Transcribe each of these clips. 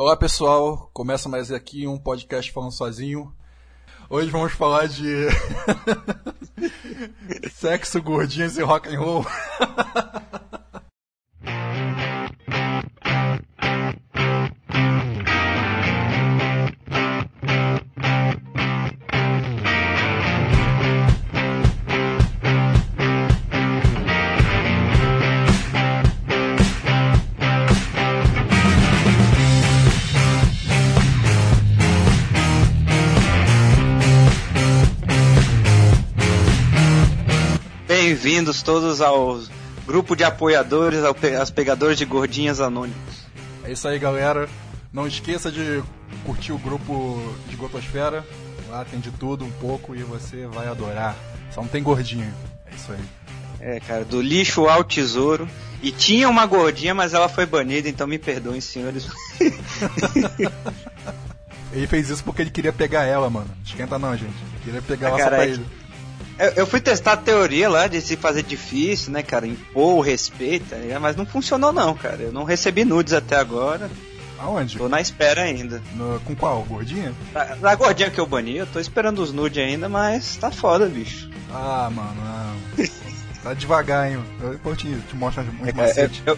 Olá pessoal, começa mais aqui um podcast falando sozinho. Hoje vamos falar de sexo, gordinhas e rock and roll. Bem-vindos todos ao grupo de apoiadores, ao pe- aos pegadores de gordinhas anônimos. É isso aí, galera. Não esqueça de curtir o grupo de Gotosfera. Lá tem de tudo um pouco e você vai adorar. Só não tem gordinha. É isso aí. É, cara, do lixo ao tesouro. E tinha uma gordinha, mas ela foi banida, então me perdoem, senhores. Ele fez isso porque ele queria pegar ela, mano. Esquenta não, gente. Queria pegar Ah, ela só cara, pra é ele. Eu, eu fui testar a teoria lá de se fazer difícil, né, cara? Impor o respeito, tá mas não funcionou não, cara. Eu não recebi nudes até agora. Aonde? Tô na espera ainda. No- com qual? Gordinha? Da, da gordinha que eu bani, eu tô esperando os nudes ainda, mas tá foda, bicho. Ah, mano. Tá devagar, hein? Eu depois te, te mostro uns É, macetes. eu,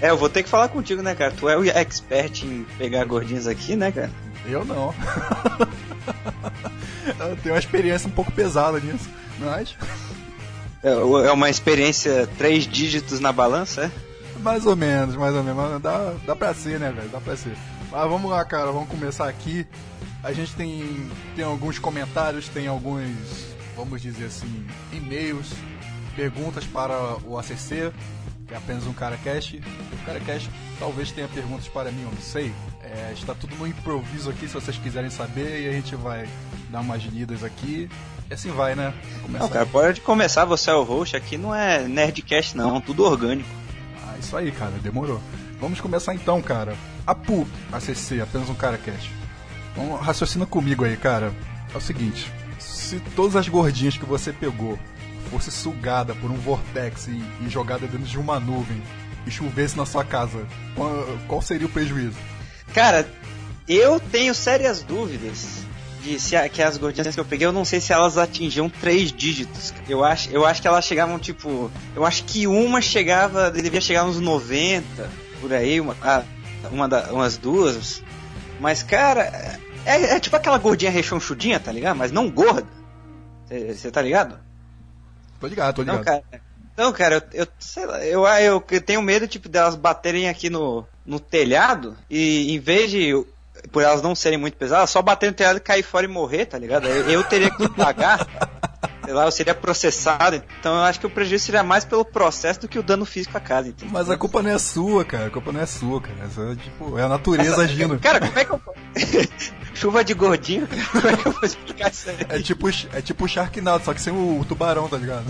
é, eu vou ter que falar contigo, né, cara? Tu é o expert em pegar gordinhas aqui, né, cara? Eu não. eu tenho uma experiência um pouco pesada nisso. Mas, É, é uma experiência três dígitos na balança, é? mais ou menos, mais ou menos. Dá, dá pra ser, né, velho? Dá pra ser. Mas vamos lá, cara. Vamos começar aqui. A gente tem, tem alguns comentários, tem alguns, vamos dizer assim, e-mails, perguntas para o ACC, que é apenas um cara cast. O cara cast talvez tenha perguntas para mim, eu não sei. É, está tudo no improviso aqui, se vocês quiserem saber, e a gente vai dar umas lidas aqui. E assim vai, né? Começar. Não, cara, pode começar, você é o host, aqui não é Nerdcast não, tudo orgânico. Ah, isso aí, cara, demorou. Vamos começar então, cara. A PU, ACC, apenas um cara cast. Vamos, raciocina comigo aí, cara. É o seguinte: se todas as gordinhas que você pegou fosse sugada por um vortex e, e jogada dentro de uma nuvem e chovesse na sua casa, qual, qual seria o prejuízo? Cara, eu tenho sérias dúvidas de se a- que as gordinhas que eu peguei, eu não sei se elas atingiam três dígitos. Eu acho, eu acho que elas chegavam tipo, eu acho que uma chegava, devia chegar uns 90 por aí, uma, uma da, umas duas. Mas cara, é, é tipo aquela gordinha rechonchudinha, tá ligado? Mas não gorda. Você tá ligado? Tô ligado, tô ligado. Não, cara. Não, cara, eu, eu sei lá, eu, eu, eu tenho medo, tipo, delas baterem aqui no, no telhado e em vez de, por elas não serem muito pesadas, só bater no telhado e cair fora e morrer, tá ligado? Eu, eu teria que pagar, sei lá, eu seria processado, então eu acho que o prejuízo seria mais pelo processo do que o dano físico à casa, entendeu? Mas a culpa não é sua, cara. A culpa não é sua, cara. Essa é, tipo, é a natureza agindo. Cara, como é que eu. Chuva de gordinho, cara, como é que eu vou explicar isso aí? É tipo, é tipo o Sharknado, só que sem o, o tubarão, tá ligado?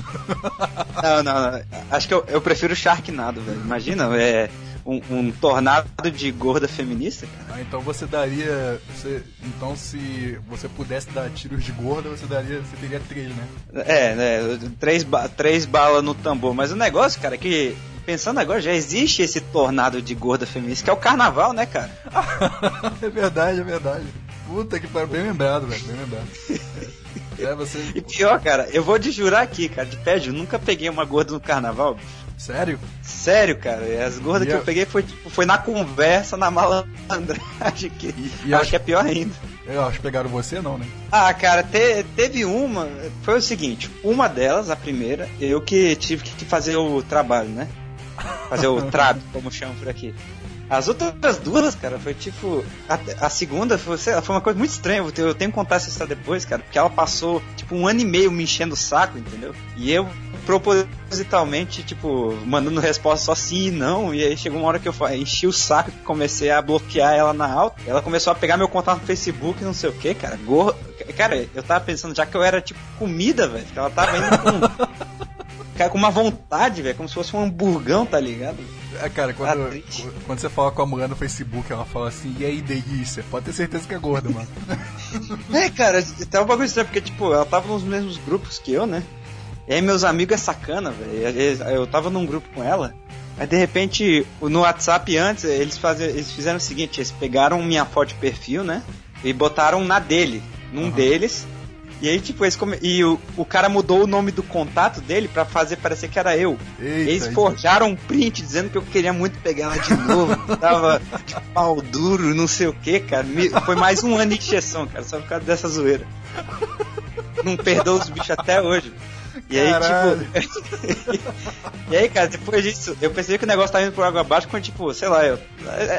Não, não, não. Acho que eu, eu prefiro Sharknado, velho. Imagina, é um, um tornado de gorda feminista, cara. Ah, então você daria. Você, então se você pudesse dar tiros de gorda, você daria. Você teria três, né? É, né? Três, ba três balas no tambor. Mas o negócio, cara, é que. Pensando agora, já existe esse tornado de gorda feminista, que é o carnaval, né, cara? é verdade, é verdade. Puta que pariu, bem lembrado, velho, bem lembrado. É, você. E pior, cara, eu vou te jurar aqui, cara, de pé, eu nunca peguei uma gorda no carnaval, bicho. Sério? Sério, cara, e as gordas E que eu- eu peguei foi, tipo, foi na conversa, na malandragem, que e acho acho- que é pior ainda. Eu acho que pegaram você, não, né? Ah, cara, te- teve uma. Foi o seguinte: uma delas, a primeira, eu que tive que fazer o trabalho, né? Fazer o trato, como chamam por aqui. As outras duas, cara, foi tipo. A, a segunda foi, lá, foi uma coisa muito estranha. Eu tenho, eu tenho que contar essa história depois, cara, porque ela passou, tipo, um ano e meio me enchendo o saco, entendeu? E eu, propositalmente, tipo, mandando resposta só sim e não. E aí chegou uma hora que eu enchi o saco e comecei a bloquear ela na alta. Ela começou a pegar meu contato no Facebook, não sei o que, cara. Gor... Cara, eu tava pensando já que eu era tipo comida, velho. Que ela tava indo com. Cara, com uma vontade, velho, como se fosse um hamburgão, tá ligado? É, cara, quando, Atriz. quando você fala com a mulher no Facebook, ela fala assim, e aí, delícia? Pode ter certeza que é gorda, mano. É, cara, tá um bagulho estranho, porque, tipo, ela tava nos mesmos grupos que eu, né? E aí meus amigos é sacana, velho. Eu tava num grupo com ela, Aí de repente, no WhatsApp antes, eles, fazem, eles fizeram o seguinte, eles pegaram minha foto de perfil, né? E botaram na dele, num uhum. deles. E aí, tipo, eles come... e o, o cara mudou o nome do contato dele para fazer parecer que era eu. Eita, eles forjaram um print dizendo que eu queria muito pegar ela de novo. tava de pau duro, não sei o que, cara. Me... Foi mais um ano de injeção, cara, só por causa dessa zoeira. Não perdoa os bichos até hoje. E aí, tipo. e aí, cara, depois disso, eu percebi que o negócio tava indo por água abaixo quando, tipo, sei lá, eu...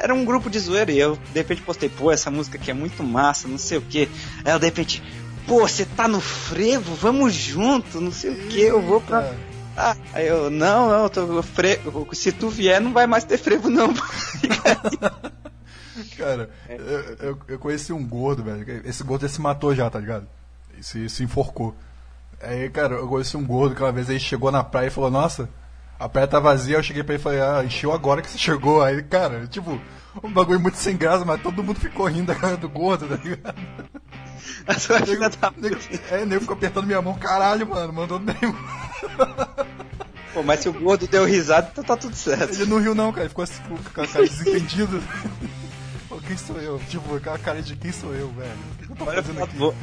era um grupo de zoeira e eu de repente postei, pô, essa música aqui é muito massa, não sei o que. Aí eu de repente, pô, você tá no frevo, vamos junto, não sei o que, eu vou pra. Ah, aí eu, não, não, tô frevo. Se tu vier, não vai mais ter frevo, não. Cara, eu, eu, eu, conheci um gordo, velho. Esse gordo se matou já, tá ligado? Se, se enforcou. Aí, cara, eu conheci um gordo que uma vez aí chegou na praia e falou, nossa, a praia tá vazia, eu cheguei pra ele e falei, ah, encheu agora que você chegou. Aí, cara, tipo, um bagulho muito sem graça, mas todo mundo ficou rindo da cara do gordo, tá ligado? nego, tá... nego, é, nego ficou apertando minha mão, caralho, mano, mandou bem. Pô, mas se o gordo deu risada, então tá tudo certo. Ele não riu não, cara, ele ficou assim, com a cara desentendido. Quem sou eu? Tipo, aquela cara de quem sou eu, velho? O que eu tô Olha fazendo aqui? Bom.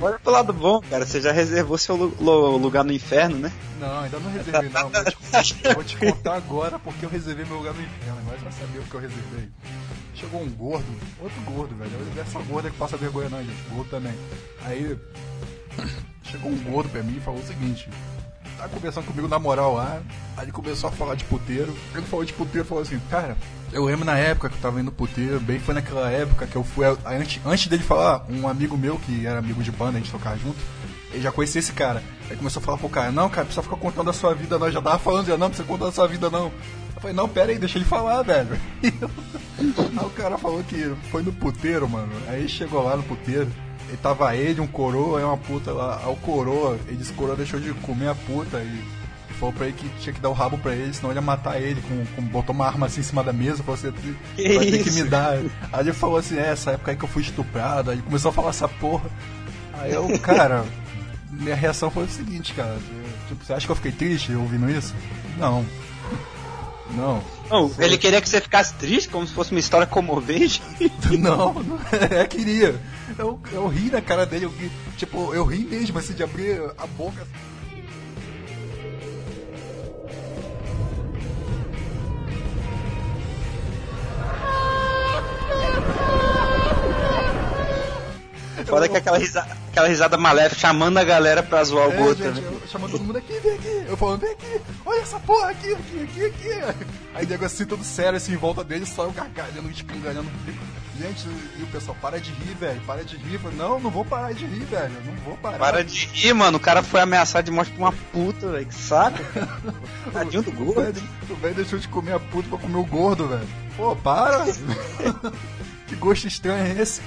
Olha pro lado bom, cara. Você já reservou seu lugar no inferno, né? Não, ainda não reservei, não. Vou te, vou te contar agora porque eu reservei meu lugar no inferno. Agora você vai saber o que eu reservei. Chegou um gordo, outro gordo, velho. Eu essa gorda que passa vergonha, não, gente. Gordo também. Aí, chegou um gordo pra mim e falou o seguinte: tá conversando comigo na moral lá. Aí ele começou a falar de puteiro. Ele falou de puteiro falou assim, cara, eu lembro na época que eu tava indo puteiro, bem foi naquela época que eu fui. Antes, antes dele falar, um amigo meu que era amigo de banda, a gente tocava junto, ele já conhecia esse cara. Aí começou a falar pro cara, não, cara, precisa ficar contando a sua vida, não. Eu já tava falando, já, não, precisa contar a sua vida, não. Eu falei, não, pera aí, deixa ele falar, velho. aí o cara falou que foi no puteiro, mano. Aí chegou lá no puteiro. E tava ele, um coroa e uma puta lá. Aí o coroa, ele disse que o coroa deixou de comer a puta e falou pra ele que tinha que dar o rabo pra ele, senão ele ia matar ele, com, com botou uma arma assim em cima da mesa, falou assim, que vai ter que me dar. Aí ele falou assim, é, essa época aí que eu fui estuprado, aí começou a falar essa porra. Aí eu, cara, minha reação foi o seguinte, cara, tipo, você acha que eu fiquei triste ouvindo isso? Não. Não. Não, ele queria que você ficasse triste, como se fosse uma história comovente? Não, não é, queria. Eu, eu ri na cara dele, eu, tipo, eu ri mesmo, assim, de abrir a boca. Foda que aquela risada, aquela risada maléfica chamando a galera pra zoar é, o Goto. Gente, né? chamando todo mundo aqui, vem aqui. Eu falando, vem aqui, olha essa porra aqui, aqui, aqui, aqui. Aí nego assim, todo sério, assim, em volta dele, só eu gargalhando, escangalhando. Gente, e o pessoal, para de rir, velho, para de rir. Não, não vou parar de rir, velho, não vou parar. Para de rir, mano, o cara foi ameaçado de morte por uma puta, velho, que saco. Tadinho do gordo. O velho deixou de comer a puta pra comer o gordo, velho. Pô, para! que gosto estranho é esse?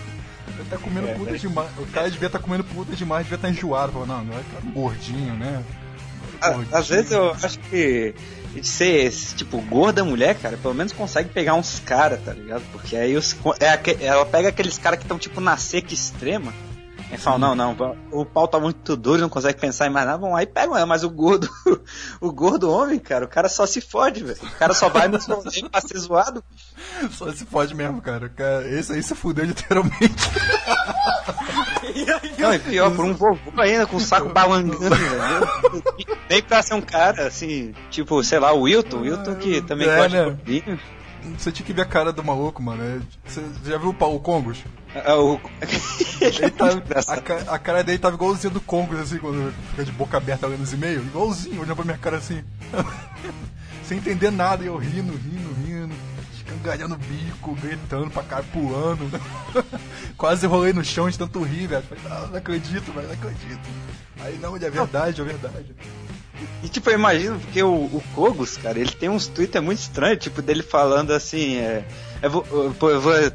Ele tá comendo é, puta é. demais. O cara devia estar tá comendo puta demais, devia estar tá enjoado. Falou, não, não é gordinho, né? Gordinho. Às vezes eu acho que ser tipo, gorda mulher, cara, pelo menos consegue pegar uns caras, tá ligado? Porque aí os, é, ela pega aqueles caras que estão, tipo, na seca extrema e fala, não, não, o pau tá muito duro, não consegue pensar em mais nada, vão aí pegam ela, mas o gordo, o gordo homem, cara, o cara só se fode, velho. O cara só vai no rolê pra ser zoado. Só se fode mesmo, cara. Esse aí se fudeu literalmente. Não, e pior, por um vovô ainda, com o saco balangando, velho. Nem pra ser um cara, assim, tipo, sei lá, o Wilton, Wilton que também é, gosta né? de Você tinha que ver a cara do maluco, mano. É, você já viu o Paulo Congos? É, o... a, a, cara dele tava igualzinho do Congos, assim, quando fica de boca aberta lendo os e-mails. Igualzinho, olhando pra minha cara assim. Sem entender nada, e eu rindo, rindo, rindo. Escangalhando o bico, gritando pra cara, pulando. Quase rolei no chão de tanto rir, velho. Falei, não, não acredito, velho, não acredito. Aí não, é verdade, é verdade. E tipo, eu imagino, porque o, o Kogos, cara, ele tem uns Twitter muito estranhos, tipo, dele falando assim, é.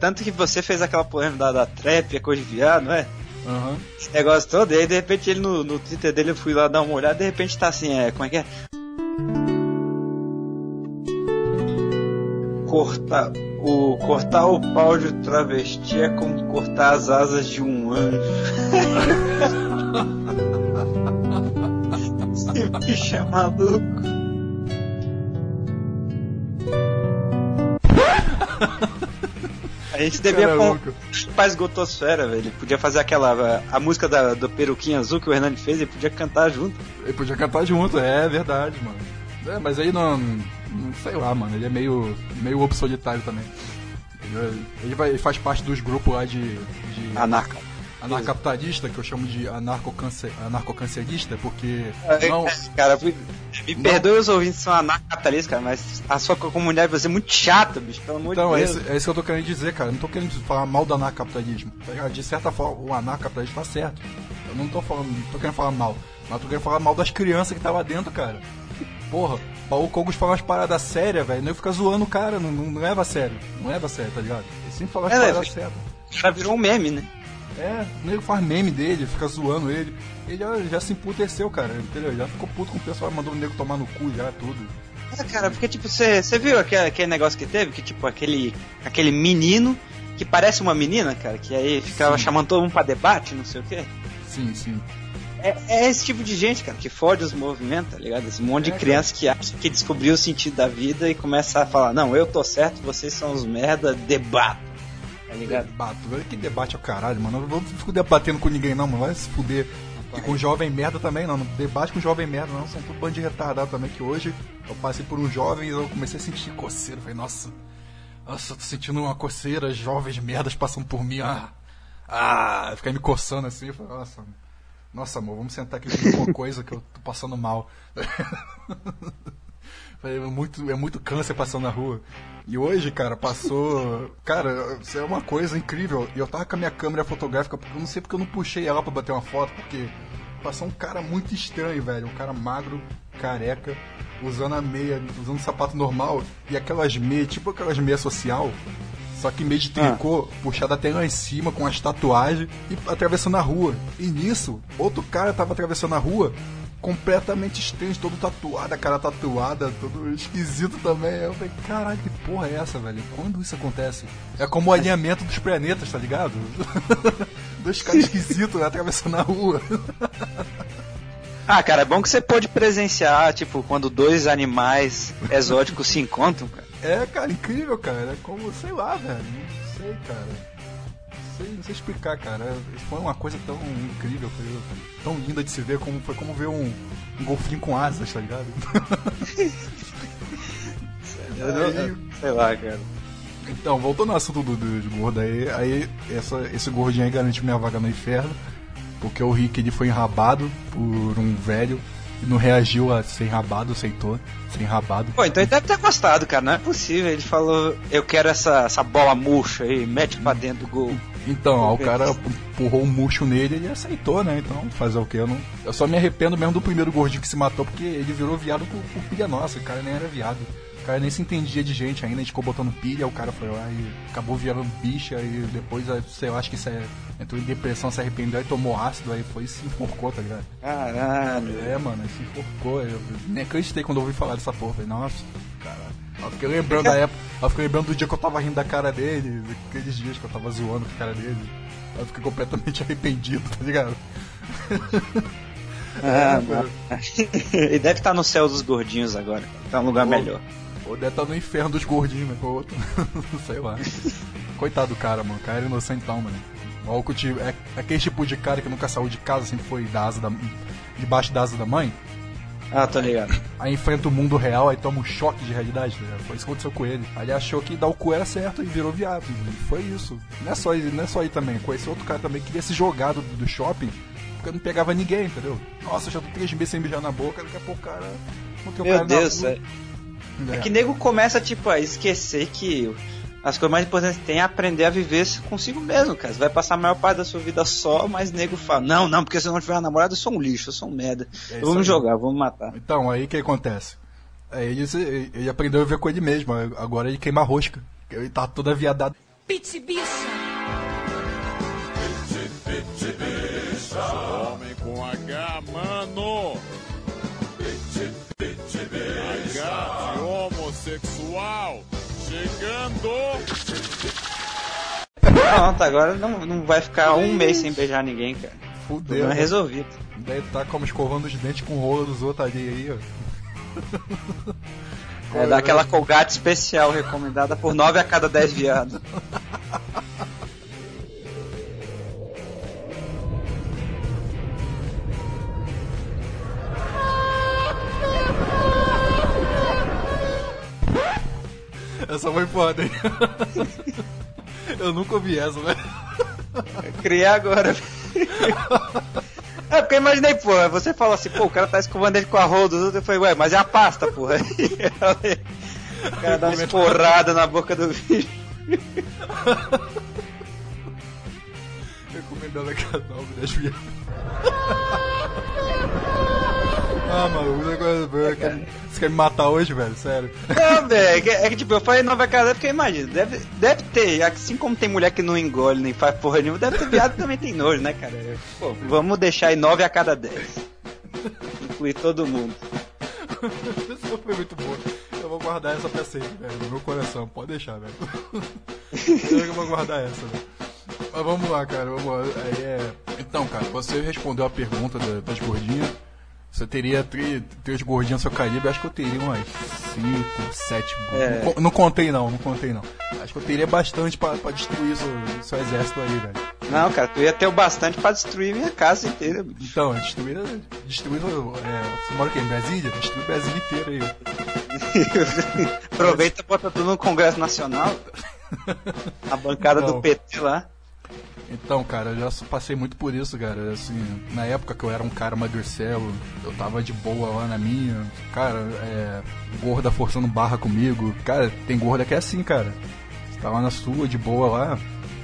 Tanto que você fez aquela poema da, da trap, a coisa de viado, não é? Uhum. Esse negócio todo, e aí de repente ele no, no Twitter dele eu fui lá dar uma olhada, de repente tá assim, é. Como é que é? Cortar. O cortar o pau de travesti é como cortar as asas de um anjo. Esse bicho é maluco. A gente devia pra esgotosfera, velho. Ele podia fazer aquela. A, a música da, do Peruquinho Azul que o Hernani fez, ele podia cantar junto. Ele podia cantar junto, é verdade, mano. É, mas aí não. Sei lá, mano. Ele é meio. meio obsolitário também. Ele, ele, vai, ele faz parte dos grupos lá de. de Anarca anarcapitalista, que eu chamo de anarcocancerista, porque. É, não... Cara, me não... perdoe os ouvintes que são anarcapitalistas, cara, mas a sua comunidade vai ser muito chata, bicho, pelo amor então, de Deus. Então, é, é isso que eu tô querendo dizer, cara. Eu não tô querendo falar mal do anarcapitalismo. Tá de certa forma, o anarcapitalismo tá certo. Eu não tô falando, não tô querendo falar mal. Mas tô querendo falar mal das crianças que tava dentro, cara. Porra, o Kogos fala umas paradas sérias, velho. Não fica zoando o cara, não, não, não leva a sério. Não leva a sério, tá ligado? Ele sempre fala umas é, paradas sérias. Já virou um meme, né? É, o nego faz meme dele, fica zoando ele. Ele já, já se emputeceu, cara, entendeu? Já ficou puto com o pessoal, mandou o nego tomar no cu já, tudo. É, cara, porque tipo, você viu aquele, aquele negócio que teve? Que tipo, aquele, aquele menino que parece uma menina, cara, que aí ficava sim. chamando todo mundo pra debate, não sei o quê. Sim, sim. É, é, esse tipo de gente, cara, que fode os movimentos, tá ligado? Esse monte de é, criança que acha que descobriu o sentido da vida e começa a falar, não, eu tô certo, vocês são os merda, debato. Tá ligado? Debato. Que debate é o caralho, mano. Eu não fico debatendo com ninguém, não, mano. Vai se fuder. E com jovem merda também, não. Não debate com jovem merda, não. São tudo bando de retardado também. Que hoje eu passei por um jovem e eu comecei a sentir coceira. Falei, nossa, nossa, tô sentindo uma coceira, jovens merdas passando por mim. Ah, ah, ficar me coçando assim. Falei, nossa, nossa, amor, vamos sentar aqui com uma coisa que eu tô passando mal. É muito, é muito câncer passando na rua. E hoje, cara, passou. Cara, isso é uma coisa incrível. E eu tava com a minha câmera fotográfica, porque eu não sei porque eu não puxei ela pra bater uma foto, porque passou um cara muito estranho, velho. Um cara magro, careca, usando a meia, usando um sapato normal e aquelas meias, tipo aquelas meias social. Só que meio de tricô, ah. puxada até lá em cima, com as tatuagens, e atravessando a rua. E nisso, outro cara tava atravessando a rua completamente estranho, todo tatuado, a cara tatuada, todo esquisito também. Eu falei, caralho, que porra é essa, velho? Quando isso acontece? É como o alinhamento dos planetas, tá ligado? Dois caras esquisitos né, atravessando a rua. Ah, cara, é bom que você pode presenciar, tipo, quando dois animais exóticos se encontram, cara. É, cara, incrível, cara. É como, sei lá, velho. Não sei, cara sei, não sei explicar, cara. Foi uma coisa tão incrível, tão linda de se ver, como foi como ver um, um golfinho com asas, tá ligado? aí, sei lá, cara. Então, voltando ao assunto do, dos gordos aí, aí essa, esse gordinho aí garante minha vaga no inferno, porque o Rick ele foi enrabado por um velho não reagiu a ser enrabado, aceitou ser enrabado. Pô, então ele deve ter gostado, cara, não é possível. Ele falou, eu quero essa, essa bola murcha aí, mete pra dentro do gol. Então, o cara empurrou um murcho nele e ele aceitou, né? Então, fazer o que? Eu, não... eu só me arrependo mesmo do primeiro gordinho que se matou, porque ele virou viado por, por pilha nossa. O cara nem era viado. O cara nem se entendia de gente ainda, a gente ficou botando pilha, o cara foi lá e acabou virando bicha e depois, sei lá, acho que isso é, entrou em depressão, se arrependeu e tomou ácido, aí foi e se enforcou, tá ligado? Caralho. É, mano, se enforcou. Eu nem acreditei quando ouvi falar dessa porra. Falei, nossa, caralho. Eu fiquei lembrando da época, eu fiquei lembrando do dia que eu tava rindo da cara dele, aqueles dias que eu tava zoando com a cara dele. Eu fiquei completamente arrependido, tá ligado? Ah, é, Ele deve estar no céu dos gordinhos agora. Tá um lugar ou, melhor. Ou deve estar no inferno dos gordinhos, né? Ou outro. Sei lá. Coitado do cara, mano. O cara era inocentão, mano. É, é aquele tipo de cara que nunca saiu de casa, sempre foi da asa da, debaixo da asa da mãe. Ah, tô ligado. Aí enfrenta o mundo real, aí toma um choque de realidade, tá Foi isso que aconteceu com ele. Aí ele achou que dar o cu era certo e virou viado. E foi isso. Não é só, não é só aí também. Conheceu outro cara também que queria se jogar do, do shopping porque não pegava ninguém, entendeu? Nossa, já tô três meses sem beijar na boca, daqui a pouco o cara. Meu cara Deus, é. É. que nego começa, tipo, a esquecer que as coisas mais importantes que tem é aprender a viver consigo mesmo, cara. Você vai passar a maior parte da sua vida só, mas nego fala, não, não, porque se eu não tiver uma namorada, eu sou um lixo, eu sou um merda. É vamos jogar, vamos matar. Então, aí o que acontece? Aí ele, ele aprendeu a viver com ele mesmo, agora ele queima rosca. Ele tá toda viadado. Pizzi bicha! Pronto, agora não, não vai ficar um mês sem beijar ninguém, cara. Fudeu. Não é resolvido. Daí tá como escovando os dentes com o rolo dos outros ali aí, ó. É daquela colgate especial recomendada por 9 a cada 10 viados. Essa foi foda, hein? Eu nunca ouvi essa, né? Criei agora. É, porque eu imaginei, porra, você fala assim, pô, o cara tá escovando ele com a roda, eu falei, ué, mas é a pasta, porra. o cara dá uma esporrada na boca do bicho. Recomendando a casal das viadas. Ah, mano, o negócio. Você quer me matar hoje, velho? Sério. Não, velho, é, que tipo, eu falei nova casa porque imagina, deve, deve ter, assim como tem mulher que não engole nem faz porra nenhuma, deve ter viado que também tem nojo, né, cara? Pô, vamos deixar aí 9 a cada 10. Incluir todo mundo. Isso foi muito bom. Eu vou guardar essa pra sempre, velho, no meu coração. Pode deixar, velho. Eu vou guardar essa, velho. Mas vamos lá, cara, vamos lá. Aí é... Então, cara, você respondeu a pergunta das gordinhas. Você teria três, três gordinhas no seu calibre, acho que eu teria umas 5, 7 é. não, não, contei não, não contei não. Acho que eu teria bastante pra, pra destruir seu, seu exército aí, velho. Não, cara, tu ia ter o bastante pra destruir minha casa inteira. Bicho. Então, destruir. destruir é, você mora aqui em Brasília? Destruir Brasília inteira aí. Aproveita e bota tudo no Congresso Nacional. A bancada não. do PT lá. Então, cara, eu já passei muito por isso, cara. Assim, na época que eu era um cara magricelo, eu tava de boa lá na minha. Cara, é. Gorda forçando barra comigo. Cara, tem gorda que é assim, cara. Você tá lá na sua, de boa lá.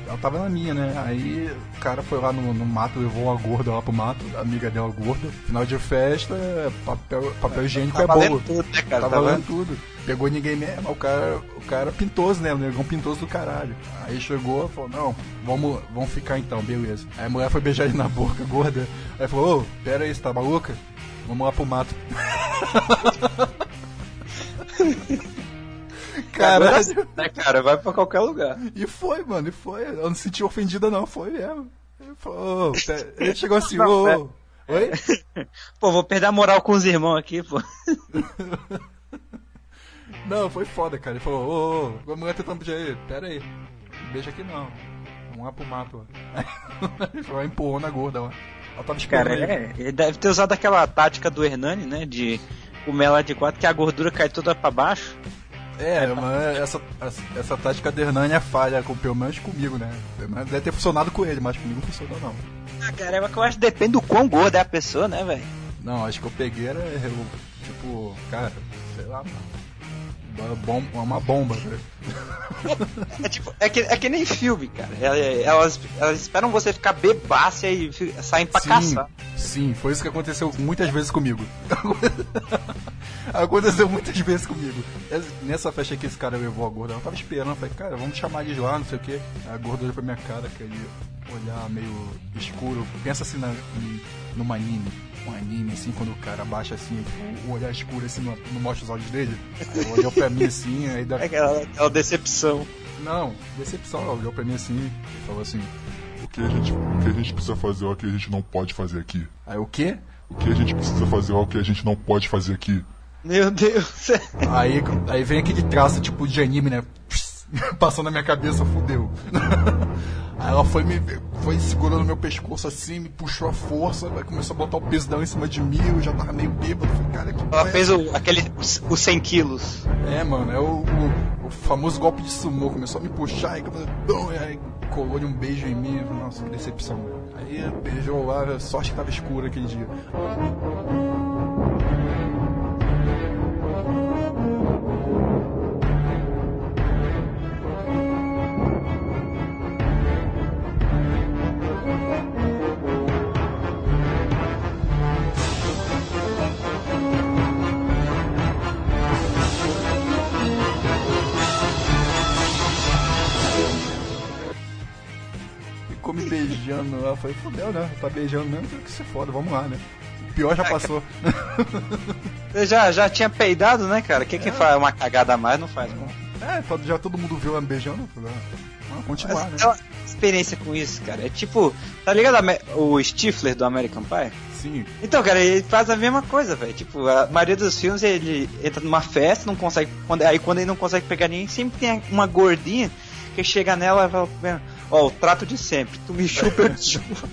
Ela tava na minha, né? Aí o cara foi lá no, no mato, levou uma gorda lá pro mato, a amiga dela gorda. Final de festa, papel, papel higiênico tá é bolo. Tudo, né, cara? Tá, tá valendo tudo. Pegou ninguém mesmo, o cara, o cara pintoso, né? O negão pintoso do caralho. Aí chegou falou, não, vamos, vamos ficar então, beleza. Aí a mulher foi beijar ele na boca, gorda. Aí falou, ô, pera aí, você tá maluca? Vamos lá pro mato. Caralho. Né, cara? Vai pra qualquer lugar. E foi, mano, e foi. Eu não senti ofendida, não, foi mesmo. Ele, falou, ele chegou assim, ô. É. Oi? Pô, vou perder a moral com os irmãos aqui, pô. Não, foi foda, cara. Ele falou, ô, ô, a mulher tentando pedir aí, pera aí. Beija aqui não. Vamos lá pro mato. Ele falou, empurrou na gorda lá. Ela tava. Cara, é, ele deve ter usado aquela tática do Hernani, né? De comer ela de quatro, que a gordura cai toda pra baixo. É, mas essa, essa, tática do Hernani é falha, com, pelo menos comigo, né? Deve ter funcionado com ele, mas comigo não funcionou não. Ah, cara, é que eu acho que depende do quão gorda é a pessoa, né, velho? Não, acho que eu peguei era, eu, tipo, cara, sei lá, mano. Bom, uma bomba, velho. É, tipo, é, que, é que nem filme, cara. Elas, elas esperam você ficar bebaça e saem pra sim, caçar. Sim, foi isso que aconteceu muitas vezes comigo. aconteceu muitas vezes comigo. Nessa festa que esse cara levou a gorda, eu tava esperando, eu falei, cara, vamos chamar eles lá, não sei o que. A gorda olhou pra minha cara, aquele olhar meio escuro. Pensa assim na, numa anime um anime, assim, quando o cara baixa assim, o olhar escuro assim, não, não mostra os olhos dele. Aí olhou pra mim assim, aí dá. É aquela, aquela decepção. Não, decepção, ela olhou pra mim assim e falou assim. O que, a gente, o que a gente precisa fazer é o que a gente não pode fazer aqui. Aí o quê? O que a gente precisa fazer é o que a gente não pode fazer aqui. Meu Deus. aí, aí vem aquele traço tipo de anime, né? Passou na minha cabeça, fudeu. Aí ela foi me foi segurando meu pescoço assim, me puxou a força, começou a botar o peso dela em cima de mim, eu já tava meio bêbado. Falei, cara, que ela fez o, aquele, os 100 quilos. É, mano, é o, o, o, famoso golpe de sumô. Começou a me puxar e, e aí colou de um beijo em mim. Nossa, que decepção. Aí beijou lá, sorte que tava escuro aquele dia. Beijando. Eu falei, fudeu, né? Tá beijando mesmo, que se foda, vamos lá, né? O pior já é, passou. Você já, já tinha peidado, né, cara? O que, que é. faz? Uma cagada a mais não faz, É, já todo mundo viu ela beijando. Vamos continuar, Mas né? Ela, experiência com isso, cara. É tipo, tá ligado o Stifler do American Pie? Sim. Então, cara, ele faz a mesma coisa, velho. Tipo, a maioria dos filmes ele entra numa festa, não consegue. Quando, aí quando ele não consegue pegar ninguém, sempre tem uma gordinha que chega nela e fala, ó, o trato de sempre, tu me chupa, eu te chupa.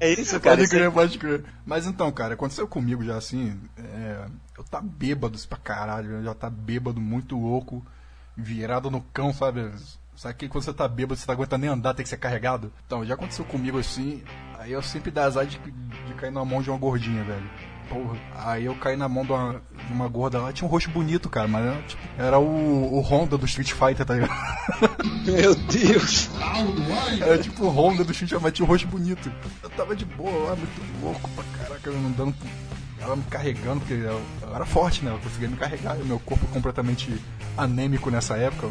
É isso, cara. Pode crer, é... pode crer. Mas então, cara, aconteceu comigo já assim. É... Eu tá bêbado pra caralho, já tá bêbado, muito louco, virado no cão, sabe? Sabe que quando você tá bêbado, você tá aguentando nem andar, tem que ser carregado? Então, já aconteceu comigo assim, aí eu sempre dá azar de, de cair na mão de uma gordinha, velho. Porra. Aí eu caí na mão de uma, de uma gorda lá, tinha um rosto bonito, cara, mas era, tipo, era o, o Honda do Street Fighter, tá ligado? Meu Deus! Era tipo o Honda do Street Fighter, mas tinha um rosto bonito. Eu tava de boa lá, muito louco pra caraca, não dando. Ela me carregando, porque eu, eu era forte, né? Eu conseguia me carregar, meu corpo completamente anêmico nessa época,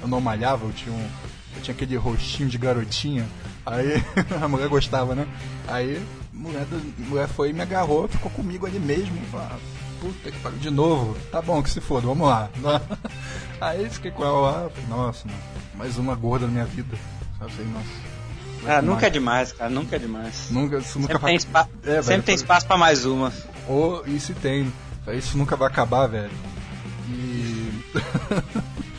eu não malhava, eu tinha um. Eu tinha aquele rostinho de garotinha. Aí a mulher gostava, né? Aí mulher, mulher foi e me agarrou, ficou comigo ali mesmo. Ah, puta que pariu, de novo. Tá bom, que se foda, vamos lá. Aí fiquei com ela lá, falei, nossa, mano, mais uma gorda na minha vida. Sabe, nossa. Ah, nunca é demais, cara, nunca é demais. Nunca, isso nunca sempre vai... tem, espa... é, sempre tem espaço pra mais uma. Ou, oh, e se tem, isso nunca vai acabar, velho. E.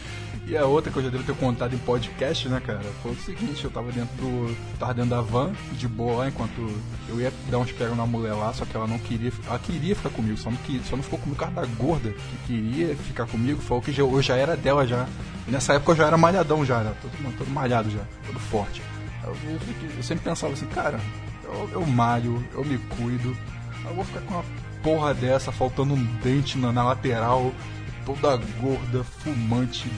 E a outra que eu já devo ter contado em podcast, né, cara? Foi o seguinte, eu tava dentro do. tava dentro da van, de boa lá, enquanto eu ia dar uns pegos na mulher lá, só que ela não queria. Ela queria ficar comigo, só não, queria, só não ficou comigo causa da gorda, que queria ficar comigo, falou que já, eu já era dela já. E nessa época eu já era malhadão já, né? Todo, todo malhado já, todo forte. Eu, eu, eu sempre pensava assim, cara, eu, eu malho, eu me cuido, eu vou ficar com uma porra dessa, faltando um dente na, na lateral, toda gorda, fumante,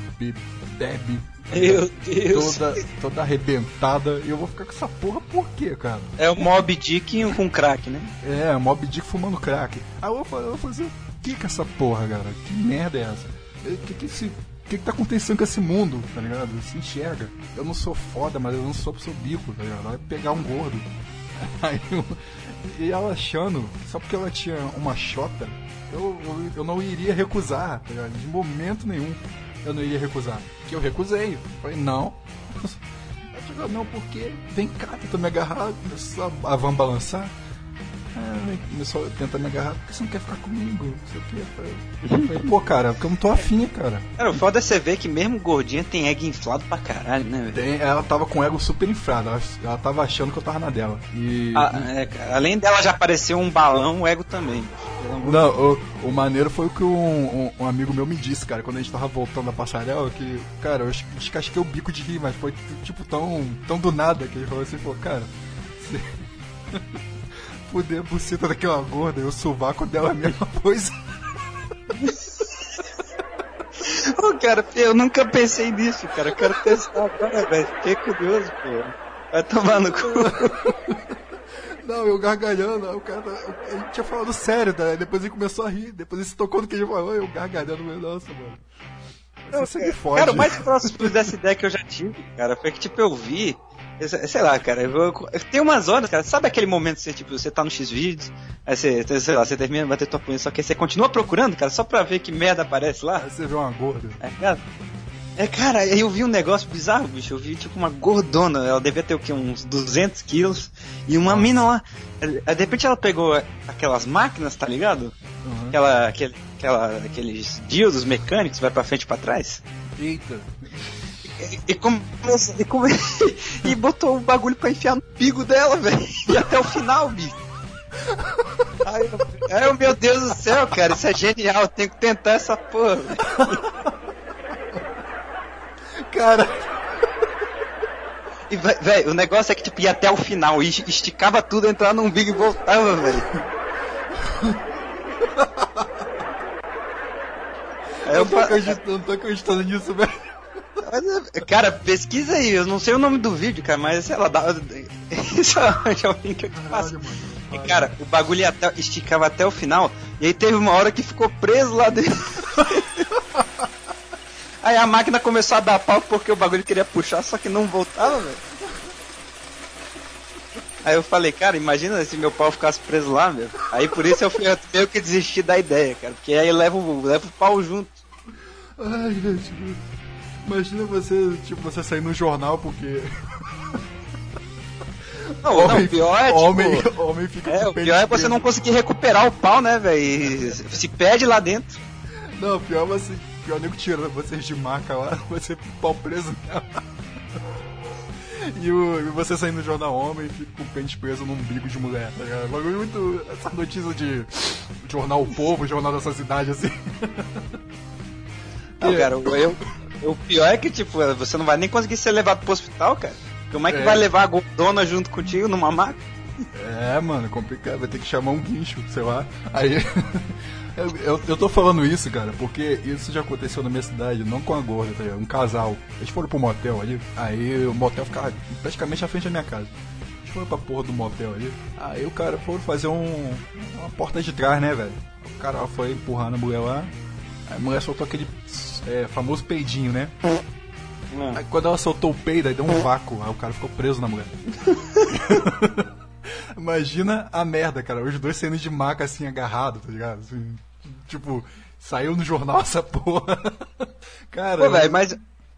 bebe. Meu Deus. Toda, toda arrebentada. E eu vou ficar com essa porra por quê, cara? É o Mob Dick com crack, né? É, o Mob Dick fumando crack. Aí eu vou, eu vou fazer o que com essa porra, cara? Que merda é essa? O que que esse o que, que tá acontecendo com esse mundo, tá ligado? Se enxerga. Eu não sou foda, mas eu não sou pro seu bico, tá ligado? Vai pegar um gordo. Aí eu, e ela achando, só porque ela tinha uma chota, eu, eu, não iria recusar, tá? De momento nenhum eu não iria recusar. Que eu recusei. Falei, não. Eu não, porque vem cá, tenta me agarrar, a van balançar. É, começou a tentar me agarrar, por que você não quer ficar comigo? Não sei o que. Eu falei, pô, cara, porque eu não tô afim, cara. Cara, o foda é você ver que mesmo gordinha tem ego inflado pra caralho, né, velho? Ela tava com ego super inflado, ela, ela tava achando que eu tava na dela. E. Ah, é, cara, além dela já apareceu um balão, o ego também. Não, o, o maneiro foi o que um, um, um, amigo meu me disse, cara, quando a gente tava voltando da passarela, que, cara, eu descasquei o bico de rir, mas foi tipo tão, tão do nada que ele falou assim, pô, cara. Você... fuder a buceta daquela gorda e o sovaco dela é a mesma coisa. Ô, oh, cara, eu nunca pensei nisso, cara. Eu quero testar agora, velho. Fiquei curioso, pô. Vai tomar no cu. Não, eu gargalhando, o cara. Ele tinha falado sério, tá? depois ele começou a rir, depois ele se tocou no que ele falou, eu gargalhando, nossa, mano. Você me fode. Cara, o mais próximo dessa ideia que eu já tive, cara, foi que tipo, eu vi Sei lá, cara, eu, eu, tem umas horas, cara, sabe aquele momento que você, tipo, você tá no X-Vídeos, aí você, sei lá, você termina de bater tua punha, só que você continua procurando, cara, só pra ver que merda aparece lá. Aí você vê uma gorda. É, cara, é, cara, eu vi um negócio bizarro, bicho, eu vi, tipo, uma gordona, ela devia ter o quê, uns 200 quilos, e uma mina lá, de repente ela pegou aquelas máquinas, tá ligado? Uhum. Aquela, aquele, aquela, aqueles diodos mecânicos, vai pra frente e pra trás. Eita. E, come, e, come, e botou o bagulho pra enfiar no pigo dela, velho. E até o final, bicho. Ai, ai, meu Deus do céu, cara, isso é genial. Eu tenho que tentar essa porra. Cara. E, velho, o negócio é que tipo, ia até o final, e esticava tudo, entrava num big e voltava, velho. Eu, eu, tô acreditando, não tô acreditando nisso, velho. Cara, pesquisa aí, eu não sei o nome do vídeo, cara, mas sei lá, dá. Isso é o link que eu faço. E, cara, o bagulho ia até, esticava até o final, e aí teve uma hora que ficou preso lá dentro. aí a máquina começou a dar pau porque o bagulho queria puxar, só que não voltava, velho. Aí eu falei, cara, imagina se meu pau ficasse preso lá, meu. Aí por isso eu fui meio que desisti da ideia, cara. Porque aí leva o, leva o pau junto. Ai, gente. Imagina você, tipo, você sair no jornal porque. Não, homem, não, o pior é, tipo, homem, homem fica é, o pior é você não conseguir recuperar o pau, né, velho? Se perde lá dentro. Não, pior é você. Pior nego tirando vocês de marca lá, você pau preso nela. E, o, e você saindo no jornal homem fica com o pente preso num umbigo de mulher, tá ligado? Bagulho muito. Essa notícia de jornal O Povo, jornal dessa cidade, assim. Não, cara, eu, o pior é que, tipo, você não vai nem conseguir ser levado pro hospital, cara. Como é que é. vai levar a gordona junto contigo numa maca? É, mano, complicado. Vai ter que chamar um guincho, sei lá. Aí. Eu, eu, eu, tô falando isso, cara, porque isso já aconteceu na minha cidade, não com a gorda, tá ligado? Um casal. Eles foram pro motel ali, aí o motel ficava praticamente à frente da minha casa. Eles foram pra porra do motel ali. Aí o cara foi fazer um. uma porta de trás, né, velho? O cara foi empurrando a mulher lá. A mulher soltou aquele é, famoso peidinho, né? É. Aí quando ela soltou o peido, aí deu um vácuo. Aí o cara ficou preso na mulher. Imagina a merda, cara. Os dois sendo de maca assim, agarrado, tá ligado? Assim, tipo, saiu no jornal essa porra. cara. Pô, velho, mas.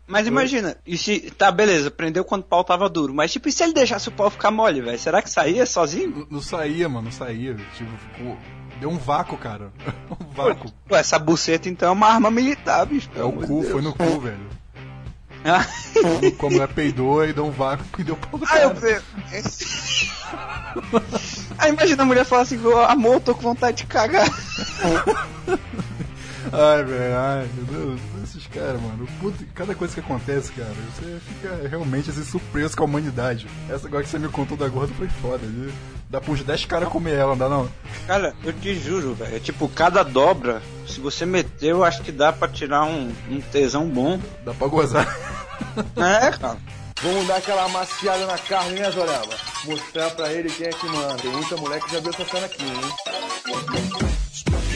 Mas imagina, e se. Tá, beleza, prendeu quando o pau tava duro. Mas tipo, e se ele deixasse o pau ficar mole, velho? Será que saía sozinho? Não, não, saía, mano, não saía. Tipo, ficou. Deu um vácuo, cara. um vácuo. Pô, essa buceta então é uma arma militar, bicho. É o cu, Deus. foi no cu, velho. Como é peidou e deu um vácuo e deu pau cara. eu... Aí imagina a mulher falar assim, amor, eu tô com vontade de cagar. Ai, velho, ai, meu Deus, esses caras, mano. Puta, cada coisa que acontece, cara, você fica realmente assim, surpreso com a humanidade. Essa agora que você me contou da gorda foi foda, viu? Dá pros 10 caras comer ela, não dá não? Cara, eu te juro, velho. É tipo, cada dobra, se você meter, eu acho que dá pra tirar um, um tesão bom. Dá pra gozar. É, cara. Vamos dar aquela amaciada na carne, né, Zorella? Mostrar pra ele quem é que manda. Tem muita mulher que já viu essa cena aqui, hein?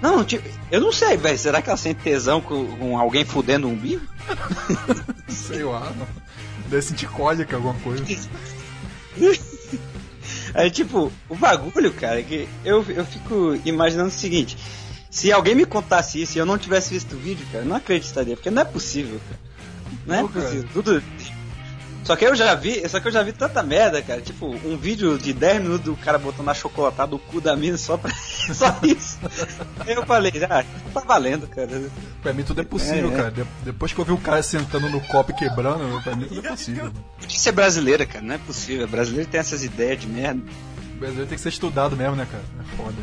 Não, tipo, eu não sei, velho. Será que ela sente tesão com, com alguém fudendo um umbigo? sei lá, mano. Deve sentir cólica, alguma coisa. Aí, tipo, o bagulho, cara, é que eu, eu fico imaginando o seguinte: se alguém me contasse isso e eu não tivesse visto o vídeo, cara, eu não acreditaria, porque não é possível, cara. Não, é não é possível. Tudo, só que eu já vi, só que eu já vi tanta merda, cara. Tipo, um vídeo de 10 minutos do cara botando a chocolatada do cu da mina só pra. só isso. eu falei, ah, tá valendo, cara. Pra mim tudo é possível, é, é. cara. De depois que eu vi o cara sentando no copo e quebrando, pra mim tudo é possível. Podia ser brasileira, cara, não é possível. brasileiro tem essas ideias de merda. O brasileiro tem que ser estudado mesmo, né, cara? É foda.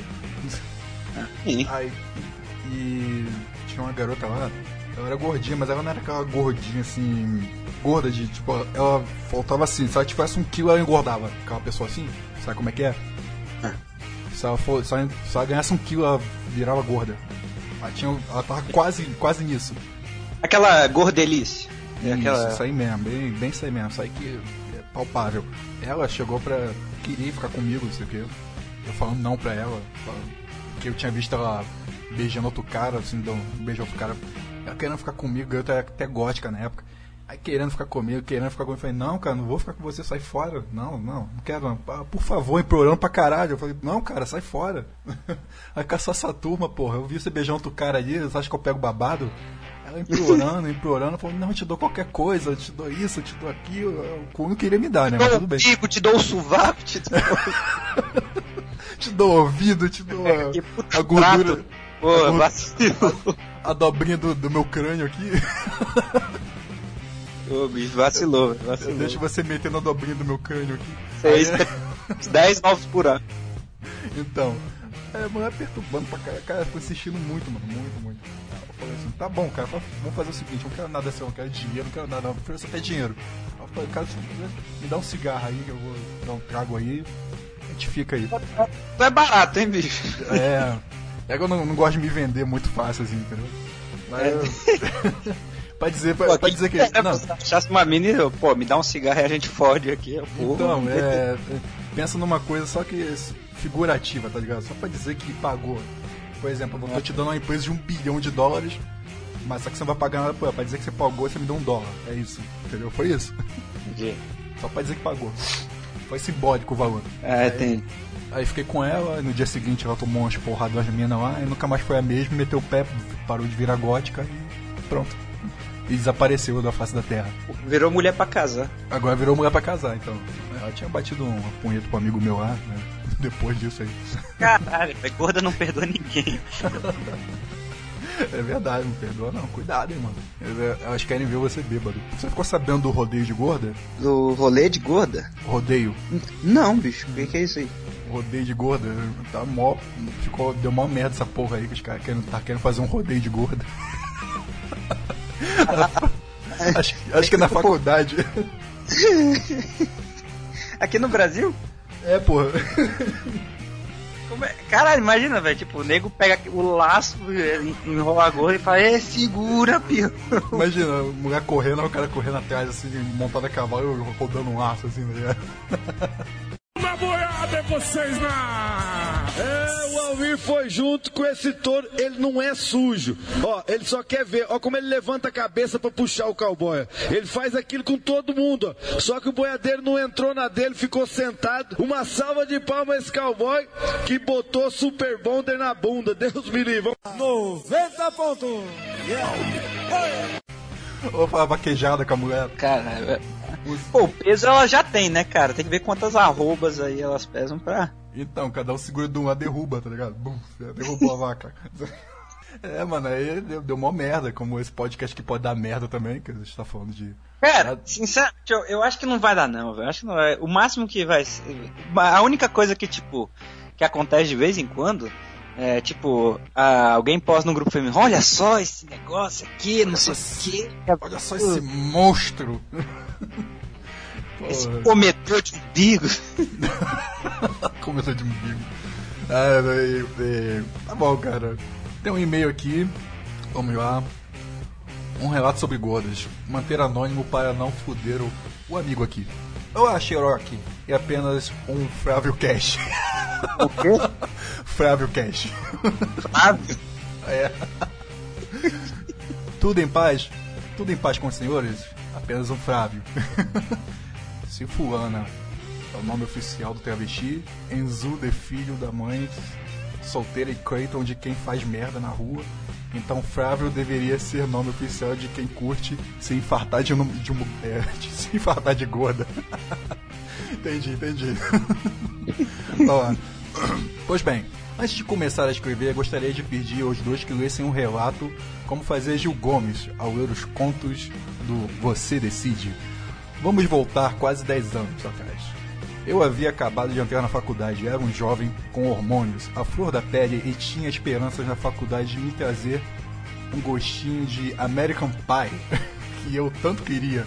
Sim. Aí, e tinha uma garota lá, ela era gordinha, mas ela não era aquela gordinha assim gorda de, tipo, ela faltava assim, se ela tivesse um quilo, ela engordava. Aquela pessoa assim, sabe como é que é? é. Se, ela for, se, ela, se ela ganhasse um quilo, ela virava gorda. Ela, tinha, ela tava quase, quase nisso. Aquela gordelice. É isso, aquela... isso aí mesmo, bem, bem isso aí mesmo, isso aí que é palpável. Ela chegou pra. querer ficar comigo, não sei o que. Eu falando não pra ela, que eu tinha visto ela beijando outro cara, assim, deu um beijo outro cara. Ela querendo ficar comigo, eu até, até gótica na época. Aí querendo ficar comigo, querendo ficar comigo. Eu falei, não, cara, não vou ficar com você, sai fora. Não, não, não quero. Não. Ah, por favor, implorando pra caralho. Eu falei, não, cara, sai fora. Vai caçar essa turma, porra. Eu vi você beijando outro cara ali, você acha que eu pego babado? Ela implorando, implorando, falou, não, eu te dou qualquer coisa, eu te dou isso, eu te dou aquilo. O cu não queria me dar, né? Mas tudo bem. Te dou o sovaco, te dou. te dou o ouvido, te dou a, a gordura. Pô, a, gordura, a, a dobrinha do, do meu crânio aqui. Ô, bicho, vacilou, vacilou. Deixa você meter na dobrinha do meu crânio aqui. Seis, é... 10 novos por ano. Então, é, mulher perturbando pra cara. Cara, foi insistindo muito, mano, muito, muito. Eu falei assim, tá bom, cara, vamos fazer o seguinte, eu não quero nada seu, eu não quero dinheiro, não quero nada, não, eu prefiro até dinheiro. Eu falei, cara, me dá um cigarro aí, que eu vou dar um trago aí, a gente fica aí. Não é barato, hein, bicho? É, é que eu não, não gosto de me vender muito fácil assim, entendeu? Mas é. eu... Pra dizer, pra, pra dizer que. É, Não, se achasse uma mina, eu, pô, me dá um cigarro e a gente fode aqui. Porra, então, é, é, pensa numa coisa só que figurativa, tá ligado? Só pra dizer que pagou. Por exemplo, eu tô te dando uma empresa de um bilhão de dólares, mas só que você não vai pagar nada por ela. Pra dizer que você pagou, você me deu um dólar. É isso, entendeu? Foi isso. Entendi. Só pra dizer que pagou. Foi simbólico o valor. É, tem. Aí fiquei com ela, no dia seguinte ela tomou umas porradas das minas lá, e nunca mais foi a mesma, meteu o pé, parou de virar gótica e pronto. E desapareceu da face da terra. Virou mulher pra casar. Agora virou mulher pra casar, então. Ela tinha batido uma punheta pro amigo meu lá, né? Depois disso aí. Caralho, a gorda não perdoa ninguém. É verdade, não perdoa não. Cuidado, hein, mano. Elas- Elas querem ver você bêbado. Você ficou sabendo do rodeio de gorda? Do rolê de gorda? Rodeio. Não, bicho, o que, que é isso aí? Rodeio de gorda. Tá mó. Ficou, deu mó merda essa porra aí que os caras querem, tá querendo fazer um rodeio de gorda. acho, acho que é na faculdade. Aqui no Brasil? É, porra. É? Caralho, imagina, velho. Tipo, o nego pega o laço, en- enrola a gorda e fala, é, segura, pio. Imagina, mulher correndo, o cara correndo atrás, assim, montado a cavalo, rodando um laço, assim, né? Vocês na. É, o Almir foi junto com esse touro, ele não é sujo. Ó, ele só quer ver, ó como ele levanta a cabeça pra puxar o cowboy. Ele faz aquilo com todo mundo, ó. Só que o boiadeiro não entrou na dele, ficou sentado. Uma salva de palmas a esse cowboy que botou Super Bonder na bunda. Deus me livre. 90 pontos. Ou a vaquejada com a mulher. Caralho. é- Pô, o peso ela já tem, né, cara? Tem que ver quantas arrobas aí elas pesam pra. Então, cada um segura de um lado derruba, tá ligado? Bum, derrubou a vaca. É, mano, aí deu, deu mó merda, como esse podcast que pode dar merda também, que a gente tá falando de. Cara, sinceramente, eu, eu acho que não vai dar, não, velho. Acho que não vai. O máximo que vai ser. A única coisa que, tipo, que acontece de vez em quando. É tipo, ah, alguém posta no grupo feminino, olha só esse negócio aqui, não sei o quê. Olha só esse monstro! Esse Porra. comedor de umbigo. Começou de umbigo. Ah, véi, é, tá bom, cara. Tem um e-mail aqui. Vamos lá. Um relato sobre gordas. Manter anônimo para não foder o, o amigo aqui. Eu achei Rock é apenas um Flávio Cash. O quê? Flávio Cash. Flávio? É. Tudo em paz? Tudo em paz com os senhores? Apenas um Flávio. Se fulana é o nome oficial do travesti, Enzu de filho da mãe solteira e Creighton de quem faz merda na rua. Então Flávio deveria ser nome oficial de quem curte se infartar de, um- de, um- é, de se infartar de gorda. entendi, entendi. Ó, Pois bem, antes de começar a escrever, gostaria de pedir aos dois que lessem um relato como fazer Gil Gomes ao ler os contos do Você Decide. Vamos voltar quase 10 anos atrás. Eu havia acabado de entrar na faculdade, era um jovem com hormônios, a flor da pele e tinha esperanças na faculdade de me trazer um gostinho de American Pie, que eu tanto queria.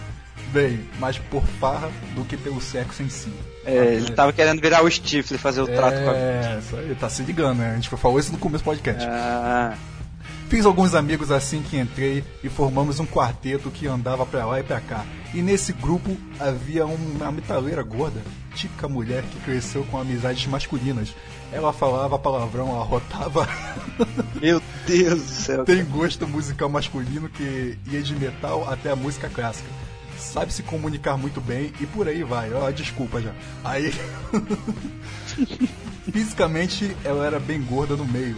Bem, mais por farra do que pelo sexo em si. É, ele tava querendo virar o Stifler e fazer o trato com a. É, isso aí, tá se ligando, né? A gente falou isso no começo do podcast. Ah, Fiz alguns amigos assim que entrei e formamos um quarteto que andava pra lá e pra cá. E nesse grupo havia uma metaleira gorda, típica mulher que cresceu com amizades masculinas. Ela falava palavrão, arrotava. meu Deus do céu. Tem gosto musical masculino que ia de metal até a música clássica. Sabe se comunicar muito bem e por aí vai. Ó, desculpa já. Aí. Fisicamente ela era bem gorda no meio.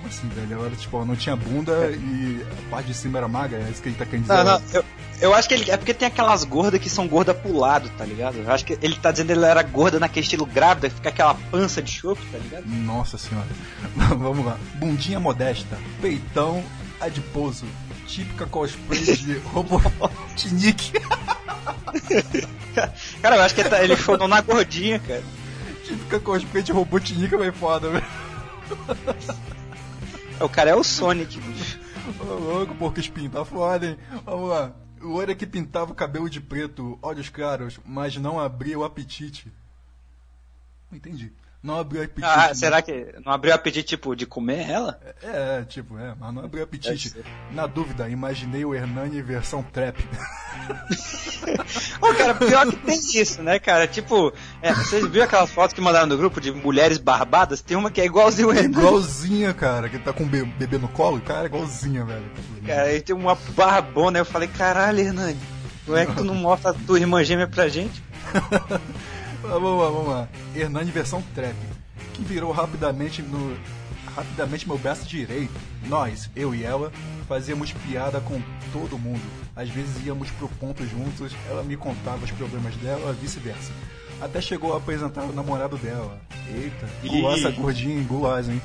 Como assim, velho? Ela era tipo, ela não tinha bunda e a parte de cima era magra, é isso que ele tá querendo dizer. Não, não, eu, eu acho que ele. É porque tem aquelas gordas que são gorda pro lado, tá ligado? Eu acho que ele tá dizendo que ele era gorda naquele estilo grávida, que fica aquela pança de chope, tá ligado? Nossa senhora. Vamos lá. Bundinha modesta, peitão adiposo, típica cosplay de Robotnik. Cara, eu acho que ele, tá, ele chorou na gordinha, cara. típica cosplay de Robotnik é bem foda, velho. O cara é o Sonic, bicho. Ô louco, porco espinho, tá foda, hein? Vamos lá. Loira que pintava o cabelo de preto, olhos claros, mas não abria o apetite. Não entendi. Não abriu apetite. Ah, né? será que não abriu apetite, tipo, de comer ela? É, é, tipo, é, mas não abriu apetite. Na dúvida, imaginei o Hernani versão trap. Ô, cara, pior que tem isso, né, cara? Tipo, é, vocês viram aquelas fotos que mandaram no grupo de mulheres barbadas? Tem uma que é igualzinho o Renan. igualzinha, cara, que tá com be- bebê no colo, cara, é igualzinha, velho. Cara, aí tem uma barbona. Eu falei, caralho, Hernani, como é que tu não mostra a tua irmã gêmea pra gente? Mas vamos lá, vamos lá. Hernani versão trap, que virou rapidamente no rapidamente meu braço direito. Nós, eu e ela, fazíamos piada com todo mundo. Às vezes íamos pro ponto juntos, ela me contava os problemas dela, vice-versa. Até chegou a apresentar o namorado dela. Eita, gulosa gordinha, gulosa, hein?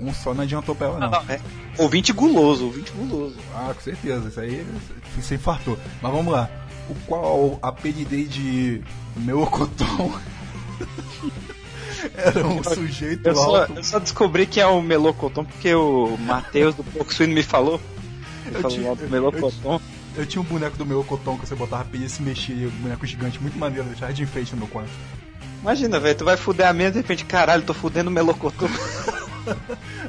Um só não adiantou pra ela, não. Não, é. Ouvinte guloso, ouvinte guloso. Ah, com certeza, isso aí você infartou. Mas vamos lá. O qual apelidei de Melocoton era um sujeito Eu só, alto. eu só descobri que é o Melocoton porque o Matheus do Pouco Suíno me falou. Eu falou tinha- do Melocoton. Eu tinha um boneco do Melocoton que você botava pilha e se mexia, um boneco gigante, muito maneiro, deixava de enfeite no meu quarto. Imagina, velho, tu vai fuder a mesa e de repente, caralho, tô fudendo o Melocoton.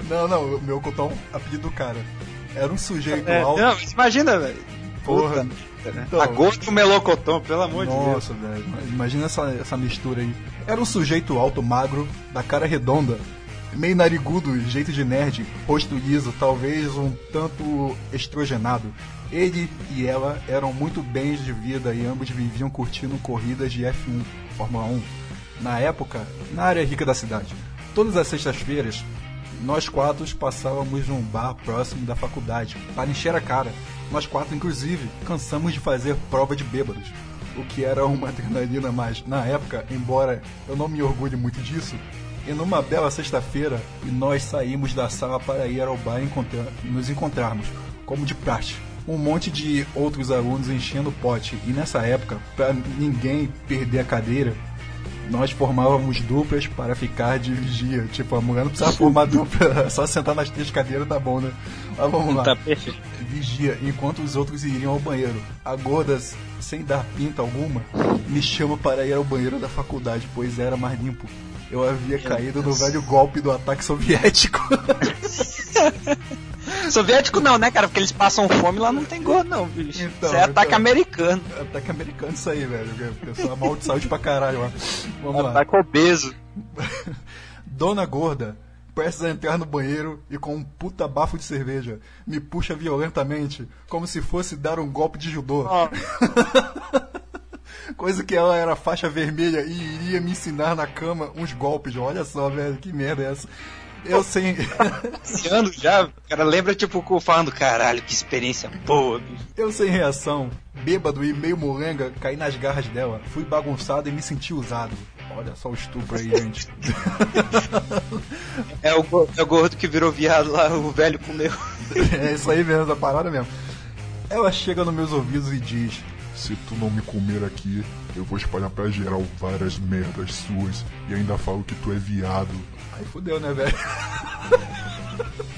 Não, não, o Melocoton, apelido do cara. Era um sujeito É, alto. não, imagina, velho. Porra. Puta, né? Então. a gosto do Melocoton, pelo amor de Deus. Nossa, velho. Imagina essa, essa mistura aí. Era um sujeito alto, magro, da cara redonda, meio narigudo, jeito de nerd, rosto liso, talvez um tanto estrogenado. Ele e ela eram muito bens de vida e ambos viviam curtindo corridas de F1, Fórmula 1. Na época, na área rica da cidade. Todas as sextas-feiras, nós quatro passávamos num bar próximo da faculdade para encher a cara. Nós quatro, inclusive, cansamos de fazer prova de bêbados, o que era uma adrenalina, mas na época, embora eu não me orgulhe muito disso, e numa bela sexta-feira, nós saímos da sala para ir ao bar encontrar- nos encontrarmos, como de praxe. Um monte de outros alunos enchendo o pote, e nessa época, para ninguém perder a cadeira, nós formávamos duplas para ficar de vigia. Tipo, a mulher não precisava formar dupla, só sentar nas três cadeiras tá bom, né? Mas vamos lá. Tá perfeito. Vigia, enquanto os outros iriam ao banheiro. A gorda, sem dar pinta alguma, me chama para ir ao banheiro da faculdade, pois era mais limpo. Eu havia caído no velho golpe do ataque soviético. Soviético não, né, cara? Porque eles passam fome lá não tem gordo, não, bicho. Então, Isso é ataque então. americano. ataque americano isso aí, velho. Pessoa mal de saúde pra caralho lá. Vamos lá. Ataque obeso. Dona Gorda, prestes a entrar no banheiro e com um puta bafo de cerveja, me puxa violentamente, como se fosse dar um golpe de judô. Coisa que ela era faixa vermelha e iria me ensinar na cama uns golpes. Olha só, velho, que merda é essa? Eu sem. Esse ano já, o cara lembra, tipo, o falando, caralho, que experiência boa, bicho. Eu sem reação, bêbado e meio molenga, caí nas garras dela. Fui bagunçado e me senti usado. Olha só o estupro aí, gente. É o, é o gordo que virou viado lá, o velho comeu. É isso aí mesmo, essa parada mesmo. Ela chega nos meus ouvidos e diz: Se tu não me comer aqui, eu vou espalhar pra geral várias merdas suas e ainda falo que tu é viado. Aí fudeu, né, velho?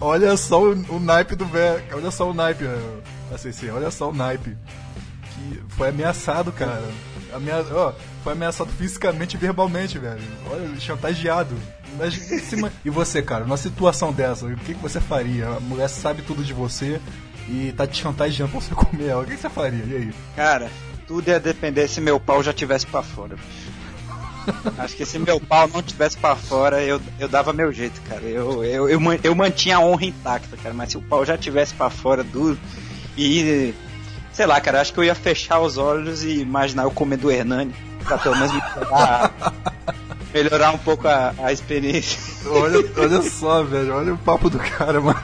olha só o, o naipe do velho. Olha só o naipe, eh, ACC. Olha só o naipe. Que foi ameaçado, cara. Ó, foi ameaçado fisicamente e verbalmente, velho. Olha, chantageado. Mas, se e você, cara, numa situação dessa, o que, que você faria? A mulher sabe tudo de você e tá te chantageando pra você comer ela. O que, que você faria? E aí? Cara, tudo ia depender se meu pau já tivesse pra fora. Acho que se meu pau não tivesse pra fora, eu, eu dava meu jeito, cara. Eu, eu, eu, eu mantinha a honra intacta, cara. Mas se o pau já tivesse pra fora duro e. Sei lá, cara, acho que eu ia fechar os olhos e imaginar eu comendo o Hernani. Pra pelo menos melhorar, melhorar um pouco a, a experiência. Olha, olha só, velho, olha o papo do cara, mano.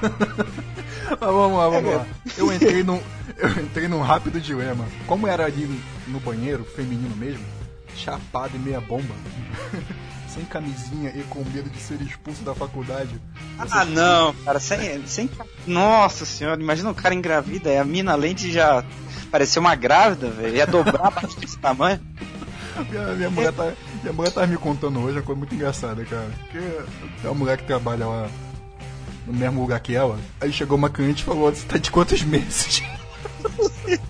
Mas vamos lá, vamos lá. Eu entrei num, eu entrei num rápido dilema. Como era ali no banheiro, feminino mesmo, chapado e meia bomba, sem camisinha e com medo de ser expulso da faculdade. Ah, não, cara, sem, sem. Nossa senhora, imagina um cara engravida, e a mina, além de já parecer uma grávida, velho, ia dobrar abaixo desse tamanho. Minha, minha, mulher tá, minha mulher tá me contando hoje uma coisa muito engraçada, cara. Que é uma mulher que trabalha lá no mesmo lugar que ela. Aí chegou uma cliente e falou: Você tá de quantos meses?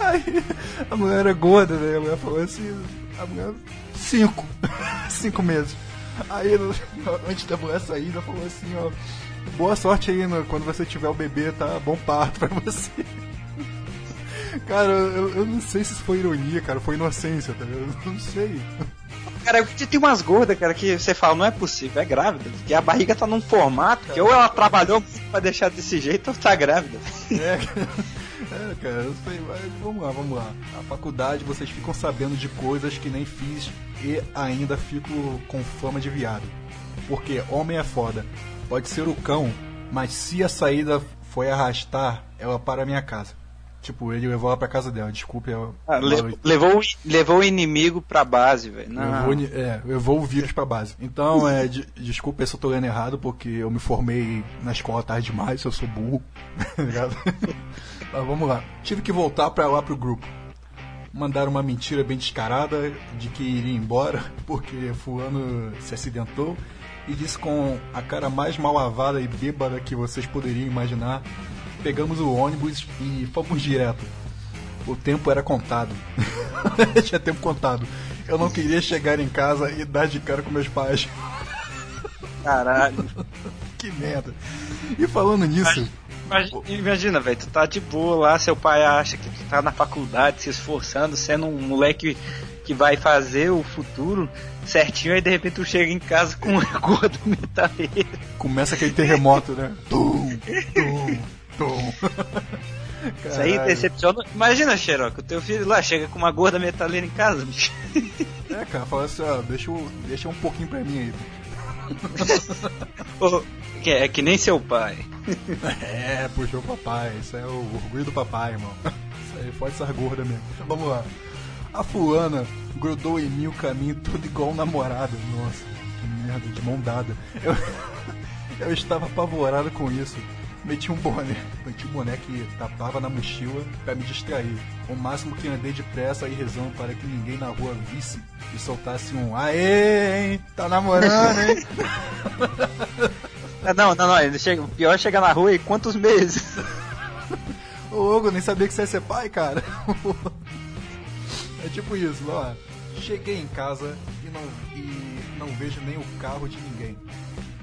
Aí a mulher era gorda, né? A mulher falou assim: A mulher Cinco. Cinco meses. Aí, antes da mulher sair, ela falou assim, ó. Boa sorte aí no- quando você tiver o bebê, tá? Bom parto pra você. Cara, eu, eu não sei se isso foi ironia, cara. Foi inocência, tá ligado? Eu não sei. Cara, tem umas gordas, cara, que você fala, não é possível, é grávida. Porque a barriga tá num formato que ou ela trabalhou pra deixar desse jeito ou tá grávida. É, é, cara, eu sei, mas vamos lá, vamos lá. A faculdade vocês ficam sabendo de coisas que nem fiz e ainda fico com fama de viado. Porque homem é foda. Pode ser o cão, mas se a saída foi arrastar, ela para a minha casa. Tipo, ele levou ela pra casa dela, desculpe. Ela, Ah, le- levou, o- levou o inimigo pra base, velho. Levou, é, levou o vírus pra base. Então, é, de, desculpa se eu tô lendo errado, porque eu me formei na escola tarde demais, eu sou burro. Mas vamos lá. Tive que voltar pra lá pro grupo. Mandaram uma mentira bem descarada de que iria embora, porque fulano se acidentou. E disse com a cara mais mal lavada e bêbada que vocês poderiam imaginar. Pegamos o ônibus e fomos direto. O tempo era contado. Tinha tempo contado. Eu não queria chegar em casa e dar de cara com meus pais. Caralho. que merda. E falando nisso, Imagina, imagina, velho, tu tá de boa lá, seu pai acha que tu tá na faculdade se esforçando, sendo um moleque que vai fazer o futuro certinho, aí de repente tu chega em casa com uma gorda metaleira. começa aquele terremoto, né? Tum, tum, tum. Isso aí Caralho. decepciona. Imagina, Xerox, o teu filho lá chega com uma gorda metaleira em casa, bicho. É, cara, fala assim, ó, deixa, deixa um pouquinho pra mim aí. Ô, que é que nem seu pai. É, puxou o papai. Isso é o orgulho do papai, irmão. Isso aí pode ser gorda mesmo. Vamos lá. A fulana grudou em mim o caminho todo igual um namorado. Nossa, que merda, de mão dada. Eu, eu estava apavorado com isso. Meti um boné, meti um boné que tapava na mochila pra me distrair. O máximo que andei depressa e rezando para que ninguém na rua visse e soltasse um Aê, hein? Tá namorando, hein? Ah, Não, não, não. Ele chega, o pior é chegar na rua e quantos meses? Ô, Hugo, nem sabia que você ia ser pai, cara. é tipo isso, ó. Cheguei em casa e não, e não vejo nem o carro de ninguém.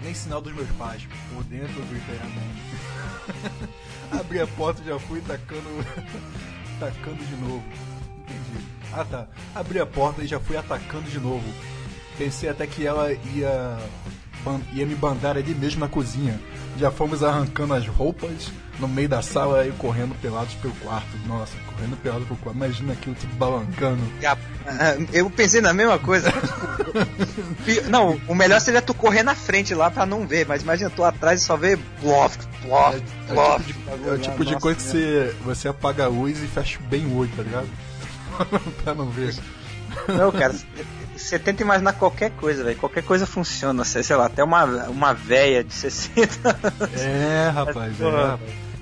Nem sinal dos meus pais. Por dentro gritei amém. Abri a porta e já fui tacando. tacando de novo. Entendi. Ah tá. Abri a porta e já fui atacando de novo. Pensei até que ela ia, ia me bandar ali mesmo na cozinha. Já fomos arrancando as roupas no meio da sala e correndo pelados pelo quarto. Nossa, correndo pelados pelo quarto. Imagina aquilo tudo balancando. Eu pensei na mesma coisa. Não, o melhor seria tu correr na frente lá pra não ver, mas imagina tu atrás e só vê blof, blof, É blof. o tipo de, é o tipo de coisa que você, você apaga a luz e fecha bem o olho, tá ligado? pra não ver. Não, cara, você tenta imaginar qualquer coisa, velho. Qualquer coisa funciona. Sei sei lá, até uma, uma véia de 60 anos. É, rapaz, é, rapaz.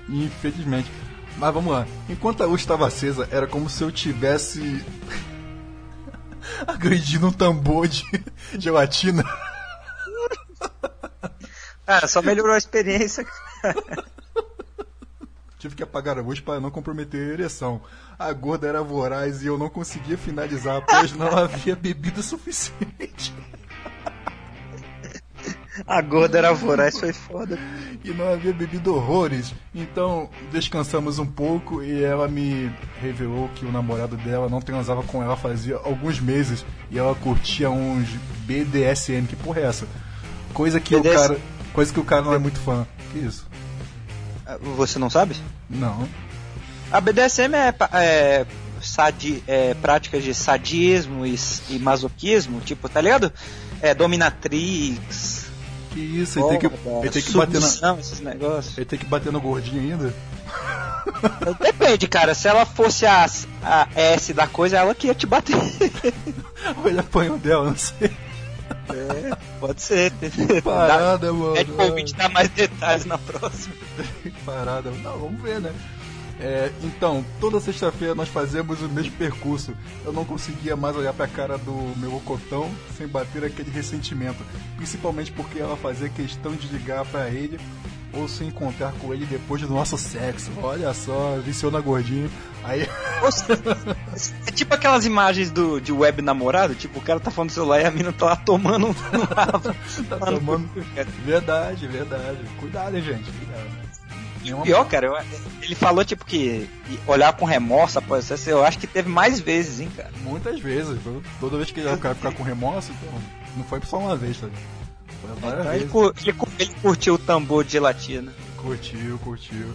Infelizmente. Mas vamos lá. Enquanto a luz estava acesa, era como se eu tivesse agredindo um tambor de gelatina. Cara, só melhorou a experiência. Tive que apagar a luz para não comprometer a ereção. A gorda era voraz e eu não conseguia finalizar, pois não havia bebido o suficiente. A gorda era voraz, foi foda. e não havia bebido horrores. Então descansamos um pouco e ela me revelou que o namorado dela não transava com ela fazia alguns meses e ela curtia uns BDSM. Que porra é essa? Coisa que o BDS. cara, coisa que o cara não é muito fã. Que isso? Você não sabe? Não. A BDSM é, é, sadi, é práticas de sadismo e, e masoquismo, tipo, tá ligado? É dominatrix, Que isso? Ele tem que, ele tem que bater na, esses negócios. ele tem que bater no gordinho ainda. Depende, cara. Se ela fosse a, a S da coisa, ela que ia te bater. Ou ele apanhou dela, não sei. É, pode ser. Parada, mano. É de convite dar mais detalhes na próxima. Parada. Não, vamos ver, né? É, então, toda sexta-feira nós fazemos o mesmo percurso. Eu não conseguia mais olhar pra cara do meu ocotão sem bater aquele ressentimento. Principalmente porque ela fazia questão de ligar pra ele ou se encontrar com ele depois do nosso sexo. Olha só, viciou na gordinha. Aí. É tipo aquelas imagens do, de web namorado, tipo, o cara tá falando no celular e a mina tá lá tomando um tá tomando. Verdade, verdade. Cuidado, hein, gente. Cuidado. E o pior, cara, eu- ele falou, tipo, que olhar com remorso após o sexo, eu acho que teve mais vezes, hein, cara. Muitas vezes. Toda vez que o cara ficar com remorso, então. Não foi só uma vez, tá? Então, ele, vezes. cu- ele cu- ele curtiu o tambor de gelatina. Curtiu, curtiu.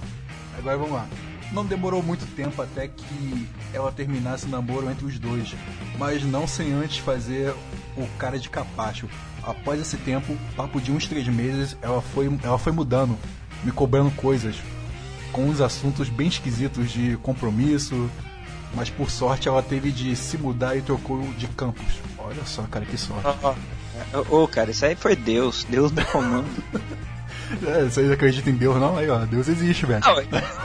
Agora vamos lá. Não demorou muito tempo até que ela terminasse o namoro entre os dois, mas não sem antes fazer o cara de capacho. Após esse tempo, papo de uns três meses, ela foi, ela foi mudando, me cobrando coisas, com uns assuntos bem esquisitos de compromisso, mas por sorte ela teve de se mudar e trocou de campus. Olha só, cara, que sorte. Ô, cara, isso aí foi Deus. Deus no comando. É, vocês acreditam em Deus não? Aí, ó, Deus existe, velho. Não,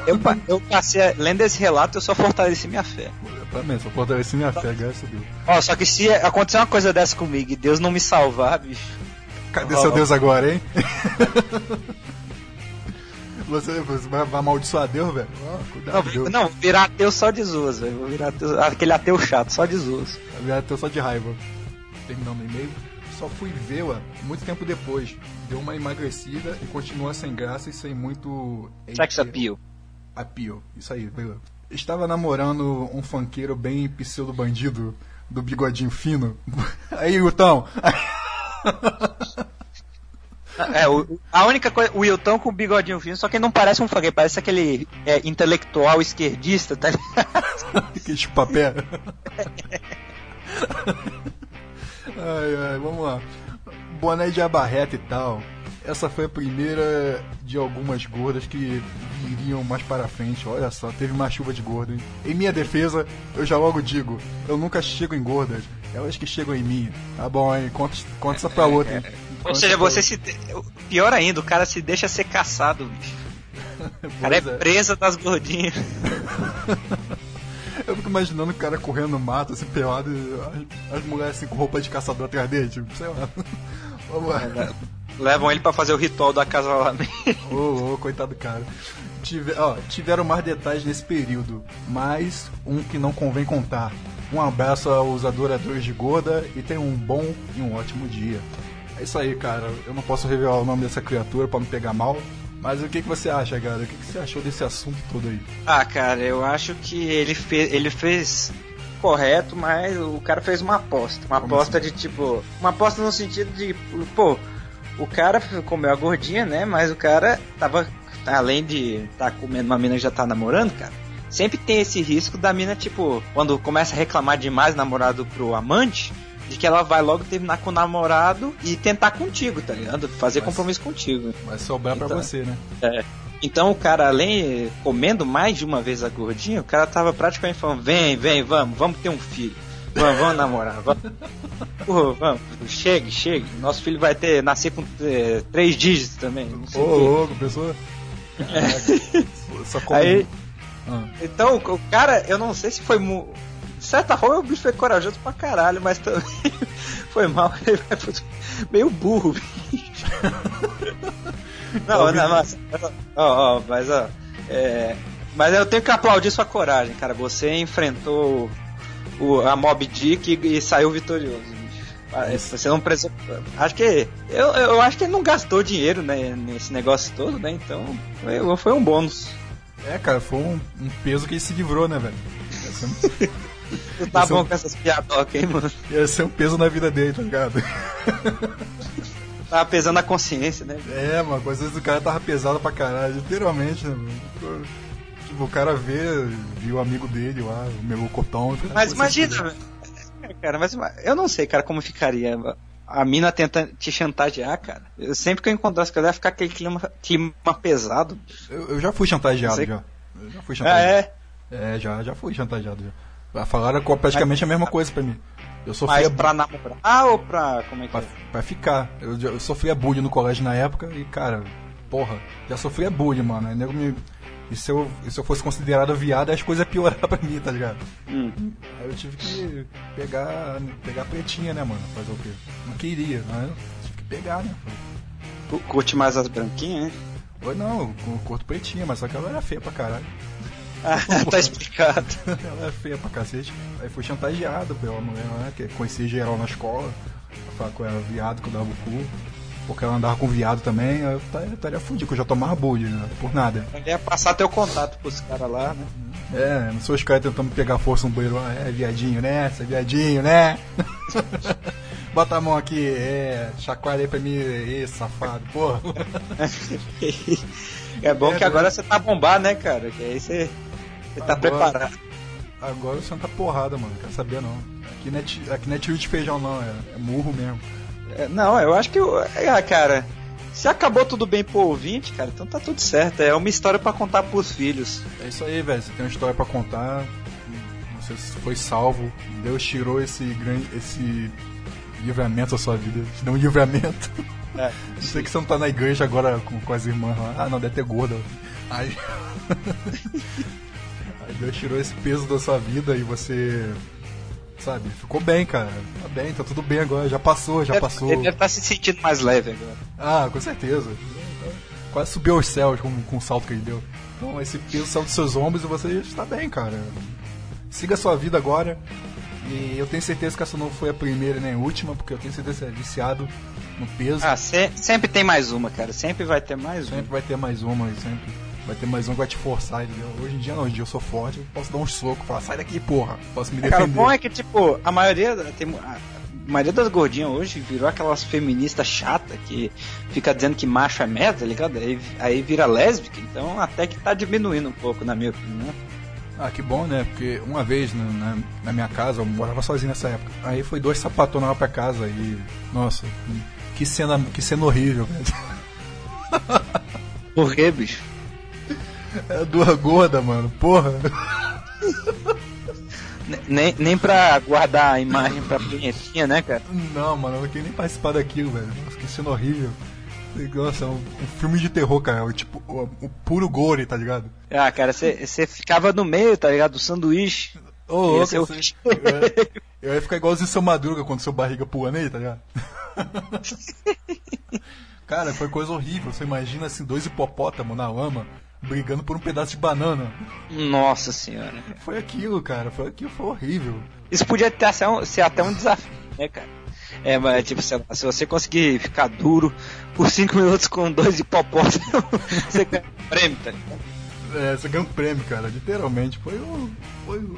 eu, eu passei, lendo esse relato, eu só fortaleci minha fé. Pra mim, só fortaleci minha fé, graças a Deus. Ó, só que se acontecer uma coisa dessa comigo e Deus não me salvar, bicho. Cadê Ó, seu ó. Deus agora, hein? você, você vai, vai amaldiçoar Deus, velho? Ó, cuidado, Não, Deus. não, virar ateu só de zoas, velho. Vou virar ateu, aquele ateu chato, só de zoas. Virar teu só de raiva. Terminando o e-mail. Só fui vê-la muito tempo depois. Deu uma emagrecida e continua sem graça e sem muito. Sex appeal. Appeal. Isso aí? Estava namorando um funkeiro bem pseudo bandido do bigodinho fino. Aí, Gutão. É, o- a única coisa, o Wilton com o bigodinho fino, só que ele não parece um funkeiro, parece aquele é, intelectual esquerdista, tá ligado? que chupapé. Ai, ai, vamos lá. Boné de abarreta e tal. Essa foi a primeira de algumas gordas que viriam mais para frente. Olha só, teve uma chuva de gordo, hein? Em minha defesa, eu já logo digo, eu nunca chego em gordas. Elas que chegam em mim. Tá bom, hein? Conta, conta essa pra outra, hein? Ou Conta seja, essa pra você se. de- Pior ainda, o cara se deixa ser caçado, bicho. outra. O cara é é. presa das gordinhas. Imaginando o cara correndo no mato, assim, pelado, e as, as mulheres assim com roupa de caçador atrás dele, tipo, sei lá. Vamos lá. Levam ele pra fazer o ritual do acasalamento. Ô, ô, coitado do cara. Tive- ó, tiveram mais detalhes nesse período, mas um que não convém contar. Um abraço aos adoradores de Gorda e tenham um bom e um ótimo dia. É isso aí, cara. Eu não posso revelar o nome dessa criatura pra não pegar mal. Mas o que, que você acha, cara? O que, que você achou desse assunto todo aí? Ah, cara, eu acho que ele, fe ele fez correto, mas o cara fez uma aposta. Uma Como aposta de tipo. Uma aposta no sentido de, pô, o cara comeu a gordinha, né? Mas o cara tava. Além de tá comendo uma mina que já tá namorando, cara. Sempre tem esse risco da mina, tipo, quando começa a reclamar demais do namorado pro amante, de que ela vai logo terminar com o namorado e tentar contigo, tá ligado? Fazer Mas- compromisso contigo. Vai sobrar pra Então. você, né? Então o cara, além comendo mais de uma vez a gordinha, o cara tava praticamente falando: vem, vem, vamos, vamos ter um filho. Vamos, vamos namorar, vamos. Pô, vamos, chegue, chegue. Nosso filho vai ter, nascer com eh, três dígitos também. Não sei Ô, louco, pessoa. Caraca, Só como... Aí, Ah. então, o cara, eu não sei se foi. De certa forma, o bicho foi corajoso pra caralho, mas também foi mal. Ele meio burro, bicho. Não, não, mas. Ó, ó, mas ó. é, mas eu tenho que aplaudir sua coragem, cara. Você enfrentou o, a Mob Dick e, e saiu vitorioso. Ah, Você não precisou. Acho que. Eu, eu acho que ele não gastou dinheiro né, nesse negócio todo, né? Então foi, foi um bônus. É, cara, foi um, um peso que ele se livrou, né, velho? Tu tá é bom um- com essas piadocas, hein, mano? ia ser um peso na vida dele, tá ligado? Tava pesando a consciência, né? É, mano, às vezes o cara tava pesado pra caralho, literalmente, né, mano? Tipo, o cara vê, viu o amigo dele lá, o meu cotão. Mas "Pô, imagina, você-. É, cara, mas eu não sei, cara, como ficaria. A mina tenta te chantagear, cara. Eu, sempre que eu encontrasse ela, ia ficar aquele clima, clima pesado. Eu, eu já fui chantageado, Você- já. Eu já fui Ah, chantageado. é? É, já, já fui chantageado, já. Falaram co- praticamente a mesma coisa pra mim. Eu Mas sofria pra namorar ah, ou pra. Como é que pra, é? pra ficar. Eu, eu sofria bullying no colégio na época e, cara, porra, já sofria bullying, mano. Aí nego me. E se eu, se eu fosse considerado viado, as coisas iam piorar pra mim, tá ligado? Hum. Aí eu tive que pegar, pegar a pretinha, né, mano? Fazer o quê? Não queria, mas eu tive que pegar, né? Tu Curte mais as branquinhas, né? Oi, não, com corto pretinha, mas só que ela era feia pra caralho. Ah, tá explicado. ela é feia pra cacete. Aí foi chantageado pela mulher lá, que conhecia geral na escola. Falar que eu era viado, que eu dava o cu. Porque ela andava com viado também, eu ta- eu estaria fudido, que eu já tomava bullying, né? Por nada. Ele ia passar teu contato pros caras lá, né? É, não sou os caras tentando pegar força no banheiro, ah, é viadinho, né? Você é viadinho, né? Bota a mão aqui, é, chacoalha aí pra mim, ê, safado, porra. É bom É, que agora você tá bombado, né, cara? Que aí você, você tá Agora- preparado. Agora você não tá porrada, mano, quer saber não. Aqui não é, aqui não é tiro de feijão não, é, é murro mesmo. É, não, eu acho que. eu- Ah, cara, se acabou tudo bem pro ouvinte, cara, então tá tudo certo. É uma história pra contar pros filhos. É isso aí, velho. Você tem uma história pra contar. Você foi salvo. Deus tirou esse grande, esse livramento da sua vida. Te deu um livramento. É. Sei que você não tá na igreja agora com, com as irmãs lá. Ah, não, deve ter gorda. Aí... Deus tirou esse peso da sua vida e você. Sabe, ficou bem, cara. Tá bem, tá tudo bem agora. Já passou, já Deve- passou. Ele deve estar se sentindo mais leve agora. Ah, com certeza. Quase subiu aos céus com, com o salto que ele deu. Então esse peso saiu dos seus ombros e você está bem, cara. Siga a sua vida agora. E eu tenho certeza que essa não foi a primeira nem a última, porque eu tenho certeza que você é viciado no peso. Ah, se- sempre tem mais uma, cara. Sempre vai ter mais uma. Sempre vai ter mais uma, sempre vai ter mais uma que vai te forçar, entendeu? Hoje em dia não, hoje em dia eu sou forte, eu posso dar um soco, falar, sai daqui, porra, posso me Cara, o defender. bom é que, tipo, a maioria, tem, a maioria das gordinhas hoje virou aquelas feministas chata que fica dizendo que macho é merda, tá ligado? Aí, aí vira lésbica, então até que tá diminuindo um pouco, na minha opinião. Ah, que bom, né? Porque uma vez na, na, na minha casa, eu morava sozinho nessa época. Aí foi dois sapatões lá pra casa e. Nossa, que cena, que cena horrível, velho. Por quê, bicho? É duas gordas, mano. Porra. Nem, nem pra guardar a imagem pra punhetinha, né, cara? Não, mano, eu não queria nem participar daquilo, velho. Que cena horrível. Nossa, um, um filme de terror, cara. o Tipo, o, o puro gore, tá ligado? Ah, cara, você ficava no meio, tá ligado? Do sanduíche. Ô, ser eu, eu ia ficar igualzinho seu Madruga quando seu barriga pulando aí, tá ligado? Cara, foi coisa horrível. Você imagina assim, dois hipopótamos na lama brigando por um pedaço de banana. Nossa senhora. Foi aquilo, cara. Foi aquilo, foi horrível. Isso podia ter até um, ser até um desafio, né, cara? É, mas tipo, lá, se você conseguir ficar duro por 5 minutos com dois hipopótamos, você ganha um prêmio, tá ligado? É, você ganhou um prêmio, cara. Literalmente. Foi o. Foi o.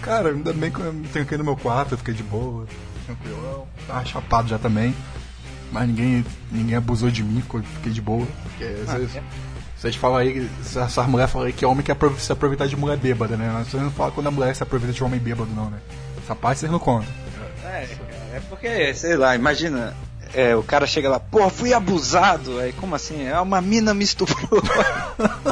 Cara, ainda bem que eu tenho aqui no meu quarto, eu fiquei de boa, tranquilão. Tava chapado já também. Mas ninguém, ninguém abusou de mim, fiquei de boa. Porque às vezes. Vocês falam aí, essas mulheres falam aí que homem quer se aproveitar de mulher bêbada, né? Vocês não falam quando a mulher se aproveita de homem bêbado, não, né? Essa parte vocês não contam. É, é porque, sei lá, imagina, é, o cara chega lá, pô, fui abusado. Aí, como assim? É uma mina me estuprou.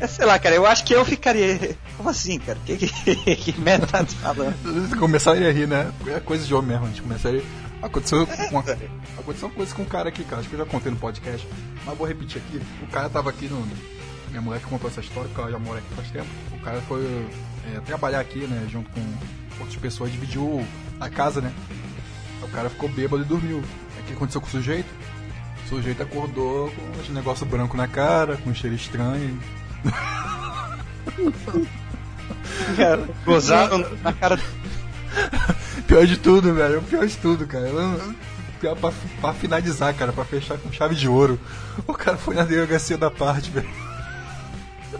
é, sei lá, cara, eu acho que eu ficaria. Como assim, cara? Que, que, que merda tá falando? Vocês começaram a rir, né? É coisa de homem mesmo, a gente começaram a rir. Aconteceu, com uma, aconteceu uma coisa com um cara aqui, cara. Acho que eu já contei no podcast. Mas vou repetir aqui. O cara tava aqui no. Minha mulher que contou essa história, porque ela já mora aqui faz tempo. O cara foi é, trabalhar aqui, né? Junto com outras pessoas, dividiu a casa, né? O cara ficou bêbado e dormiu. Aí O que aconteceu com o sujeito? O sujeito acordou com esse negócio branco na cara, com um cheiro estranho. Cara, gozaram na cara Pior de tudo, velho. Pior de tudo, cara. Pior pra, pra finalizar, cara, pra fechar com chave de ouro. O cara foi na delegacia da parte, velho.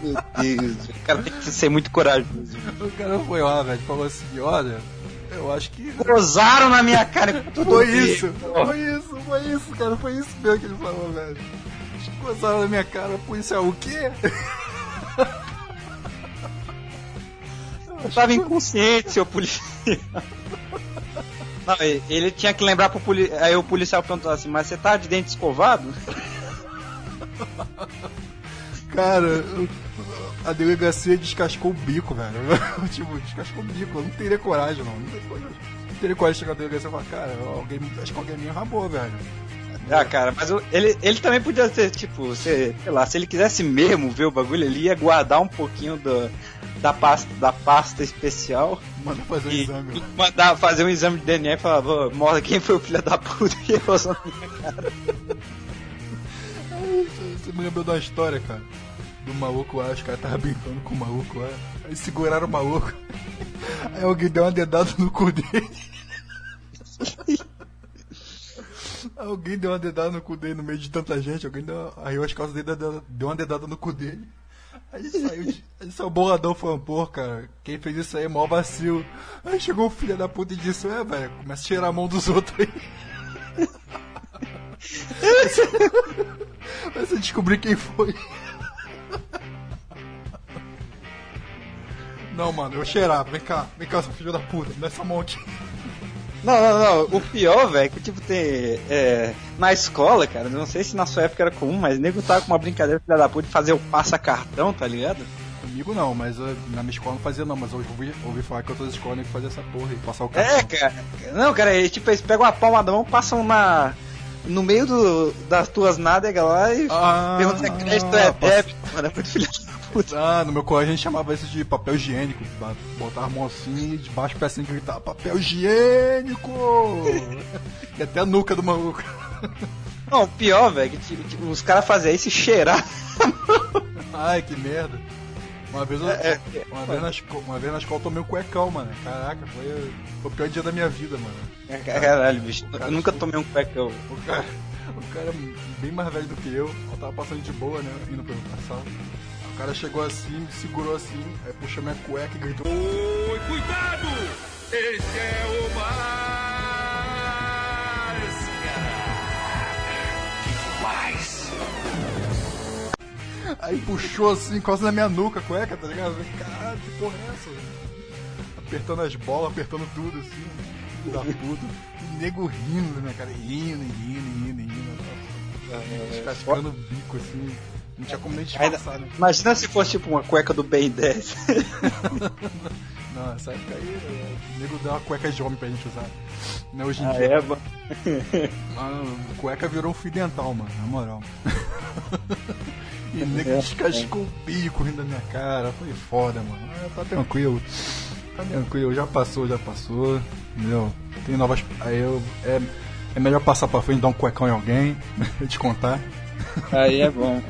Meu Deus, o cara tem que ser muito corajoso. O cara foi lá, velho, falou assim, olha, eu acho que. Gozaram na minha cara. tudo Foi isso, foi isso, foi isso, cara, foi isso mesmo que ele falou, velho. Gozaram na minha cara, policial, o quê? Eu tava inconsciente, seu policial. Não, ele- tinha que lembrar pro policial. Aí o policial perguntou assim: Mas você tá de dente escovado? Cara, a delegacia descascou o bico, velho. tipo, descascou o bico. Eu não teria coragem, não. Não teria coragem, não teria coragem de chegar na delegacia e falar, cara, alguém, acho que alguém me enrabou, velho. Ah, cara, mas ele, ele também podia ser, tipo, se, sei lá, se ele quisesse mesmo ver o bagulho, ele ia guardar um pouquinho do, da, pasta, da pasta especial Manda fazer um e, exame. mandar fazer um exame de DNA e falar: "Vô, mostra quem foi o filho da puta que gozou na minha cara. Você me lembrou uma história, cara. Do maluco lá, os caras estavam brincando com o maluco lá. Aí seguraram o maluco. Aí alguém deu uma dedada no cu dele. Alguém deu uma dedada no cu dele no meio de tanta gente. Alguém deu, as calças dele deu- deu uma dedada no cu dele. Aí saiu, de, aí saiu o boladão pô, cara, quem fez isso aí é mó vacilo. Aí chegou o filho da puta e disse, é, velho, começa a cheirar a mão dos outros aí. Mas você descobrir quem foi. Não, mano, eu cheirava. Vem cá, vem cá, seu filho da puta, dá essa mão aqui. Não, não, não. O pior, velho, é que tipo tem. É, na escola, cara, não sei se na sua época era comum, mas nego tava com uma brincadeira filha da puta de fazer o passa-cartão, tá ligado? Comigo não, mas uh, na minha escola não fazia não, mas eu ouvi, ouvi falar que outras escolas nem fazia essa porra e passar o cartão. É, cara. Não, cara, eles, tipo, eles pegam a palma da mão, passam na. No meio do, das tuas nádegas lá e Ah, perguntam se é crédito é passa- débito, mano. É muito filha da puta. Ah, no meu colégio a gente chamava isso de papel higiênico. Botava a mão assim e de baixo pra cima gritava papel higiênico! e até a nuca do maluco. Não, o pior, velho, que tipo, tipo, os caras faziam isso e cheirar. Ai, que merda. Uma vez, eu, É, é, uma, vez na escola, uma vez na escola eu tomei um cuecão, mano. Caraca, foi, foi o pior dia da minha vida, mano. Caralho, bicho. Eu nunca tomei um cuecão. O cara, o cara bem mais velho do que eu, eu tava passando de boa, né? Indo pra sala. O cara chegou assim, me segurou assim, aí puxou minha cueca e gritou. Oi, cuidado! Esse é o Máscara. Aí puxou assim, quase na minha nuca a cueca, tá ligado? Caralho, que porra é essa? Apertando as bolas, apertando tudo assim, da puta. E nego rindo, né, cara? Rindo, rindo, rindo, rindo. Descascando o bico assim. Não tinha como nem disfarçar, né? Imagina se fosse tipo uma cueca do Ben 10. Não, essa época aí, é, o nego deu uma cueca de homem pra gente usar. Não, hoje em Ah, dia. é. Mano, cueca virou um fio dental, mano, na moral. e o nego É, descascou o bico rindo da minha cara. Foi foda, mano. Ah, tá tranquilo. Tá tranquilo, já passou, já passou. Entendeu? Tem novas. Aí eu. É, é melhor passar pra frente e dar um cuecão em alguém, te contar. Aí é bom.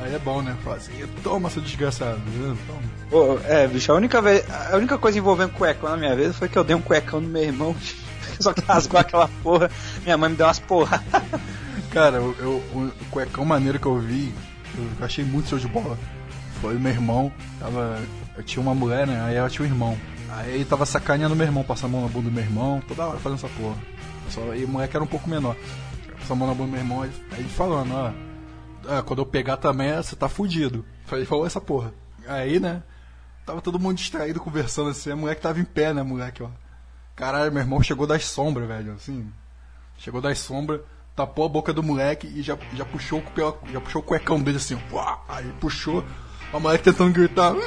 Aí é bom, né? Falar assim, toma, seu desgraçado. Toma. Pô, é, bicho, a única, vez, a única coisa envolvendo cuecão na minha vida foi que eu dei um cuecão no meu irmão. Só que rasgou aquela porra. Minha mãe me deu umas porra. Cara, eu, eu- o cuecão maneiro que eu vi, eu achei muito show de bola. Foi o meu irmão, tava. Eu tinha uma mulher, né? Aí ela tinha um irmão. Aí ele tava sacaneando meu irmão, passando a mão na bunda do meu irmão, toda hora fazendo essa porra. Só, e o moleque era um pouco menor. Passando a mão na bunda do meu irmão, aí ele falando, ó. "Ah, quando eu pegar também, você tá fudido. Ele falou essa porra. Aí, né? Tava todo mundo distraído conversando assim, a moleque tava em pé, né, moleque, ó. Caralho, meu irmão chegou das sombras, velho, assim. Chegou das sombras, tapou a boca do moleque e já, já, puxou, pela- já puxou o cuecão dele assim, ó. Aí puxou, a moleque tentando gritar. "Hum,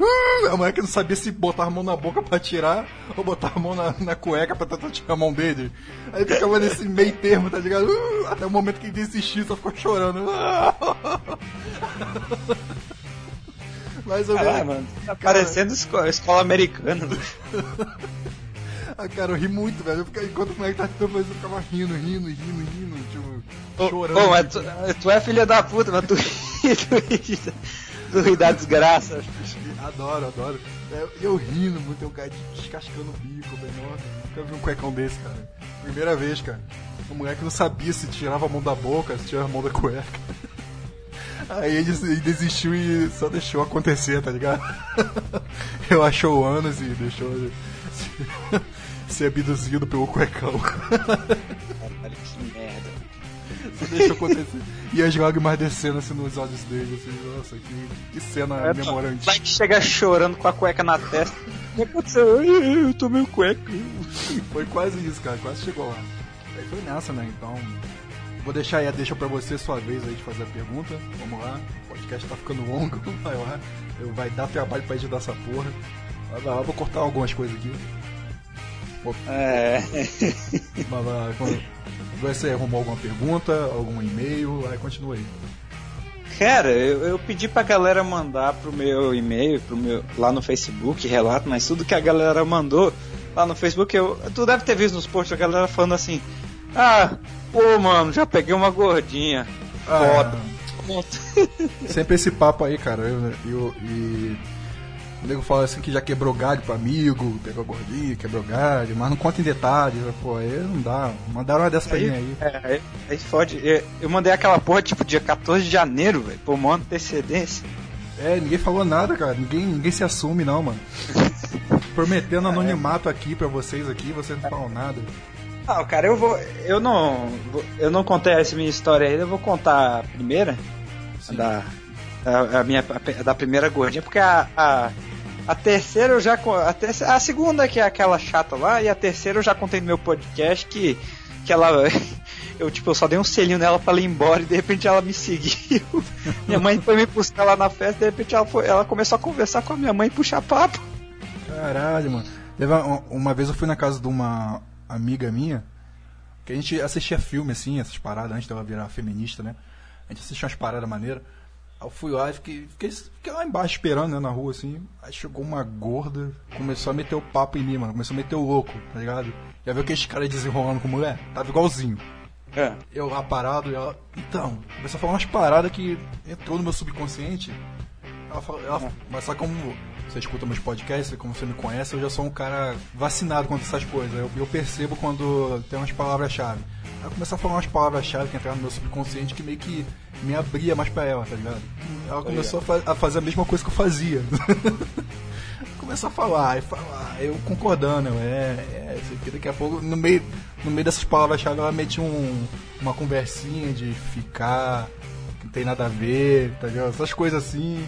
hum", A moleque não sabia se botar a mão na boca pra tirar ou botar a mão na, na cueca pra tentar tirar a mão dele. Aí ficava nesse meio termo, tá ligado? "Hum", Até o momento que ele desistiu, só ficou chorando. Mais ou menos. Caralho, mano. Tá parecendo escola, escola americana. Ah, cara, eu ri muito, velho. Eu ficava, enquanto o moleque tá tentando fazer, eu ficava rindo, rindo, rindo, rindo, tipo, chorando. ô, mas tu, tu é filha da puta, mas tu ri, tu ri, tu ri da desgraça. Adoro, adoro. É, E eu rindo muito, eu cara descascando o bico, velho. Nunca vi um cuecão desse, cara. Primeira vez, cara. O moleque não sabia se tirava a mão da boca, se tirava a mão da cueca. Aí ele, ele desistiu e só deixou acontecer, tá ligado? Eu achou anos e deixou ser abduzido pelo cuecão. Caralho, que merda. Você deixou acontecer. E as lágrimas descendo assim nos olhos dele, assim, nossa, que, que cena É, memorante. Vai que chega chorando com a cueca na testa. O que aconteceu? Eu tomei o cueca. Foi quase isso, cara, quase chegou lá. Aí foi nessa, né? Então, vou deixar aí a deixa pra você, sua vez aí de fazer a pergunta. Vamos lá, o podcast tá ficando longo, vai lá. Eu, vai dar trabalho pra editar essa porra. Vai lá, vou cortar algumas coisas aqui. É. Vai lá, quando- você arrumou alguma pergunta, algum e-mail, aí continua aí. Cara, eu, eu pedi pra galera mandar pro meu e-mail, pro meu, lá no Facebook, relato, mas tudo que a galera mandou lá no Facebook, eu, tu deve ter visto nos posts a galera falando assim: Ah, pô, mano, já peguei uma gordinha. Foda. ponto. Sempre esse papo aí, cara. Eu, eu, e o nego fala assim que já quebrou galho pro amigo, pegou gordinho, quebrou galho, mas não conta em detalhes. Pô, aí não dá. Mandaram uma dessa pra mim aí. É, aí, aí fode. Eu, mandei aquela porra tipo dia 14 de janeiro, velho, por uma antecedência. É, ninguém falou nada, cara. Ninguém, ninguém se assume, não, mano. Prometendo anonimato aqui pra vocês aqui, vocês não falam nada. Não, cara, eu vou. Eu não. Eu não contei essa minha história ainda, eu vou contar a primeira. Da. A, a minha. a- da primeira gordinha, porque a. a a terceira eu já. A, terceira, a segunda, que é aquela chata lá, e a terceira eu já contei no meu podcast que. Que ela. Eu, tipo, eu só dei um selinho nela pra ela ir embora e de repente ela me seguiu. minha mãe foi me buscar lá na festa, de repente ela, foi, ela começou a conversar com a minha mãe e puxar papo. Caralho, mano. Uma, uma vez eu fui na casa de uma amiga minha, que a gente assistia filme, assim, essas paradas, antes dela virar feminista, né? A gente assistia umas paradas maneiras. Aí eu fui lá e fiquei, fiquei, fiquei lá embaixo esperando, né, na rua, assim. Aí chegou uma gorda, começou a meter o papo em mim, mano. Começou a meter o louco, tá ligado? Já viu aqueles caras desenrolando com mulher? Tava igualzinho. É. Eu lá parado e ela. Então, começou a falar umas paradas que entrou no meu subconsciente. Ela falou, ela, mas só como você escuta meus podcasts, como você me conhece, eu já sou um cara vacinado contra essas coisas. Eu, eu percebo quando tem umas palavras-chave. Ela começou a falar umas palavras-chave que entraram no meu subconsciente que meio que me abria mais pra ela, tá ligado? Ela começou a, fa- a fazer a mesma coisa que eu fazia. começou a falar e falar, eu concordando, eu, é, é, isso aqui, daqui a pouco, no meio, no meio dessas palavras-chave, ela metia um, uma conversinha de ficar, que não tem nada a ver, tá ligado? Essas coisas assim,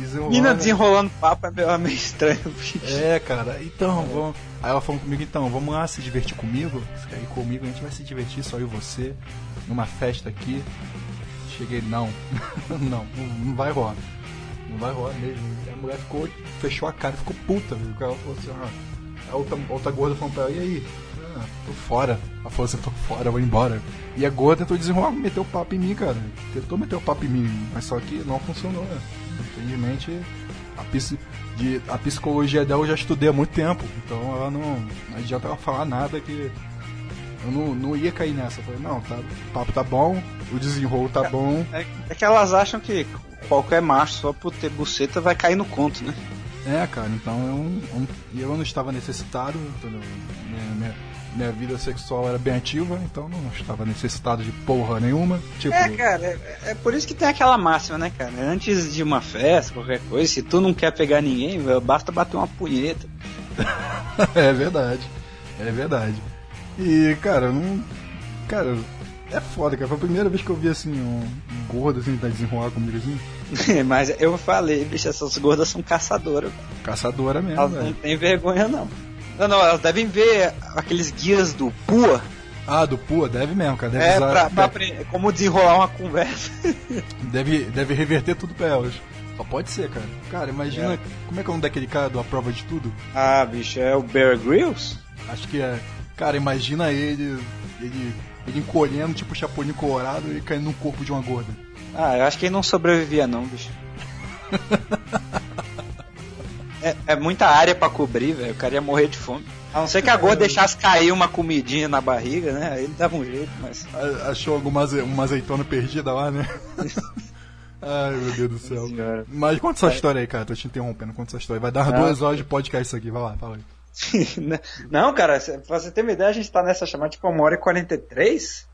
desenrolando. Mina desenrolando papo é meio, é meio estranho, bicho. É, cara, então, vamos. Aí ela falou comigo, então, vamos lá se divertir comigo? Quer ir comigo? A gente vai se divertir, só eu e você, numa festa aqui. Cheguei, não, não, não, vai rolar. Não vai rolar mesmo. A mulher ficou, fechou a cara ficou puta, viu? Ela falou assim, ah, a outra, a outra gorda falou pra ela, e aí? Ah, tô fora. Ela falou assim, tô fora, vou embora. E a gorda tentou desenrolar, meteu o papo em mim, cara. Tentou meter o papo em mim, mas só que não funcionou, né? Infelizmente, a, psi- de, a psicologia dela eu já estudei há muito tempo, então ela não, não adianta ela falar nada que eu não, não ia cair nessa. Eu falei, não, tá, o papo tá bom, o desenrolo tá bom. É, é que elas acham que qualquer macho só por ter buceta vai cair no conto, né? É, cara, então eu, eu, eu não estava necessitado, entendeu? Minha, minha, minha vida sexual era bem ativa, então não estava necessitado de porra nenhuma. Tipo, É, cara, é, é por isso que tem aquela máxima, né, cara? Antes de uma festa, qualquer coisa, se tu não quer pegar ninguém, basta bater uma punheta. é verdade. É verdade. E, cara, não. Cara, é foda, cara. Foi a primeira vez que eu vi assim, um, um gordo assim, tá desenrolar comigo assim. Mas eu falei, bicho, essas gordas são caçadoras. Caçadora mesmo, Elas não têm vergonha, não. Não, não, elas devem ver aqueles guias do PUA Ah, do Pua, deve mesmo, cara. Deve, é, usar- pra, pra aprender como desenrolar uma conversa. deve, deve reverter tudo pra elas. Só pode ser, cara. Cara, imagina É. como é que é o nome daquele cara do A Prova de Tudo? ah, bicho, é o Bear Grylls? Acho que é. Cara, imagina ele. Ele, ele encolhendo, tipo Chapolin Colorado e caindo no corpo de uma gorda. Ah, eu acho que ele não sobrevivia, não, bicho. É, é muita área pra cobrir, velho. O cara ia morrer de fome. A não ser que a gorda deixasse cair uma comidinha na barriga, né? Aí ele dava um jeito, mas. Achou alguma aze- uma azeitona perdida lá, né? Ai, meu Deus do céu. Senhora. Mas conta essa história aí, cara. Tô te interrompendo. Conta essa história. Vai dar Ah. duas horas de podcast isso aqui. Vai lá, fala aí. não, cara, pra você ter uma ideia, a gente tá nessa chamada tipo uma hora e 43.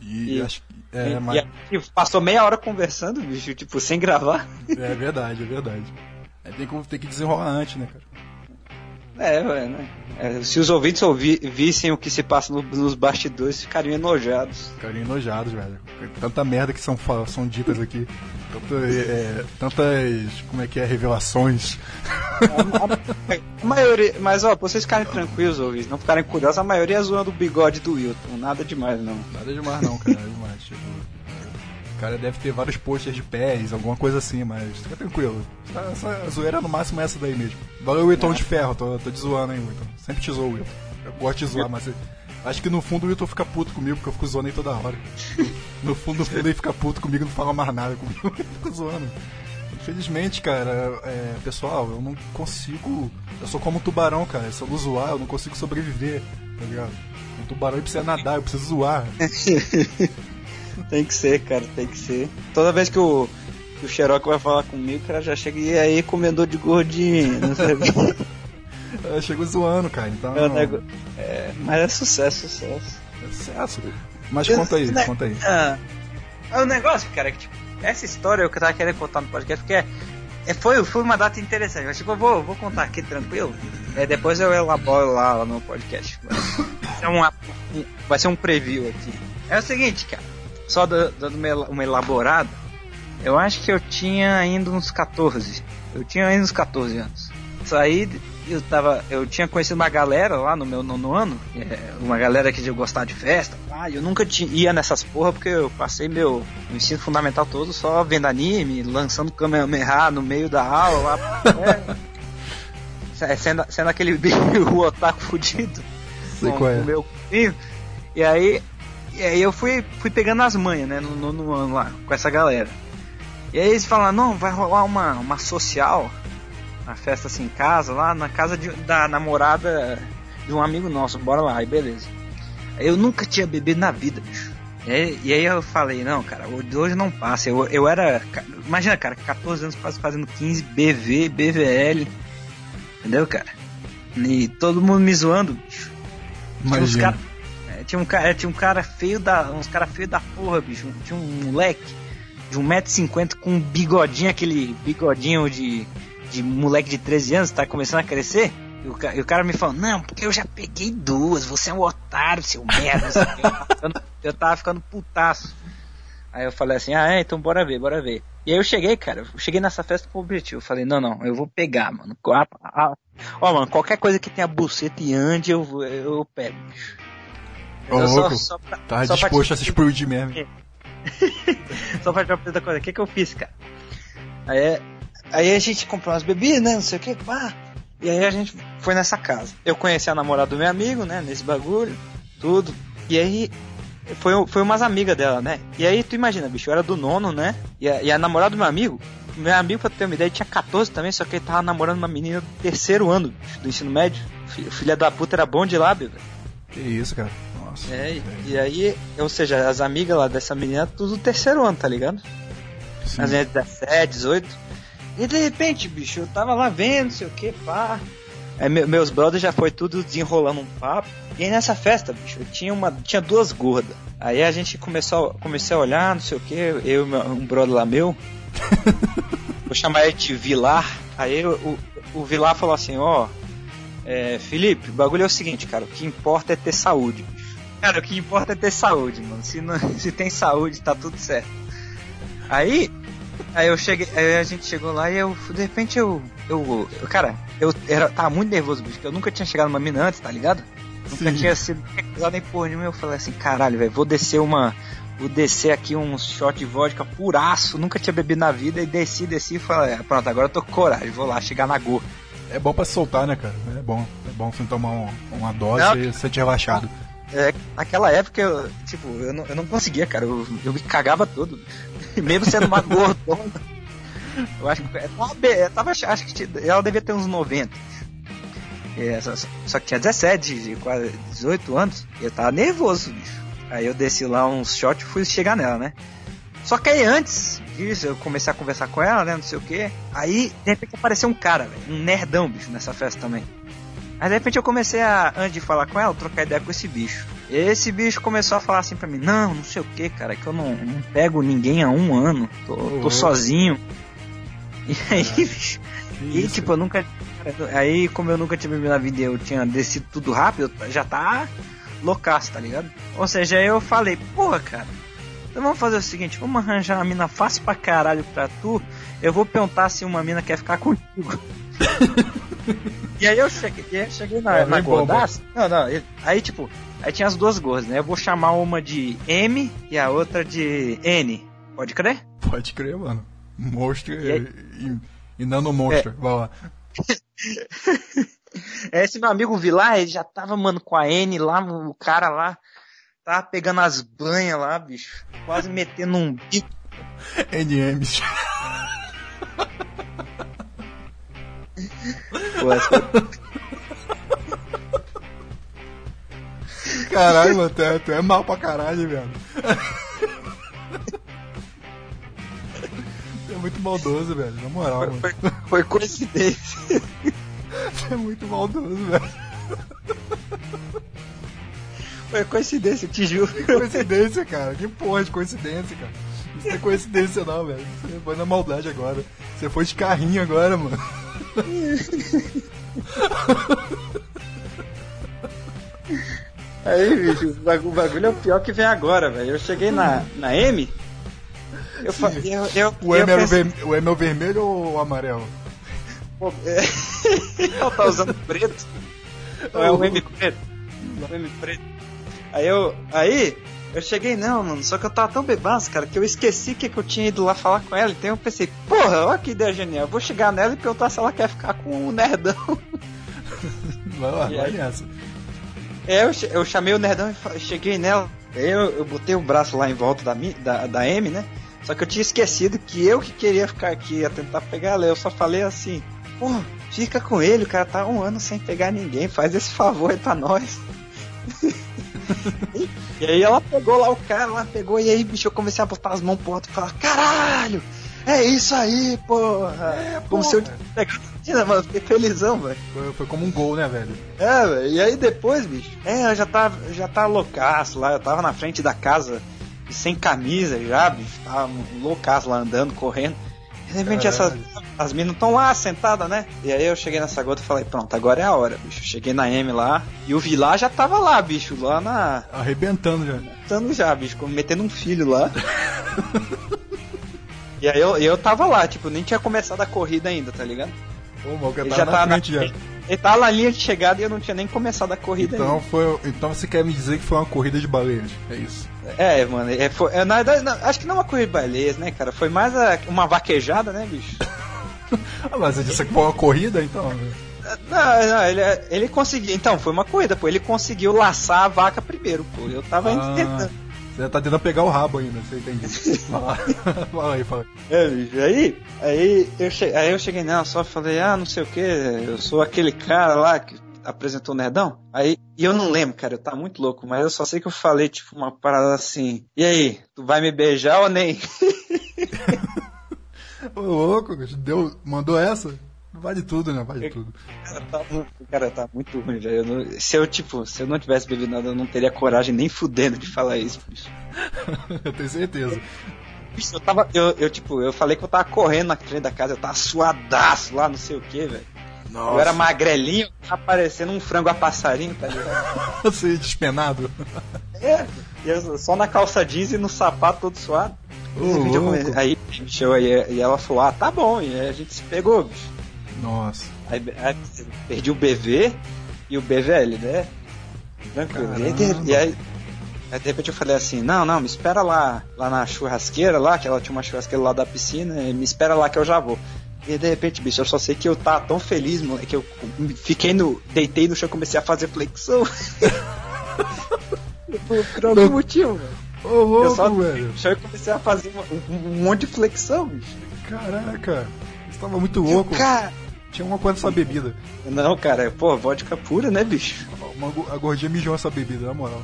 E, E- acho que. É, e, mas, e a gente passou meia hora conversando, bicho, tipo, sem gravar. é verdade, é verdade. Aí tem que, tem que desenrolar antes, né, cara? É, velho, né? É, se os ouvintes ouvi, vissem o que se passa no- nos bastidores, ficariam enojados. Ficaria enojados, velho. Tanta merda que são, são ditas aqui. Tanta, é, tantas. Como é que é? Revelações. A maioria, mas ó, pra vocês ficarem tranquilos, ouvintes, não ficarem curiosos, a maioria é zoando o bigode do Wilton, nada demais não. Nada demais, não, cara. Nada demais. Tipo, cara deve ter vários posters de pés, alguma coisa assim, mas fica tranquilo. Essa, essa zoeira no máximo é essa daí mesmo. Valeu, Wilton de ferro. Tô, tô te zoando, hein, Wilton. Sempre te zoo, Wilton. Eu gosto de zoar, mas. Acho que no fundo o Wilton fica puto comigo, porque eu fico zoando ele toda hora. No fundo, no fundo ele fica puto comigo e não fala mais nada comigo. Eu fico zoando. Infelizmente, cara, é, pessoal, eu não consigo. Eu sou como um tubarão, cara. Se eu não zoar, eu não consigo sobreviver, tá ligado? Um tubarão precisa nadar, eu preciso zoar. Tem que ser, cara, tem que ser. Toda vez que o, que o Xerox vai falar comigo, cara, já chega e aí comedor de gordinho, não sei o quê. Eu chego zoando, cara, então. É um nego- é, mas é sucesso, sucesso. É sucesso. Mas conta aí, Né? conta aí. Ah, é o negócio, cara, é que tipo, essa história eu que eu tava querendo contar no podcast, porque é, é- foi, foi uma data interessante. Mas tipo, eu vou, vou contar aqui tranquilo. É, depois eu elaboro lá, lá no podcast. Vai ser, uma- um, vai ser um preview aqui. É o seguinte, cara. Só da- dando uma ela- uma elaborada. Eu acho que eu tinha ainda uns 14. Eu tinha ainda uns 14 anos. Saí, eu tava. Eu tinha conhecido uma galera lá no meu nono ano. é, uma galera que eu gostava de festa. Ah, eu nunca ti- ia nessas porra porque eu passei meu, ensino fundamental todo só vendo anime, lançando Kamehameha no meio da aula lá. É, sendo, sendo aquele o otaku fudido. Sei com- qual é. o meu filho. E aí, e aí eu fui, fui pegando as manhas, né, no nono ano lá, com essa galera. E aí eles falaram, não, vai rolar uma, uma social, uma festa assim em casa, lá na casa de- da namorada de um amigo nosso, bora lá, aí beleza. Eu nunca tinha bebido na vida, bicho. E aí, e aí eu falei, não, cara, hoje não passa. Eu, eu era. Imagina, cara, 14 anos quase fazendo 15, BV, BVL. Entendeu, cara? E todo mundo me zoando, bicho. Imagina. cara, é, tinha um cara, tinha um cara feio da, uns cara feio da porra, bicho. Tinha um moleque de 1,50m com um bigodinho, aquele bigodinho de, de moleque de 13 anos, tá começando a crescer. E o, e o cara me falou, não, porque eu já peguei duas, você é um otário, seu merda. eu, tava ficando, eu tava ficando putaço. Aí eu falei assim, ah, é, então bora ver, bora ver. E aí eu cheguei, cara, eu cheguei nessa festa com o objetivo. Eu falei, não, não, eu vou pegar, mano. Mano, qualquer coisa que tenha buceta e ande, eu, eu pego, bicho. Ô, só- louco, só pra- Tá só disposto a se explodir mesmo. só pra te fazer da coisa, o que que eu fiz, cara? Aí, aí a gente comprou umas bebidas, né, não sei o que, pá. E aí a gente foi nessa casa. Eu conheci a namorada do meu amigo, né, nesse bagulho, tudo. E aí foi, foi umas amigas dela, né? E aí tu imagina, bicho, eu era do nono, né? E a, e a namorada do meu amigo, meu amigo, pra ter uma ideia, tinha 14 também, só que ele tava namorando uma menina do terceiro ano bicho, do ensino médio. Fi- Filha da puta era bom de lábio, velho. Que isso, cara. Nossa. É, e- aí, ou seja, as amigas lá dessa menina, tudo do terceiro ano, tá ligado? Sim. As minhas 17, 18. E de repente, bicho, eu tava lá vendo, sei o que, pá. Aí me- meus brothers já foi tudo desenrolando um papo. E aí nessa festa, bicho, eu tinha, uma, tinha duas gordas. Aí a gente começou, comecei a olhar, não sei o que, eu e um brother lá meu. Vou chamar ele de Vilar. Aí o, o, Vilar falou assim, ó. é, Felipe, o bagulho é o seguinte, cara, o que importa é ter saúde, bicho. Cara, o que importa é ter saúde, mano. Se, não, se tem saúde, tá tudo certo. Aí, aí eu cheguei, aí a gente chegou lá e eu, de repente eu, eu, eu- cara, eu era, tava muito nervoso, bicho, porque eu nunca tinha chegado numa mina antes, tá ligado? Nunca Sim. tinha sido recusado nem porra nenhuma. Eu falei assim, caralho, velho, vou descer uma, vou descer aqui um shot de vodka puraço, nunca tinha bebido na vida e desci, desci e falei, ah, pronto, agora eu tô com coragem, vou lá chegar na gorra. É bom pra soltar, né, cara? É bom. É bom você tomar um- uma dose Não. e você te relaxado. É, naquela época, eu, tipo, eu não, eu não conseguia, cara. Eu, eu me cagava todo. Mesmo sendo uma gordona. Eu acho que. Eu be- eu tava, acho que ela devia ter uns 90. É, só, só- que tinha 17, de quase 18 anos. E eu tava nervoso, bicho. Aí eu desci lá uns shots e fui chegar nela, né? Só que aí antes disso, eu comecei a conversar com ela, né? Não sei o que. Aí, de repente, apareceu um cara. Um nerdão, bicho, nessa festa também. Aí de repente eu comecei a, antes de falar com ela, trocar ideia com esse bicho. E esse bicho começou a falar assim pra mim, não, não sei o que, cara, que eu não, não pego ninguém há um ano, tô, tô sozinho. E aí, bicho, e tipo, eu nunca. Aí, como eu nunca tive na vida e eu tinha descido tudo rápido, já tá loucaço, tá ligado? Ou seja, aí eu falei, porra, cara, então vamos fazer o seguinte, vamos arranjar uma mina fácil pra caralho pra tu. Eu vou perguntar se uma mina quer ficar contigo. e aí eu cheguei, cheguei na, É, na bomba. gordaça. Não, não, e- aí tipo, aí tinha as duas gordas, né? Eu vou chamar uma de M e a outra de N. Pode crer? Pode crer, mano. Monstro E aí? e, e nano monstro. Vai lá. Esse meu amigo Vilar, ele já tava, mano, com a N lá, o cara lá, tava pegando as banhas lá, bicho. Quase metendo um bico. NMs. Caralho, mano, tu é, tu é mal pra caralho, velho. muito maldoso, velho. Na moral, mano. Foi, foi coincidência. Você é muito maldoso, velho. Foi coincidência, te juro. Coincidência, cara. Que porra de coincidência, cara. Isso não é coincidência não, velho. Você foi na maldade agora. Você foi de carrinho agora, mano. Aí, bicho, o bagu- o bagulho é o pior que vem agora, velho. Eu cheguei na, na M. Eu falei. Eu, eu, O eu M, era o, pensei, verme- o M é o vermelho ou o amarelo? pô, é, Ela tá usando preto. Ou é o M preto? O M preto. Aí eu. Aí. Eu cheguei, não, mano, só que eu tava tão bebaço, cara, que eu esqueci que, que eu tinha ido lá falar com ela. Então eu pensei, porra, olha que ideia genial. Eu vou chegar nela e perguntar se ela quer ficar com o nerdão. Vai lá, vai nessa. É, eu, eu chamei o nerdão e cheguei nela. Eu, eu botei o braço lá em volta da, da, da M, né? Só que eu tinha esquecido que eu que queria ficar aqui, ia tentar pegar ela. Eu só falei assim, pô, fica com ele, o cara tá um ano sem pegar ninguém, faz esse favor aí pra nós. e aí ela pegou lá o cara, lá pegou, e aí, bicho, eu comecei a botar as mãos pro alto e falar, caralho! É isso aí, porra! Como se eu mano, fiquei felizão, velho. Foi, foi como um gol, né, velho? É, velho. E aí depois, bicho, é, eu já tava, já tava loucaço lá, eu tava na frente da casa, sem camisa já, bicho, tava loucaço lá andando, correndo. De repente essas, as minas tão lá sentadas, né? E aí eu cheguei nessa gota e falei, pronto, agora é a hora, bicho. Cheguei na M lá, e o Vilar já tava lá, bicho, lá na. Arrebentando já. Tando já, bicho, metendo um filho lá. e aí eu, eu tava lá, tipo, nem tinha começado a corrida ainda, tá ligado? Ô, mal, que Ele tá já na na frente já. Ele tava na linha de chegada e eu não tinha nem começado a corrida ainda. Então, foi, então você quer me dizer que foi uma corrida de baleias. É isso. É, mano, é, foi, é, na verdade, não, acho que não é uma corrida de baleias, né, cara? Foi mais a- uma vaquejada, né, bicho? Ah, mas você disse que foi uma corrida, então. Não, não, ele, ele conseguiu. Então, foi uma corrida, pô. Ele conseguiu laçar a vaca primeiro, pô. Eu tava Ah, tentando. Você tá tentando pegar o rabo ainda, você entende? Fala, fala aí, fala. É. Aí, aí, eu che... aí eu cheguei nela só falei, ah, não sei o que, eu sou aquele cara lá que apresentou o Nerdão. Aí, e eu não lembro, cara, eu tá muito louco, mas eu só sei que eu falei, tipo, uma parada assim, e aí, tu vai me beijar ou nem? Ô, louco, deu, mandou essa? Vale tudo, né? Vale tudo. Cara, tá, cara, tá muito ruim, velho. Não- Se eu, tipo, se eu não tivesse bebido nada, eu não teria coragem nem fudendo de falar isso, bicho. Eu tenho certeza. Bicho, eu tava, eu, eu, tipo, eu falei que eu tava correndo na frente da casa, eu tava suadaço lá, não sei o que, velho. Eu era magrelinho, tava parecendo um frango a passarinho, tá ligado? Você despenado. É, eu só na calça jeans e no sapato todo suado. Ô, Esse vídeo eu comecei- aí, bicho, eu- e, ela falou, ah, tá bom, e aí a gente se pegou, bicho. Nossa. Aí, aí perdi o BV e o BVL, né? Tranquilo. E aí, de, e aí, aí, de repente eu falei assim, não, não, me espera lá, lá na churrasqueira lá, que ela tinha uma churrasqueira lá da piscina, e me espera lá que eu já vou. E de repente, bicho, eu só sei que eu tava tão feliz, mano, que eu fiquei no. deitei no chão e comecei a fazer flexão. por, por algum motivo, velho. Ô, Eu louco, só velho. no chão e comecei a fazer uma- um, um monte de flexão, bicho. Caraca. Você tava muito louco. Cara, Tinha uma coisa nessa bebida. não, cara, pô, vodka pura, né, bicho? Uma, a gordinha mijou essa bebida, na moral.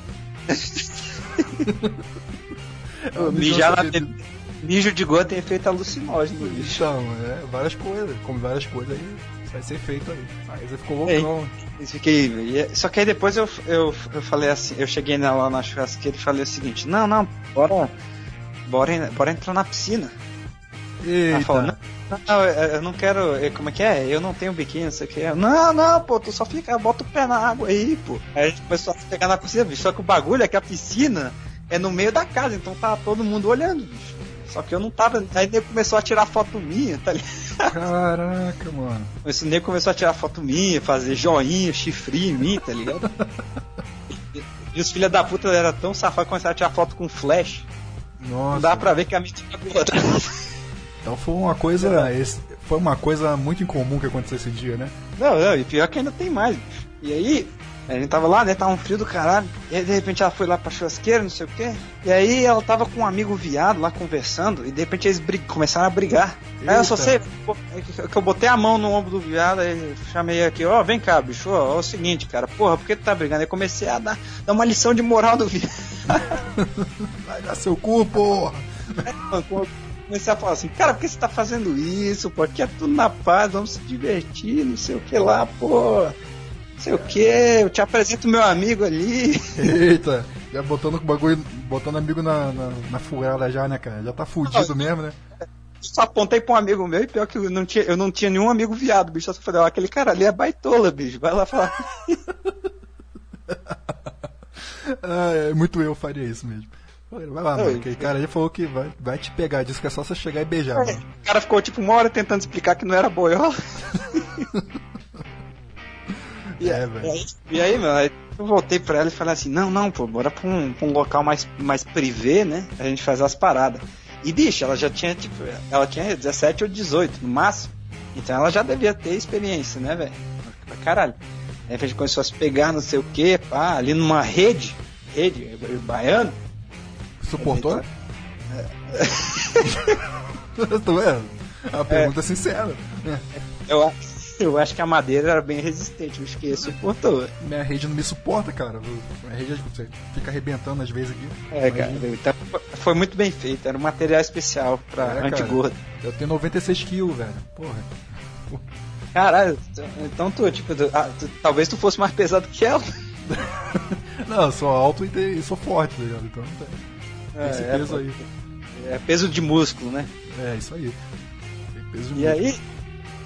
Mijar essa na bebida. Mijo de gordo tem efeito alucinógeno, bicho. Então, é, várias coisas. Come várias coisas aí. Vai ser feito aí. Aí você ficou loucão. Eu fiquei. e- Só que aí depois eu, eu, eu falei assim, eu cheguei na- lá na churrasqueira e falei o seguinte, não, não, bora. Bora, bora entrar na piscina. Ela falou, não, Eita. Não, eu, não quero. eu- Como é que é? Eu não tenho biquíni, não sei o que. Eu, Não, não, pô, tu só fica, bota o pé na água aí, pô. Aí a gente começou a pegar na piscina, bicho. Só que o bagulho é que a piscina é no meio da casa, então tá todo mundo olhando, bicho. Só que eu não tava. Aí ele começou a tirar foto minha, tá ligado? Caraca, mano. Esse nego começou a tirar foto minha, fazer joinha, chifre em mim, tá ligado? E, os filhos da puta eram tão safados que começaram a tirar foto com flash. Não Nossa. dá pra ver que a minha tinha gorda. Então foi uma coisa. foi uma coisa muito incomum que aconteceu esse dia, né? Não, não, e pior que ainda tem mais. E aí, a gente tava lá, né? Tava um frio do caralho. E aí, de repente, ela foi lá pra churrasqueira, não sei o quê. E aí, ela tava com um amigo viado lá conversando. E de repente, eles brig- começaram a brigar. Aí eu só Eita. sei é que- eu botei a mão no ombro do viado. Aí chamei aqui: Ó, vem cá, bicho. Ó, ó, é o seguinte, cara. Porra, por que tu tá brigando? Aí comecei a dar, dar uma lição de moral do viado. Vai dar seu cu, porra! Comecei a falar assim, cara, por que você tá fazendo isso? Pô, aqui é tudo na paz, vamos se divertir, não sei o que lá, pô. Não sei o que, eu te apresento meu amigo ali. Eita, já botando o bagulho, botando amigo na, na, na furada já, né, cara? Já tá fudido mesmo, né? Só apontei pra um amigo meu e pior que eu não tinha, eu não tinha nenhum amigo viado, bicho. Eu só falei, ó, aquele cara ali é baitola, bicho. Vai lá falar. Ah, é, muito eu faria isso mesmo. Vai lá, mano. Aquele cara aí falou que vai, vai te pegar. Disse que é só você chegar e beijar, mano. O cara ficou tipo uma hora tentando explicar que não era boiola. E, É, velho. e aí, meu, aí eu voltei pra ela e falei assim, não, não, pô, bora pra um, pra um local mais, mais privê, né? A gente faz as paradas. E, bicho, ela já tinha, tipo, ela tinha 17 ou 18 no máximo. Então ela já devia ter experiência, né, velho? Pra Caralho. Aí a gente começou a se pegar, não sei o que, pá, ali numa rede, rede, baiano. Suportou? Tô vendo? É uma pergunta sincera. É. Eu, a- eu acho que a madeira era bem resistente, bicho, que suportou. Minha rede não me suporta, cara. Minha rede fica arrebentando às vezes aqui. É, cara, então foi muito bem feito, era um material especial pra É, antigordo. Eu tenho 96 quilos, velho. Porra. Caralho, então tu, tipo, tu- ah, tu- talvez tu fosse mais pesado que ela. Não, eu sou alto e, te- e sou forte, tá ligado? Então tem, tem esse É, peso é, aí. É peso de músculo, né? É, isso aí. Tem peso de E aí,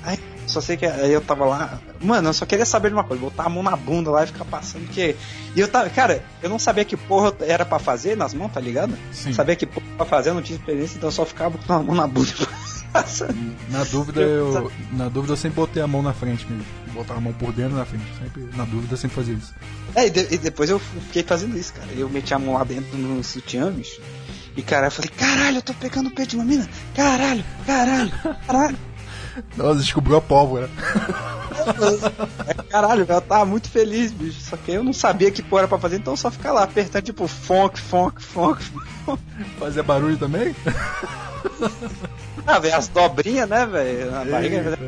aí, só sei que aí eu tava lá, mano, eu só queria saber de uma coisa, botar a mão na bunda lá e ficar passando, porque. E eu tava, cara, eu não sabia que porra era pra fazer nas mãos, tá ligado? Sim. Sabia que porra pra fazer, eu não tinha experiência, então eu só ficava botando a mão na bunda. passando. Na dúvida, eu, na dúvida eu sempre botei a mão na frente mesmo. Botar a mão por dentro na frente. Sempre, na dúvida eu sempre fazia isso. É, e, de- e depois eu fiquei fazendo isso, cara. Eu meti a mão lá dentro no sutiã, bicho. E cara, eu falei, caralho, eu tô pegando o peito de uma mina. Caralho, caralho, caralho. Nossa, descobriu a pólvora. É, caralho, ela tava muito feliz, bicho. Só que eu não sabia que porra era pra fazer, então só ficar lá apertando, tipo, fonk, fonk, fonk. Fazia barulho também? Ah, velho, as dobrinhas, né, velho? Na barriga.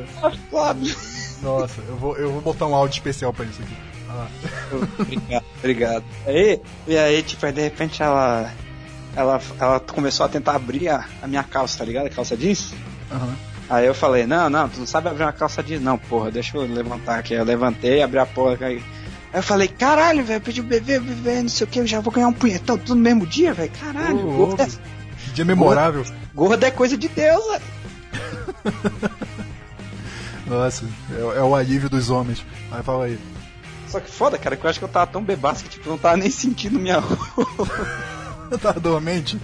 Claro. Nossa, eu vou, eu vou botar um áudio especial pra isso aqui. Ah, Obrigado, obrigado. Aí, e aí, tipo, aí de repente ela. Ela, ela começou a tentar abrir a, a minha calça, tá ligado? A calça jeans. aham. Aí eu falei, não, não, tu não sabe abrir uma calça jeans, não, porra, deixa eu levantar aqui. Eu levantei, abri a porra. Aí, aí eu falei, caralho, velho, pedi o bebê, bebê, não sei o que, eu já vou ganhar um punhetão tudo no mesmo dia, velho. Caralho, Ô, gordo, é, louco. Dia memorável. gordo é coisa de Deus, velho. Nossa, é, é o alívio dos homens. Aí fala aí. Só que foda, cara, que eu acho que eu tava tão bebaço que, tipo, não tava nem sentindo minha roupa. Tá dormente?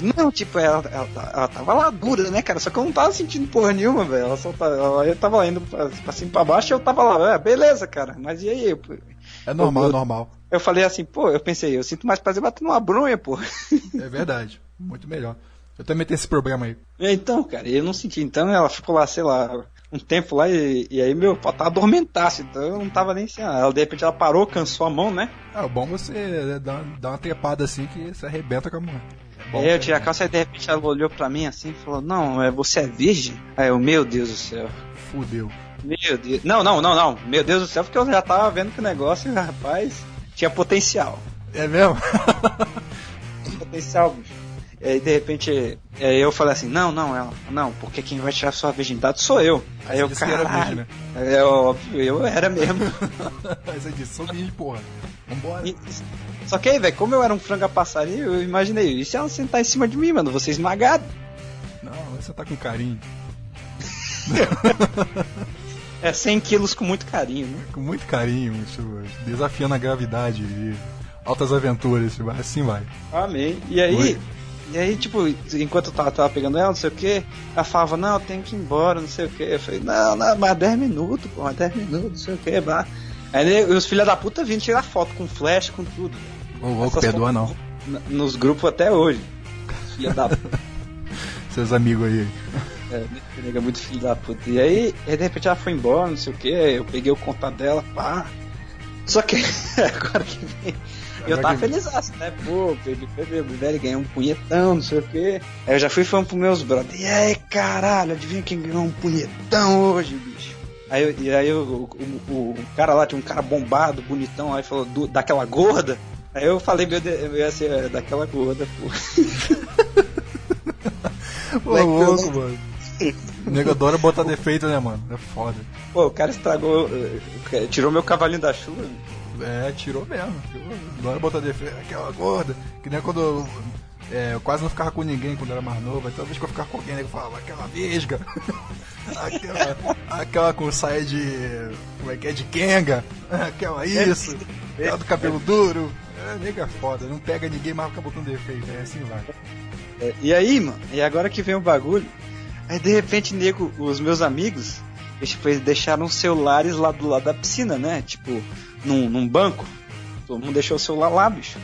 Não, tipo, ela, ela, ela tava lá dura, né, cara? Só que eu não tava sentindo porra nenhuma, velho. Ela só tava, ela, eu tava indo pra, pra cima pra baixo e eu tava lá, é, beleza, cara. Mas e aí? Eu, É normal, Eu- é normal. eu falei assim, pô, eu pensei, eu sinto mais prazer batendo uma bronha, pô. É verdade. Muito melhor. Eu também tenho esse problema aí. Então, cara, eu não senti. Então ela ficou lá, sei lá, um tempo lá e, e aí meu pau tava adormentaço. Então eu não tava nem assim. Ela, de repente ela parou, cansou a mão, né? Ah, o bom é você é, dar, dar uma trepada assim que você arrebenta com a mão. É bom, aí eu tirei a calça e de repente ela olhou pra mim assim e falou: Não, é, você é virgem? Aí eu, meu Deus do céu. Fudeu. Meu Deus. Não, não, não, não. Meu Deus do céu, porque eu já tava vendo que o negócio, rapaz, tinha potencial. É mesmo? Potencial, bicho. E aí de repente aí eu falei assim, não, não, ela, não, porque quem vai tirar sua virgindade sou eu. Aí eu, que era virgem, É óbvio, eu era mesmo. Aí você disse, sou virgem, porra. Vambora. E- Só que aí, velho, como eu era um franga passarinho, eu imaginei, e se ela sentar em cima de mim, mano, você esmagado? Não, você tá com carinho. É 100 quilos com muito carinho, né? Com muito carinho, isso, desafiando a gravidade e altas aventuras, assim vai. Amém. E aí, Oi. e aí, tipo, enquanto eu tava, tava pegando ela, não sei o que, ela falava, não, eu tenho que ir embora, não sei o que. Eu falei, não, não, mas 10 minutos, pô, mais 10 minutos, não sei o que, blá. Aí os filhos da puta vindo tirar foto com flash, com tudo. Ô louco, perdoa não. Nos grupos até hoje. Filha da puta. Seus amigos aí. É, nega muito filho da puta. E aí, de repente ela foi embora, não sei o que, eu peguei o contato dela, pá. Só que agora que vem. Eu tava feliz, né? Pô, perdi, perdi, o velho ganhou um punhetão, não sei o que. Aí eu já fui falando pros meus brothers, e aí, caralho, adivinha quem ganhou um punhetão hoje, bicho? Aí, eu- e aí eu- o, o, o cara lá tinha um cara bombado, bonitão, aí falou "Do- daquela gorda. Aí eu falei, meu Deus, eu ia ser é, daquela gorda, pô. Ô, louco, mano. O nego adora botar defeito, né, mano? É foda. Pô, o cara estragou. eh, Tirou meu cavalinho da chuva. É, tirou mesmo. Adora botar defeito. Aquela gorda. Que nem quando eu, é, eu quase não ficava com ninguém quando era mais novo. Toda vez que eu ficava com alguém, nego falava, aquela vesga. aquela, aquela com saia de. Como é que é? De Kenga. Aquela isso. Aquela do cabelo duro. É, nego é foda. Não pega ninguém, mas fica botando defeito. É assim vai. É, E aí, mano, e agora que vem o bagulho. Aí de repente, nego, os meus amigos, eles, tipo, eles deixaram os celulares lá do lado da piscina, né? Tipo, num, num banco. Todo mundo deixou o celular lá, bicho.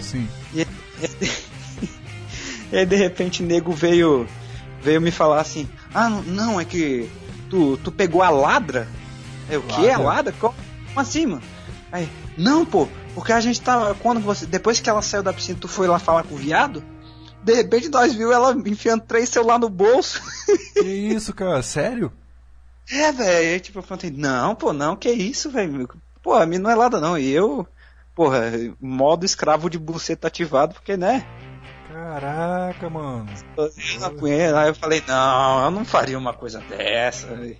Sim. E, e aí de repente nego veio veio me falar assim: "Ah, não, é que tu, tu pegou a ladra?" É o quê? A Ladra? ladra? Como assim, mano? Aí, não, pô, porque a gente tava quando você depois que ela saiu da piscina, tu foi lá falar com o viado? De repente nós viu ela enfiando três celular no bolso. Que isso, cara? Sério? É, velho. Tipo, eu falei, não, pô, não, que isso, velho. Pô, a mim não é nada, não. E eu, porra, modo escravo de buceta ativado, porque, né? Caraca, mano. Aí eu falei, não, eu não faria uma coisa dessa. velho.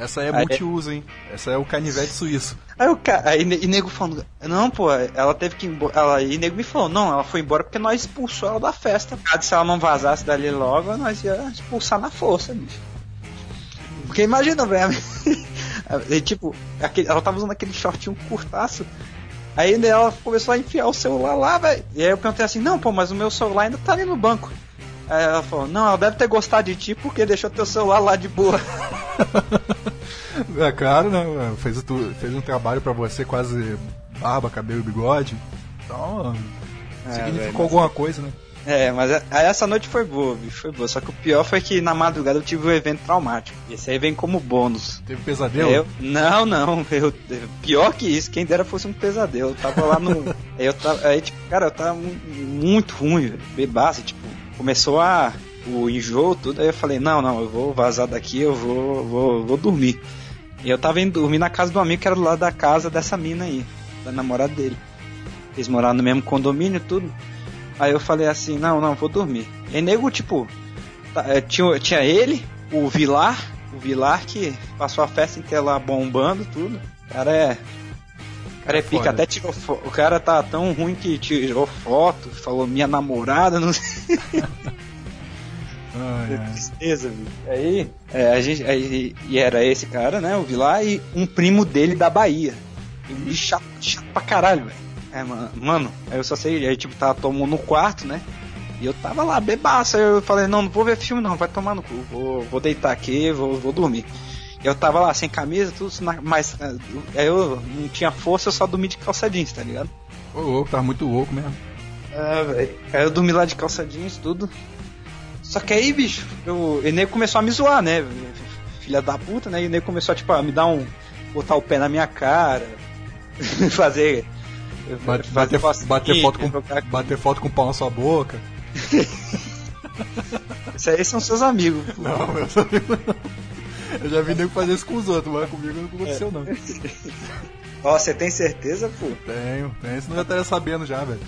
Essa é Aí- multiuso, hein? Essa é o canivete suíço. Aí o cara, aí e nego falando, não, pô, ela teve que ir embora. Ela, e nego me falou, não, ela foi embora porque nós expulsou ela da festa. Se ela não vazasse dali logo, nós ia expulsar na força, bicho. Porque imagina, velho. tipo, aquele, ela tava usando aquele shortinho curtaço. Aí ela começou a enfiar o celular lá, velho. E aí eu perguntei assim, não, pô, mas o meu celular ainda tá ali no banco. Aí ela falou, não, ela deve ter gostado de ti porque deixou teu celular lá de boa. É claro, né? Fez, tu- fez um trabalho pra você, quase barba, cabelo e bigode. Então, É, significou velho, alguma coisa, né? É, mas essa noite foi boa, bicho, foi boa. Só que o pior foi que na madrugada eu tive um evento traumático. Esse aí vem como bônus. Teve pesadelo? Eu, não, não, eu, pior que isso, quem dera fosse um pesadelo. Eu tava lá no. eu tava, aí, tipo, cara, eu tava mu- muito ruim, bebaço, tipo, começou a. o enjoo, tudo. Aí eu falei, não, não, eu vou vazar daqui, eu vou, vou, vou dormir. E eu tava indo dormir na casa do amigo que era do lado da casa dessa mina aí, da namorada dele. Eles moravam no mesmo condomínio e tudo. Aí eu falei assim, não, não, vou dormir. E nego, tipo, tá, é, tinha, tinha ele, o Vilar, o Vilar que passou a festa inteira lá bombando tudo. O cara é. O cara é pica, foda. até tirou foto. O cara tá tão ruim que tirou foto, falou minha namorada, não sei. Ai, ai. Tristeza, bicho. Aí, é, a gente, aí, e era esse cara, né, o Vilar, e um primo dele da Bahia. E chato, chato pra caralho, velho. É, mano, aí eu só sei, aí tipo, tava tomando no quarto, né? E eu tava lá, bebaço, aí eu falei, não, não vou ver filme não, vai tomar no cu, vou, vou deitar aqui, vou, vou dormir. Eu tava lá, sem camisa, tudo, mas eh, aí eu não tinha força, eu só dormi de calça jeans, tá ligado? Ô, louco, tava muito louco mesmo. É, velho. Aí eu dormi lá de calça jeans, tudo. Só que aí, bicho, o nego começou a me zoar, né? Filha da puta, né? E o nego começou, tipo, a me dar um. botar o pé na minha cara. fazer. Bate- fazer bater, bater, foto com, jogar- bater foto com o pau na sua boca. Isso aí são seus amigos. pô. Não, meus amigos não. Eu já vi nego fazer isso com os outros, mas comigo não aconteceu não. Ó, você tem certeza, pô? Tenho, tenho, senão eu já estaria sabendo já, velho.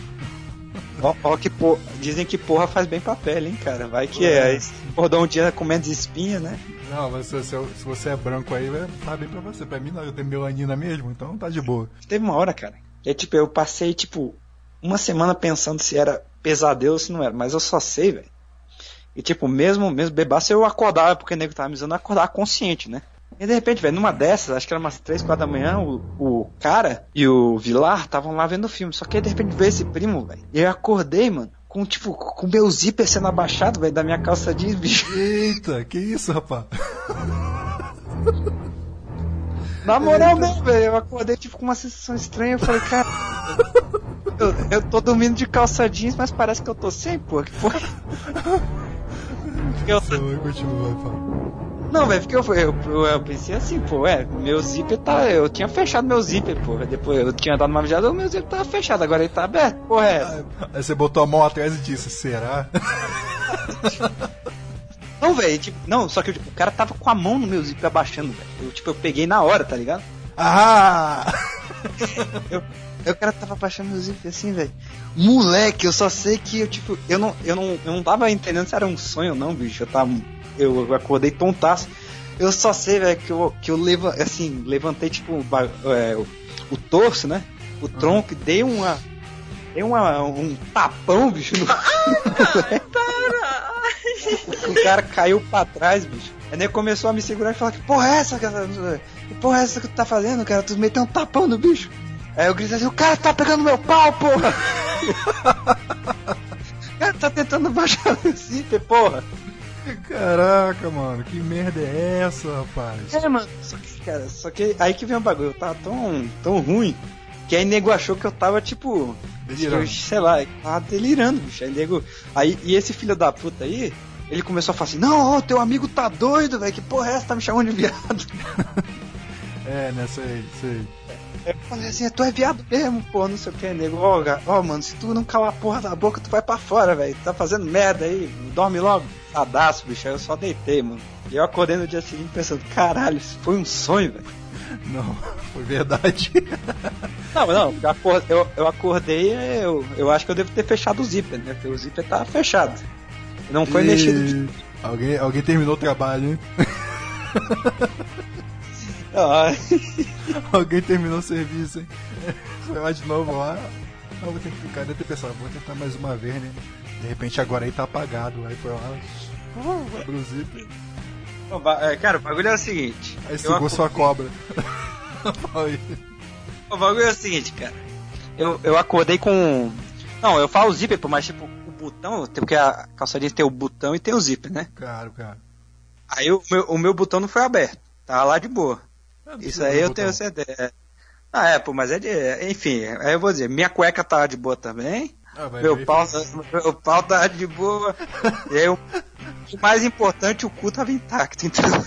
Ó, ó que porra. Dizem que porra faz bem pra pele, hein, cara? Vai que é. Se Acordar um dia com menos espinha, né? Não, mas se, se, se você é branco aí, tá bem pra você. Pra mim não, eu tenho melanina mesmo, então tá de boa. Teve uma hora, cara. E tipo, eu passei, tipo, uma semana pensando se era pesadelo ou se não era. Mas eu só sei, velho. E tipo, mesmo, mesmo bebaço, eu acordava, porque o nego tava me dizendo acordar consciente, né? E de repente, velho, numa dessas, acho que era umas 3, 4 da manhã, o, o cara e o Vilar estavam lá vendo o filme. Só que aí de repente veio esse primo, velho. E eu acordei, mano, com tipo, com meu zíper sendo abaixado, velho, da minha calça jeans, bicho. Eita, que isso, rapaz? Na moral mesmo, velho, eu acordei tipo com uma sensação estranha, eu falei, cara. Eu, eu tô dormindo de calça jeans, mas parece que eu tô sem, pô. Que porra. Eu- continua, vai. Não, velho, porque eu, eu, eu, eu pensei assim, pô, é, meu zíper tá. Eu tinha fechado meu zíper, pô. Depois eu tinha dado uma viajada, o meu zíper tava fechado, agora ele tá aberto, porra, é. Aí você botou a mão atrás e disse, será? Não, velho, tipo, não, só que o cara tava com a mão no meu zíper abaixando, velho. Eu, tipo, eu peguei na hora, tá ligado? Ah! Aí o cara tava baixando o zip assim, velho. Moleque, eu só sei que eu, tipo, eu não, eu não, eu não tava entendendo se era um sonho ou não, bicho. Eu tava. Eu acordei tontaço. Eu só sei, velho, que eu, que eu leva, assim, levantei, tipo, é, o, o torso, né? O tronco, e dei uma. Dei uma, um tapão, bicho, no. o cara caiu pra trás, bicho. Aí nego começou a me segurar e falar: Que porra é essa, cara? Que porra é essa que tu tá fazendo, cara? Tu meteu um tapão no bicho. Aí eu gritei assim: O cara tá pegando meu pau, porra! o cara tá tentando baixar o zíper, porra! Caraca, mano, que merda é essa, rapaz? É, mano. Só que, cara, só que aí que vem o bagulho. Eu tava tão, tão ruim que aí nego achou que eu tava, tipo. Delirando. eu, sei lá, tava delirando, bicho. Aí nego. Aí, e esse filho da puta aí, ele começou a falar assim: Não, ô, teu amigo tá doido, velho. Que porra é essa? Tá me chamando de viado. É, né, sei, sei. Eu falei assim: Tu é viado mesmo, pô, não sei o que, nego. Ó, ó, mano, se tu não calar a porra da boca, tu vai pra fora, velho. Tá fazendo merda aí, dorme logo. Sadaço, bicho. Aí eu só deitei, mano. E eu acordei no dia seguinte pensando: Caralho, isso foi um sonho, velho. Não, foi verdade. Não, não, eu acor- eu, eu acordei, eu, eu acho que eu devo ter fechado o zíper, né? Porque o zíper tá fechado. Não foi E- mexido de. Alguém, alguém terminou o trabalho, hein? Ah, Alguém terminou o serviço, hein? Foi lá de novo lá. Não, vou ter que ficar, deve ter pensado, vou tentar mais uma vez, né? De repente agora aí tá apagado. Aí foi lá, uh, abriu o zíper. cara, o bagulho é o seguinte. Aí sugou sua cobra. O bagulho é o seguinte, cara. Eu, eu acordei com. Não, eu falo zíper, pô, mas tipo, o botão, porque a calça jeans tem o botão e tem o zíper, né? Claro, cara. Aí o meu, o meu botão não foi aberto. Tava lá de boa. Não Isso aí eu botão. tenho certeza. Ah, é, pô, mas é de. Enfim, aí eu vou dizer, minha cueca tá de boa também. Ah, Meu pau, meu pau tá de boa. E aí, o o mais importante, o cu tava intacto. Então,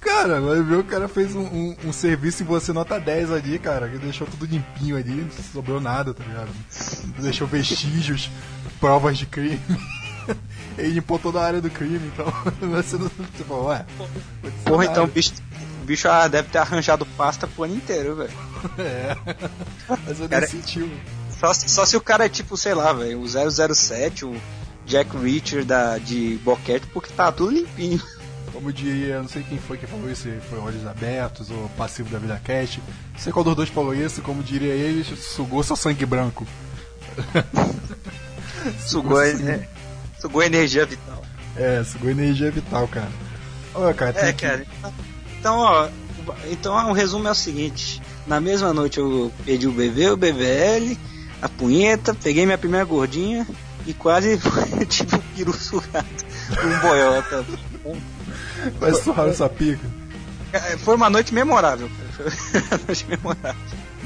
Cara, vai ver o cara fez um, um- um serviço em você nota 10 ali, cara. Que deixou tudo limpinho ali, não sobrou nada, tá ligado? Deixou vestígios, provas de crime. Ele limpou toda a área do crime, então você não. Falou, ué. porra, então bicho, bicho ah, deve ter arranjado pasta pro ano inteiro, velho. É. Mas eu nem Cara- sentiu. Só, só se o cara é tipo, sei lá, velho, o 007, o Jack Reacher da, de boquete, porque tá tudo limpinho. Como diria, não sei quem foi que falou isso, foi Olhos Abertos ou Passivo da Vida Cast. Não sei qual dos dois falou isso, como diria ele, sugou seu sangue branco. Sugou, né? Sugou energia vital. É, sugou energia vital, cara. Olha, cara, É, que- cara. Então, ó, então o resumo é o seguinte: na mesma noite eu perdi o BV, o BVL, a punheta, peguei minha primeira gordinha e quase tive um peru um boiota. Vai surrar essa pica. É, Foi uma noite memorável, cara. Foi uma noite memorável.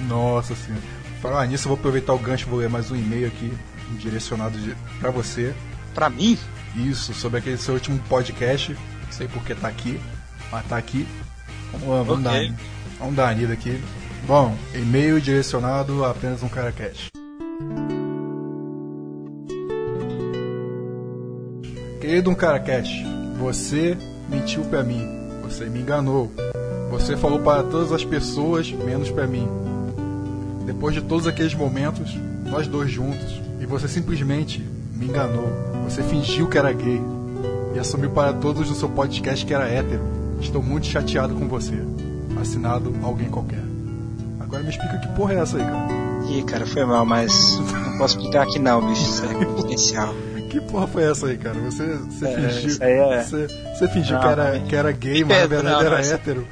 Nossa senhora. Falar nisso, eu vou aproveitar o gancho e vou ler mais um e-mail aqui, direcionado de, pra você. Pra mim, Isso, sobre aquele seu último podcast. Não sei porque tá aqui, mas tá aqui. Vamos, vamos, Ok. dar, vamos dar uma lida aqui. Bom, e-mail direcionado a apenas um cara cash. Querido um cara cash, você mentiu pra mim. Você me enganou. Você falou para todas as pessoas, menos pra mim. Depois de todos aqueles momentos, nós dois juntos, e você simplesmente me enganou. Você fingiu que era gay e assumiu para todos no seu podcast que era hétero. Estou muito chateado com você. Assinado alguém qualquer. Agora me explica que porra é essa aí, cara. Ih, cara, foi mal, mas não posso explicar aqui não, bicho. Isso é confidencial. Que porra foi essa aí, cara? Você, você É, fingiu. é- Você, você fingiu Não, que, era, que era gay, mas na verdade não, era mas- hétero.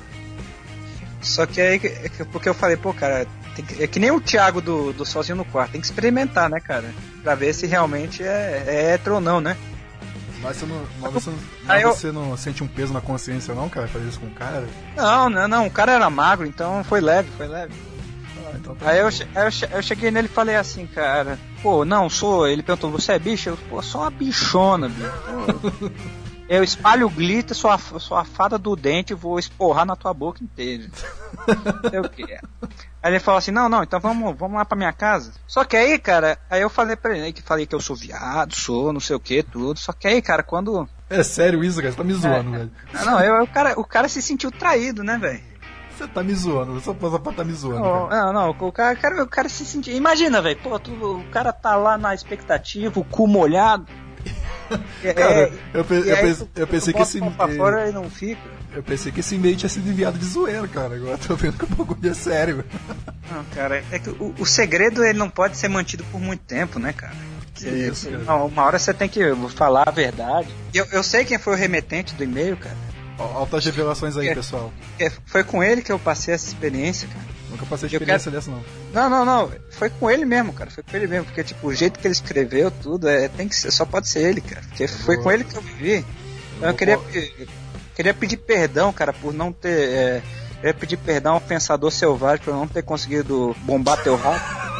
Só que aí, é que- porque eu falei, pô, cara, que- é que nem o Thiago do, do Sozinho no Quarto, tem que experimentar, né, cara? Pra ver se realmente é, é hétero ou não, né? Mas você não, mas você, mas eu- você não sente um peso na consciência, não, cara? Fazer isso com o cara? Não, não, não, o cara era magro, então foi leve, foi leve. Ah, então tá Aí eu, eu, eu cheguei nele e falei assim, cara, pô, não, sou. Ele perguntou, você é bicho? Eu, pô, sou uma bichona, bicho. Eu espalho glitter, sou a, sou a fada do dente e vou esporrar na tua boca inteira. Não sei o que é. Aí ele falou assim, não, não, então vamos, vamos lá pra minha casa. Só que aí, cara, aí eu falei pra ele que falei que eu sou viado, sou, não sei o que, tudo. Só que aí, cara, quando. É sério isso, cara? Você tá me zoando, velho. Ah, não, eu, o, cara, o cara se sentiu traído, né, velho? Você tá me zoando, você só pode tá me zoando. Não, não, não, o cara, o cara, o cara se sentir. Imagina, velho, pô, tu- o cara tá lá na expectativa, o cu molhado. É, Cara, eu, pe- eu aí eu pensei que esse. pra fora e não fica. Eu pensei que esse e-mail tinha sido enviado de zoeira, cara. Agora eu tô vendo que o bagulho é sério. Não, cara, é que o, o segredo ele não pode ser mantido por muito tempo, né, cara? Que isso, cara. Não, uma hora você tem que falar a verdade. Eu, eu sei quem foi o remetente do e-mail, cara. Altas revelações aí, É. pessoal. É, Foi com ele que eu passei essa experiência, cara. Nunca passei experiência dessa, não. Não, não, não. Foi com ele mesmo, cara. Foi com ele mesmo. Porque, tipo, o jeito que ele escreveu tudo, é, tem que ser, só pode ser ele, cara. Porque foi Boa. com ele que eu vivi. Então eu queria, queria pedir perdão, cara, por não ter. É, queria pedir perdão ao pensador selvagem por não ter conseguido bombar teu rato.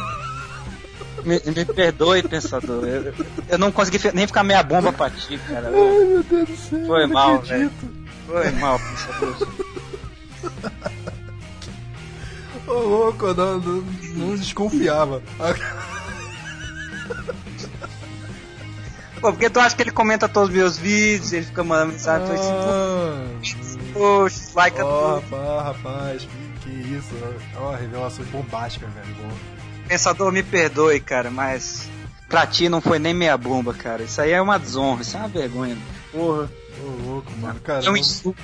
Me, me perdoe, pensador. Eu, eu não consegui nem ficar meia bomba pra ti, cara. Ai, meu Deus do céu. Foi mal, acredito. Foi mal, pensador. Ô, louco, eu não, não, não desconfiava. Pô, porque tu acha que ele comenta todos os meus vídeos, ele fica mandando mensagem, assim, Ah, poxa, like tudo. rapaz, rapaz, que, isso. Ó, revelações bombásticas, velho. Bom. Pensador, me perdoe, cara, mas pra ti não foi nem meia bomba, cara. Isso aí é uma desonra, isso é uma vergonha. Porra, Ô, louco, mano. Cara, é um vamos, insulto.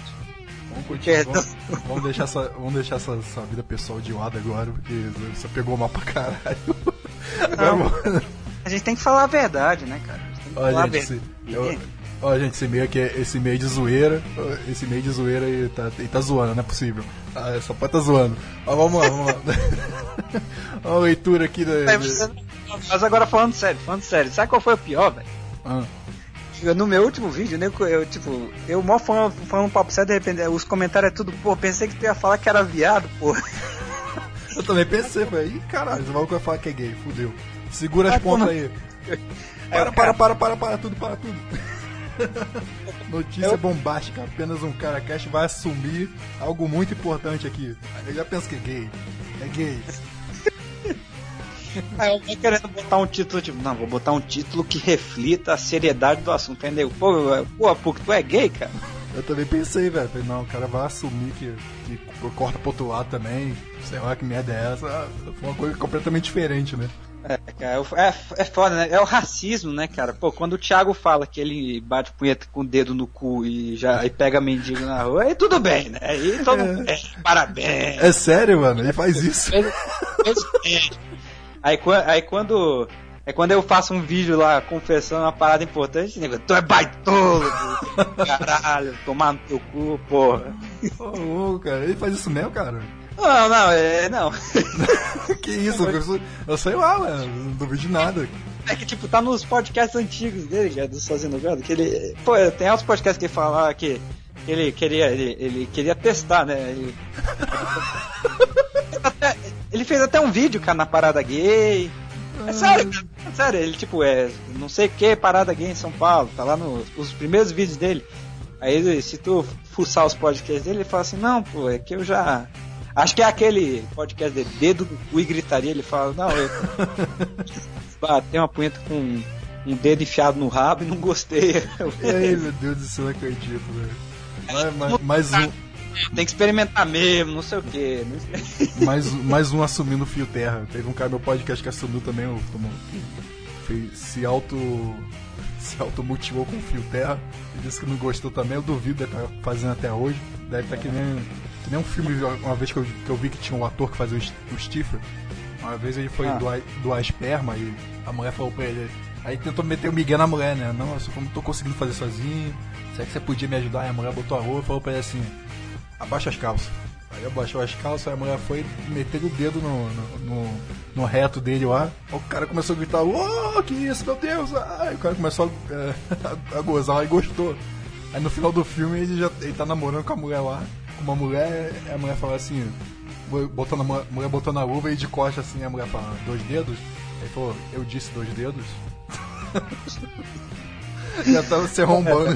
vamos continuar. Perdão. Vamos, vamos deixar, essa, vamos deixar essa, essa vida pessoal de lado agora, porque você pegou mal pra caralho. Não. A gente tem que falar a verdade, né, cara? A gente tem que Ó, falar a gente, verdade. esse, eu- ó, gente, esse meio aqui é esse meio de zoeira. Esse meio de zoeira e tá, e tá zoando, não é possível. Ah, só pode tá zoando. Ó, vamos lá, vamos lá. ó, a leitura aqui da. É, mas- agora falando sério, falando sério, sabe qual foi o pior, velho? Ah, No meu último vídeo, né, eu, tipo, eu mó falando, falando um papo sério, de repente, os comentários é tudo, pô, pensei que tu ia falar que era viado, pô. eu também pensei, falei, ih, caralho, esse maluco vai falar que é gay, fudeu. Segura as Ah, pontas aí. Para, o para, para, para, para tudo, para tudo. Notícia bombástica, apenas um cara cash vai assumir algo muito importante aqui. Eu já penso que é gay. É gay. Aí eu tô querendo botar um título, tipo, não, vou botar um título que reflita a seriedade do assunto, entendeu? Pô, pô, porque tu é gay, cara? Eu também pensei, velho. Falei, não, o cara vai assumir que, que corta pro outro lado também. Sei lá que merda é essa. Foi uma coisa completamente diferente, né? É, cara, é, é foda, né? É o racismo, né, cara? Pô, quando o Thiago fala que ele bate punheta com o dedo no cu e já e pega mendigo na rua, aí tudo bem, né? Aí todo mundo, é, parabéns. É sério, mano? Ele faz isso. Fez- fez bem. Aí, aí quando. É quando eu faço um vídeo lá confessando uma parada importante, nego, tu é baitolo, caralho, tomar no teu cu, porra. Ô, louco, cara. Ele faz isso mesmo, cara? Não, não, é, não. que isso? Eu, sou- eu sei lá, mano. Não duvido de nada. É que, tipo, tá nos podcasts antigos dele, do Sozinho no que ele. Pô, tem outros podcasts que ele fala que ele queria. Ele, ele queria testar, né? Ele, até- ele fez até um vídeo, cara, na parada gay. É sério, cara, é sério, ele tipo, é não sei o que parada gay em São Paulo, tá lá nos os primeiros vídeos dele. Aí se tu fuçar os podcasts dele, ele fala assim, não, pô, é que eu já. Acho que é aquele podcast de dedo cu e gritaria, ele fala, não, eu batei uma punheta com um dedo enfiado no rabo e não gostei. Ai, meu Deus do céu, não acredito, velho. Mais, mais, mais um, Tem que experimentar mesmo, não sei o que. mais, mais um assumindo o fio terra. Teve um cara no meu podcast que assumiu também o. tomou- se auto. se automotivou com o fio terra. E disse que não gostou também. Eu duvido deve estar fazendo até hoje. Deve estar que nem, que nem um filme, uma vez que eu, que eu vi que tinha um ator que fazia o, o Stifler. Uma vez ele foi Ah. doar, doar esperma e a mulher falou pra ele. Aí tentou meter o Miguel na mulher, né? Não, eu não tô conseguindo fazer sozinho. Será que você podia me ajudar? Aí a mulher botou a roupa e falou pra ele assim: abaixa as calças. Aí abaixou as calças, a mulher foi meter o dedo no, no, no- no reto dele lá. O cara começou a gritar: Ô, que isso, meu Deus! Aí o cara começou a, é, a gozar e gostou. Aí no final do filme ele já ele tá namorando com a mulher lá, com uma mulher, a mulher fala assim, botando a mu- a mulher botando a luva e de costa assim, a mulher fala, dois dedos? Ele falou, eu disse dois dedos? já tava se arrombando.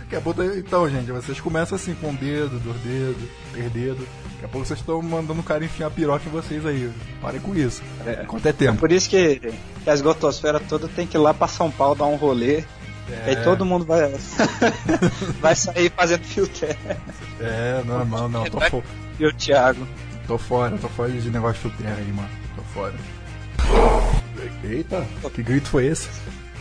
Daqui a pouco, então, gente, vocês começam assim com um dedo, dois dedos, três dedos. Daqui a pouco vocês estão mandando o cara enfiar a piroca em vocês aí. Parem com isso. É. Quanto é tempo? Por isso que, que a esgotosfera toda tem que ir lá pra São Paulo dar um rolê. É. Aí todo mundo vai, vai sair fazendo fio terra. É, normal, não. Tô, fo- e o Thiago. Tô fora, tô fora de negócio de terra aí, mano. Tô fora. Eita, que grito foi esse?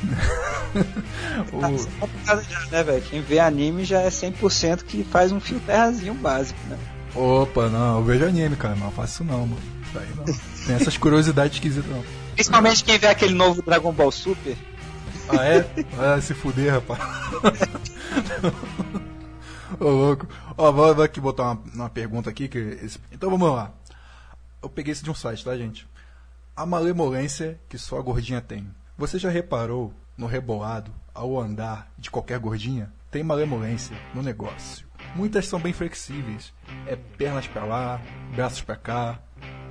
Tá O- causa já, né, velho? Quem vê anime já é 100% que faz um fio terrazinho básico, né? Opa, não, eu vejo anime, cara, não faço isso não, mano. Isso aí não. Tem essas curiosidades esquisitas não. Principalmente quem vê aquele novo Dragon Ball Super. Ah, é? Ah, se fuder, rapaz. Ô, louco. Ó, vou, vou aqui botar uma, uma pergunta aqui. Que esse- Então vamos lá. Eu peguei isso de um site, tá, gente? A malemolência que só a gordinha tem. Você já reparou no rebolado, ao andar de qualquer gordinha? Tem malemolência no negócio. Muitas são bem flexíveis. É pernas pra lá, braços pra cá.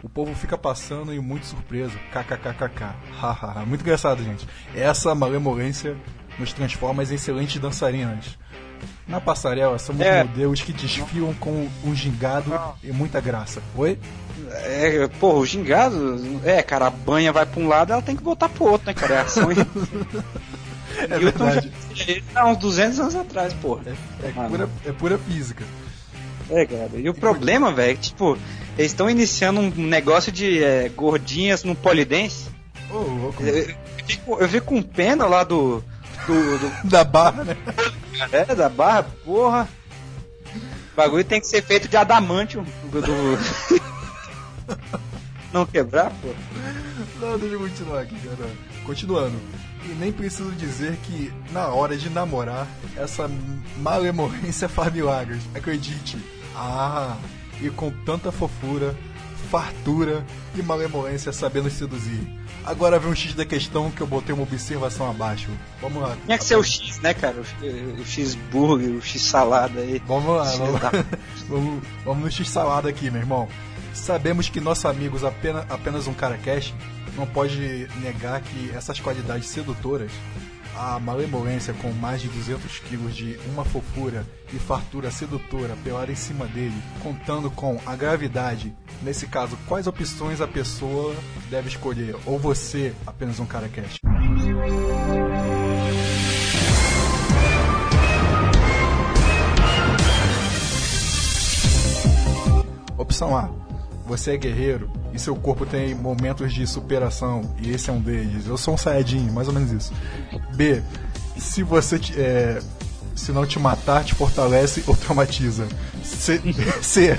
O povo fica passando e muito surpreso. KKKKK. Hahaha. Muito engraçado, gente. Essa malemolência nos transforma em excelentes dançarinas. Na passarela, somos É. modelos que desfilam com um gingado e muita graça. Oi? É, porra, o gingado. É, cara, a banha vai pra um lado, ela tem que voltar pro outro, né, cara? É ação e. É Newton já verdade. há uns 200 anos atrás, porra. É, é Mano. pura, é pura física. É, cara. E o problema, velho, é que, tipo, eles estão iniciando um negócio de é, gordinhas no polidense. Ô, louco. Eu, eu, fico, eu fico com pena lá do. do, do Da barra, né? é, da barra, porra. O bagulho tem que ser feito de adamantium. Do, do- Não quebrar, pô. Não, deixa eu continuar aqui, cara. Continuando. E nem preciso dizer que, na hora de namorar, essa malemolência faz milagres. Acredite. Ah, e com tanta fofura, fartura e malemolência sabendo seduzir. Agora vem um X da questão que eu botei uma observação abaixo. Vamos lá. Tinha que ser o X, né, cara? O, o X burger, o X salada aí. Vamos lá, vamos, da- vamos, vamos no X salada aqui, meu irmão. Sabemos que nossos amigos apenas, apenas um cara cash não pode negar que essas qualidades sedutoras, a malemolência com mais de 200 quilos de uma fofura e fartura sedutora pelada em cima dele, contando com a gravidade, nesse caso, quais opções a pessoa deve escolher? Ou você, apenas um cara cash? Opção A. Você é guerreiro e seu corpo tem momentos de superação e esse é um deles. Eu sou um saiyajin, mais ou menos isso. B. Se você é, se não te matar, te fortalece ou traumatiza. C. C.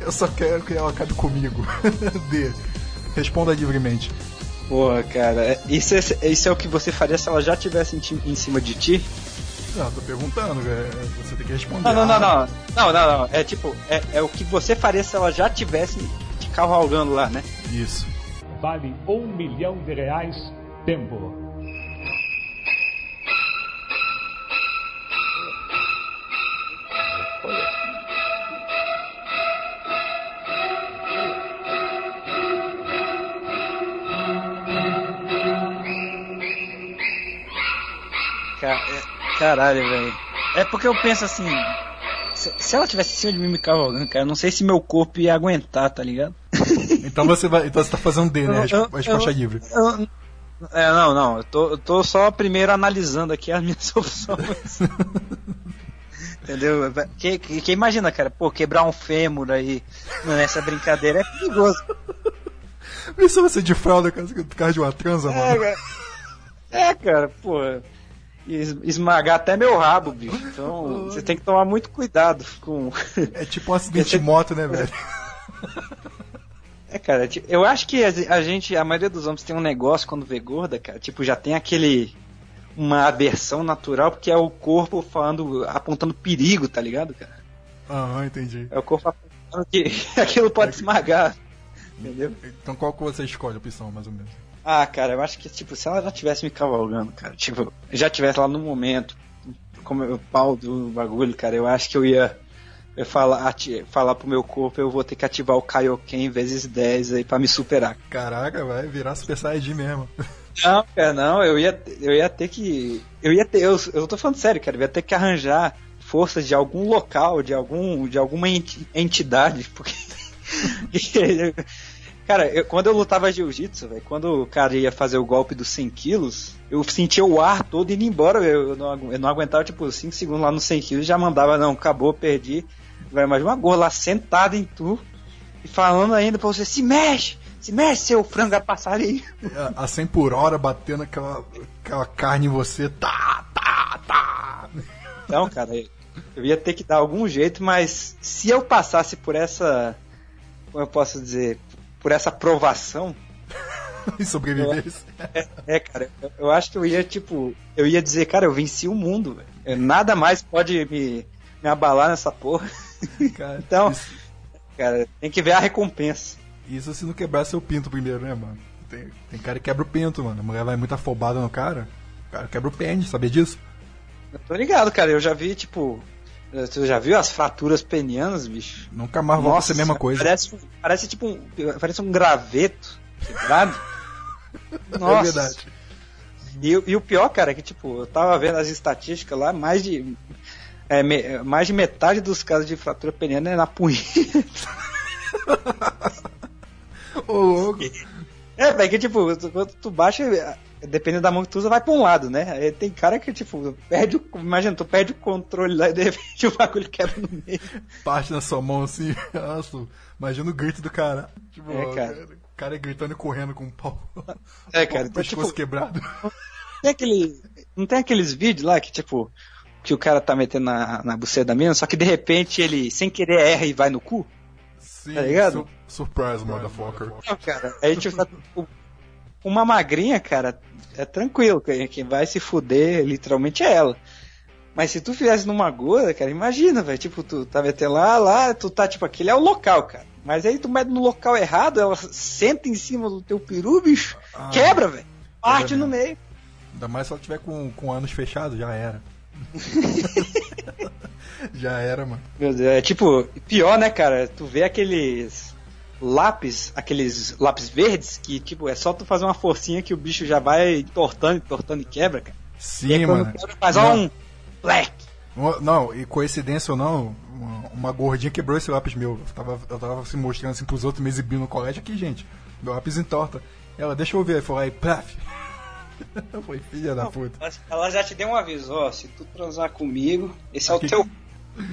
Eu só quero que ela acabe comigo. D. Responda livremente. Porra, cara, isso é, isso é o que você faria se ela já tivesse em, ti- em cima de ti? Não, tô perguntando, é, você tem que responder. Não, não, não, Ah, não. Não, não, não. É tipo, é, é o que você faria se ela já tivesse te cavalgando lá, né? Isso. vale um milhão de reais tempo. Ca- é- Caralho, velho. É porque eu penso assim. Se, se ela tivesse em cima de mim me cavalgando, cara, eu não sei se meu corpo ia aguentar, tá ligado? Então você vai. Então você tá fazendo D, né? Eu- eu- A resposta eu- livre. Eu- é, não, não. Eu tô, eu tô só primeiro analisando aqui as minhas opções. Entendeu? Que, que, que imagina, cara, pô, quebrar um fêmur aí nessa brincadeira é perigoso. Pensa você de fralda por causa de uma transa, É, mano. cara. É, cara, pô. Es- Esmagar até meu rabo, bicho. Então, você tem que tomar muito cuidado com. É tipo um acidente de moto, né, velho? É, cara, eu acho que a gente, a maioria dos homens tem um negócio quando vê gorda, cara, tipo, já tem aquele. Uma aversão natural, porque é o corpo falando, apontando perigo, tá ligado, cara? Aham, entendi. É o corpo apontando que aquilo pode esmagar. Entendeu? Então qual que você escolhe a opção, mais ou menos? Ah, cara, eu acho que, tipo, se ela já tivesse me cavalgando, cara, tipo, já tivesse lá no momento, como o pau do bagulho, cara, eu acho que eu ia, eu falar, falar pro meu corpo, eu vou ter que ativar o Kaioken vezes 10 aí pra me superar. Caraca, vai virar Super Saiyajin mesmo. Não, cara, não, eu ia, eu ia ter que. Eu ia ter. Eu, eu tô falando sério, cara, eu ia ter que arranjar forças de algum local, de algum. de alguma enti- entidade, porque. cara, eu- quando eu lutava jiu-jitsu, velho, quando o cara ia fazer o golpe dos 100 quilos, eu sentia o ar todo indo embora, eu, eu não, eu não aguentava, tipo, 5 segundos lá nos 100 quilos, já mandava, não, acabou, perdi. Vai imaginar uma gorra lá sentada em tu e falando ainda pra você, se mexe, se mexe, seu frango a passarinho. A, a 100 por hora batendo aquela, aquela carne em você. Tá, tá, tá. Então, cara, eu ia ter que dar algum jeito, mas se eu passasse por essa. Como eu posso dizer? Por essa provação. E sobrevivesse. É, é, cara, eu, eu acho que eu ia, tipo. Eu ia dizer, cara, eu venci o mundo, velho. Nada mais pode me, me abalar nessa porra. Cara, Então, isso, cara, tem que ver a recompensa. isso se não quebrar seu pinto primeiro, né, mano? Tem, tem cara que quebra o pinto, mano. A mulher vai muito afobada no cara. O cara quebra o pênis, sabia disso? Eu tô ligado, cara. Eu já vi, tipo. Você já viu as fraturas penianas, bicho? Nunca mais volta a ser a mesma coisa. Parece, parece tipo um. Parece um graveto. Sabe? É verdade. E, o- e o pior, cara, é que, tipo, eu tava vendo as estatísticas lá, mais de. é, me- mais de metade dos casos de fratura peniana é na punheta. Ô, louco. É, velho, que tipo, quando tu baixa, dependendo da mão que tu usa, vai pra um lado, né? Aí tem cara que, tipo, perde o. Imagina, tu perde o controle lá e de repente o bagulho quebra no meio. Parte na sua mão assim. Nossa, imagina o grito do cara. Tipo, É, cara. O cara gritando e correndo com o pau. É, cara, o então, pescoço tipo, quebrado. Tem aquele. Não tem aqueles vídeos lá que, tipo, que o cara tá metendo na, na buceta da mina, só que de repente ele, sem querer, erra e vai no cu? Sim, Tá ligado? su- surprise, motherfucker. Não, cara. Aí, tipo, tá- o- uma magrinha, cara, é tranquilo. Quem vai se fuder, literalmente, é ela. Mas se tu fizesse numa gorda, cara, imagina, velho. Tipo, tu tá metendo lá, lá, tu tá, tipo, aquele é o local, cara. Mas aí tu mete no local errado, ela senta em cima do teu peru, bicho, Ah. quebra, velho. Parte no meio. Ainda mais se ela tiver com, com anos fechados, já era. já era, mano. Meu Deus, é tipo, pior, né, cara? Tu vê aqueles lápis, aqueles lápis verdes, que, tipo, é só tu fazer uma forcinha que o bicho já vai entortando, entortando e quebra, cara. e Sim, aí, quando mano. quebra, faz ó um black. Não, e coincidência ou não, uma, gordinha quebrou esse lápis meu. Eu tava, eu tava se mostrando assim pros outros, me exibindo no colégio aqui, gente. Meu lápis entorta. Ela, deixa eu ver. Aí foi lá e plaf. Foi filha da puta. Ela- Ela já te deu um aviso, ó, se tu transar comigo, esse é o Aqui- teu.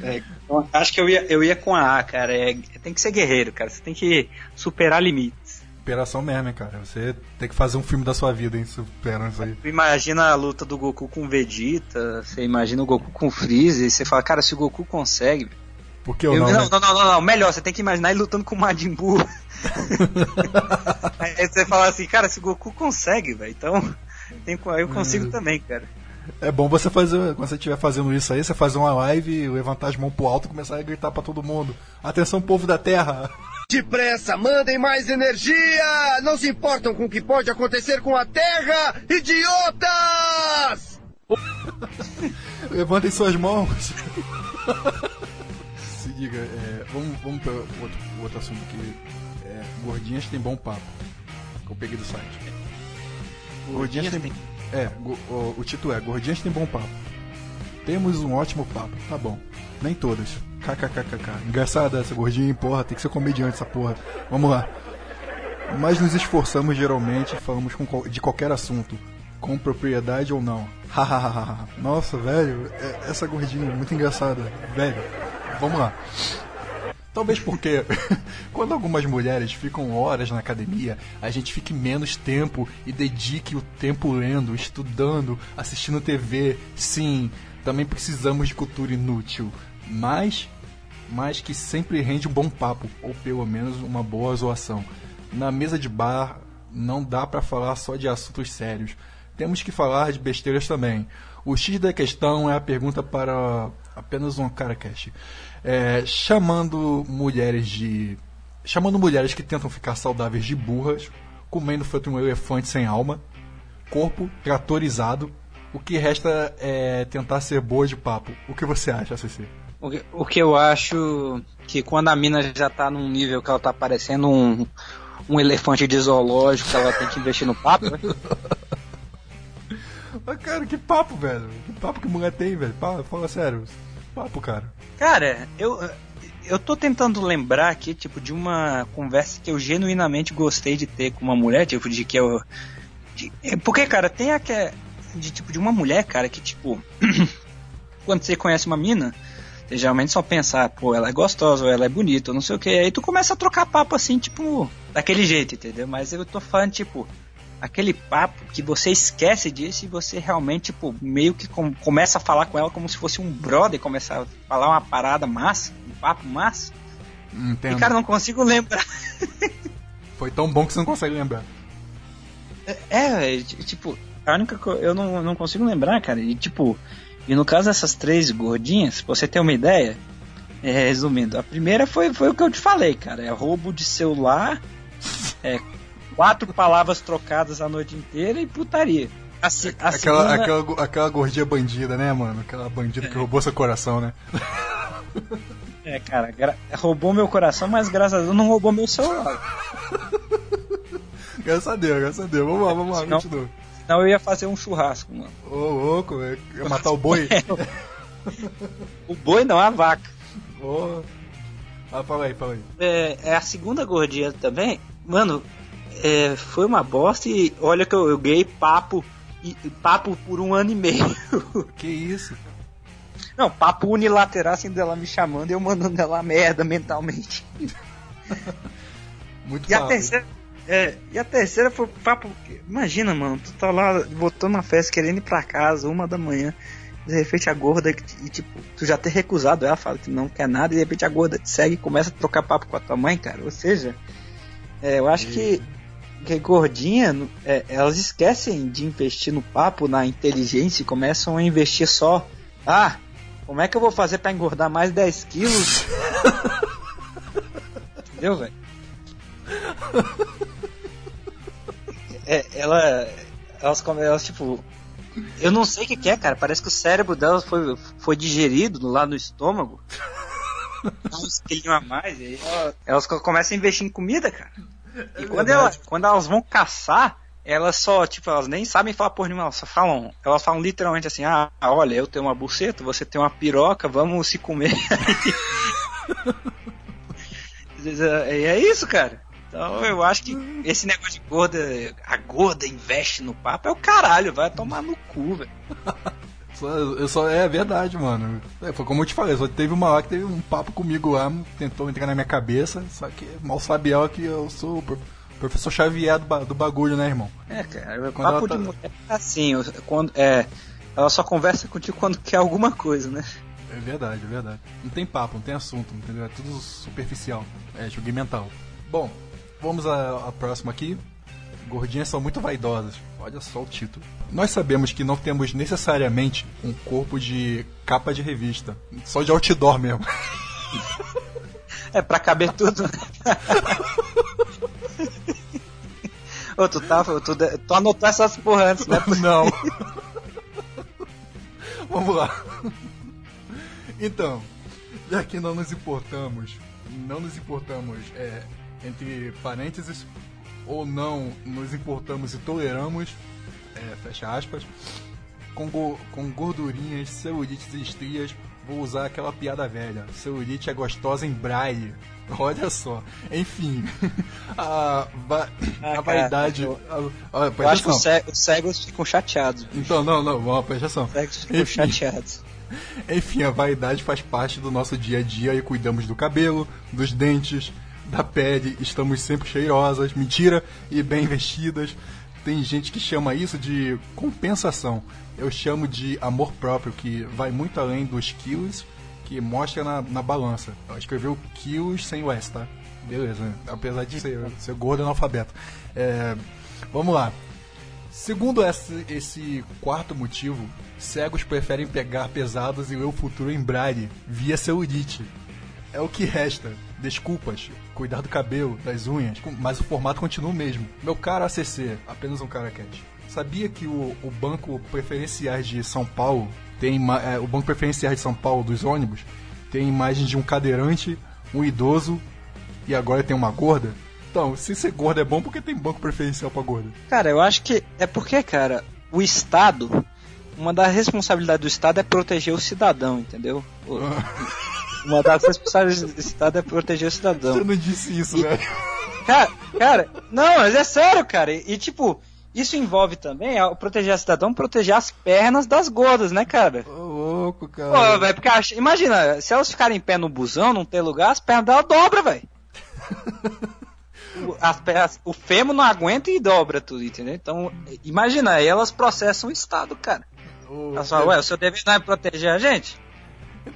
É, então, acho que eu ia, eu ia com a A, cara. É, tem que ser guerreiro, cara. Você tem que superar limites. Operação mesmo, hein, cara. Você tem que fazer um filme da sua vida, hein, superando isso aí. Tu imagina a luta do Goku com o Vegeta, você imagina o Goku com o Freezer, e você fala, cara, se o Goku consegue, Por que eu, Eu- não? não, né? não, não, não, não, melhor, você tem que imaginar ele lutando com o Majin Buu. Aí você fala assim, cara, se o Goku consegue, velho, então tem, eu consigo Hum. também, cara. É bom você fazer, quando você estiver fazendo isso aí, você fazer uma live, levantar as mãos pro alto e começar a gritar pra todo mundo. Atenção, povo da Terra! Depressa, mandem mais energia! Não se importam com o que pode acontecer com a Terra, idiotas! Levantem suas mãos! Se diga, é, vamos, vamos para outro, outro assunto aqui. É, gordinhas tem bom papo. Que eu peguei do site. Gordinhas tem. É, o, o título é Gordinhas tem bom papo. Temos um ótimo papo, tá bom. Nem todas. KKKKK. Engraçada essa gordinha, porra, tem que ser comediante essa porra. Vamos lá. Mas nos esforçamos geralmente e falamos com de qualquer assunto, com propriedade ou não. Nossa, velho, é- essa gordinha é muito engraçada. Velho, vamos lá. Talvez porque quando algumas mulheres ficam horas na academia, a gente fique menos tempo e dedique o tempo lendo, estudando, assistindo TV. Sim, também precisamos de cultura inútil, mas mas que sempre rende um bom papo ou pelo menos uma boa zoação. Na mesa de bar não dá pra falar só de assuntos sérios. Temos que falar de besteiras também. O X da questão é a pergunta para apenas um cara cash. É, chamando mulheres de. Chamando mulheres que tentam ficar saudáveis de burras, comendo feito um elefante sem alma, corpo tratorizado. O que resta é tentar ser boa de papo. O que você acha, CC? O que, o que eu acho que quando a mina já tá num nível que ela tá parecendo um, um elefante de zoológico, que ela tem que investir no papo, né? Mas, cara, que papo, velho? Que papo que mulher tem, velho? Fala, fala sério. Papo, cara. Cara, eu, eu tô tentando lembrar aqui, tipo, de uma conversa que eu genuinamente gostei de ter com uma mulher, tipo, de que eu. de- é, porque, cara, tem aquela. De tipo, de uma mulher, cara, que tipo. quando você conhece uma mina, Você geralmente só pensa, ah, pô, ela é gostosa, ou ela é bonita, ou não sei o que. Aí tu começa a trocar papo assim, tipo, daquele jeito, entendeu? Mas eu tô falando, tipo, aquele papo que você esquece disso e você realmente, tipo, meio que com- começa a falar com ela como se fosse um brother, começar a falar uma parada massa, um papo massa. Entendo. E, cara, não consigo lembrar. Foi tão bom que você não consegue lembrar. É, é, t- tipo, a única coisa. Eu não, não consigo lembrar, cara. E tipo, e no caso dessas três gordinhas, pra você ter uma ideia, é, resumindo, a primeira foi, foi o que eu te falei, cara. É roubo de celular, é quatro palavras trocadas a noite inteira e putaria. A, a Aquela, segunda- aquela, aquela gordinha bandida, né, mano? Aquela bandida que roubou seu coração, né? É, cara, gra- roubou meu coração, mas graças a Deus não roubou meu celular. Graças a Deus, graças a Deus. Vamos lá, vamos lá, Não. continua. Senão eu ia fazer um churrasco, mano. Ô, louco, é- ia matar o boi? O boi não, a vaca. Ô. Ah, fala aí, fala aí. é, é a segunda gordinha também. Mano, é, foi uma bosta e olha que eu, eu ganhei papo. e- papo por um ano e meio. Que isso? Não, papo unilateral assim dela me chamando e eu mandando ela a merda mentalmente. Muito E a papo. terceira. É, e a terceira foi papo. Imagina, mano, tu tá lá voltando na festa querendo ir pra casa, uma da manhã. De repente a gorda, e tipo, tu já ter recusado ela, fala que não quer nada, e de repente a gorda te segue e começa a trocar papo com a tua mãe, cara. Ou seja, é, eu acho que, que gordinha, no- é, elas esquecem de investir no papo, na inteligência e começam a investir só. Ah, como é que eu vou fazer pra engordar mais 10 quilos? Entendeu, velho? É, ela. Elas, elas, tipo. Eu não sei o que, que é, cara. Parece que o cérebro delas foi, foi digerido lá no estômago. Uns quilinhos a mais. E elas co- começam a investir em comida, cara. E quando, ela- quando elas vão caçar, elas só, tipo, elas nem sabem falar por nenhuma, elas só falam. Elas falam literalmente assim: ah, olha, eu tenho uma buceta, você tem uma piroca, vamos se comer. E é isso, cara. Então eu acho que esse negócio de gorda, a gorda investe no papo é o caralho, vai tomar no cu, velho. Eu só, é verdade, mano. É, foi como eu te falei, só teve uma lá que teve um papo comigo lá, tentou entrar na minha cabeça, só que mal sabe ela que eu sou professor Xavier do, do bagulho, né, irmão? É, cara, Quando papo tá- de mulher é assim, quando, é, ela só conversa contigo quando quer alguma coisa, né? É verdade, é verdade. Não tem papo, não tem assunto, entendeu? É tudo superficial. É joguinho mental. Bom, vamos à, à próxima aqui. Gordinhas são muito vaidosas. Olha só o título. Nós sabemos que não temos necessariamente um corpo de capa de revista. Só de outdoor mesmo. É pra caber tudo. né? Ô, tu tá, tu, tu anotou essas porra antes, né? Não. Vamos lá. Então, já que não nos importamos, não nos importamos é, entre parênteses, ou não nos importamos e toleramos, é, fecha aspas, com, go- com gordurinhas, celulites e estrias, vou usar aquela piada velha. Celulite é gostosa em braille. Olha só. Enfim, a, va- Ah, a cara, vaidade. eu- a- a- Eu acho que os, cegos, os cegos ficam chateados. bicho. Então, não, não, vamos, presta atenção. Os cegos ficam Enfim. chateados. Enfim, a vaidade faz parte do nosso dia a dia e cuidamos do cabelo, dos dentes, da pele, estamos sempre cheirosas, mentira, e bem vestidas. Tem gente que chama isso de compensação. Eu chamo de amor próprio, que vai muito além dos quilos que mostra na, na balança. Ela escreveu quilos sem o S, tá? Beleza, né? apesar de ser, ser gordo analfabeto. É, vamos lá. Segundo esse, esse quarto motivo, cegos preferem pegar pesados e ler o futuro em braille, via celulite. É o que resta. Desculpas, cuidar do cabelo, das unhas, mas o formato continua o mesmo. Meu caro ACC, apenas um cara quente. Sabia que o, o Banco Preferenciais de São Paulo tem é, o Banco Preferenciais de São Paulo dos ônibus tem imagens de um cadeirante, um idoso e agora tem uma gorda? Então, se ser gorda é bom, por que tem banco preferencial pra gorda? Cara, eu acho que é porque, cara, o Estado, uma das responsabilidades do Estado é proteger o cidadão, entendeu? O- Uma das responsabilidades do Estado é proteger o cidadão. Você não disse isso, E- velho. Cara, cara, não, mas é sério, cara. E, tipo, isso envolve também ao proteger a cidadão, proteger as pernas das gordas, né, cara? Ô, louco, cara. Pô, velho, porque imagina, se elas ficarem em pé no busão, não ter lugar, as pernas dela dobram, velho. O- As pernas, o fêmur não aguenta e dobra tudo, entendeu? Então, imagina, aí elas processam o Estado, cara. O- Elas falam, ué, o seu dever não é proteger a gente?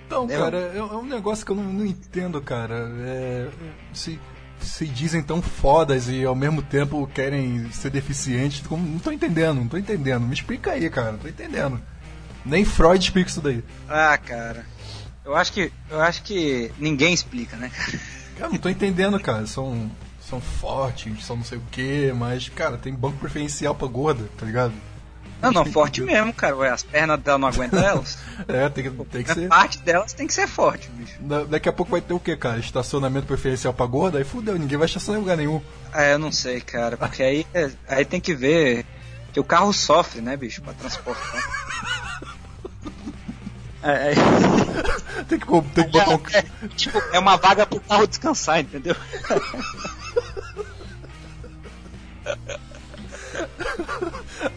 Então, cara, é, é um negócio que eu não, não entendo, cara. É, se, se dizem tão fodas e ao mesmo tempo querem ser deficientes, não tô entendendo, não tô entendendo. Me explica aí, cara, não tô entendendo. Nem Freud explica isso daí. Ah, cara. Eu acho que, eu acho que ninguém explica, né, cara? Cara, não tô entendendo, cara. São, são fortes, são não sei o que, mas, cara, tem banco preferencial pra gorda, tá ligado? Não, não, forte mesmo, cara. Ué, as pernas dela não aguentam elas. É, tem que, tem que A ser. parte delas tem que ser forte, bicho. Da- daqui a pouco vai ter o que, cara? Estacionamento preferencial pra gorda? Aí fudeu, ninguém vai estacionar em lugar nenhum. Ah, eu não sei, cara, porque aí, é- aí tem que ver que o carro sofre, né, bicho, pra transportar. É, é, Tem que, tem que botar um. é, tipo, é uma vaga pro carro descansar, entendeu?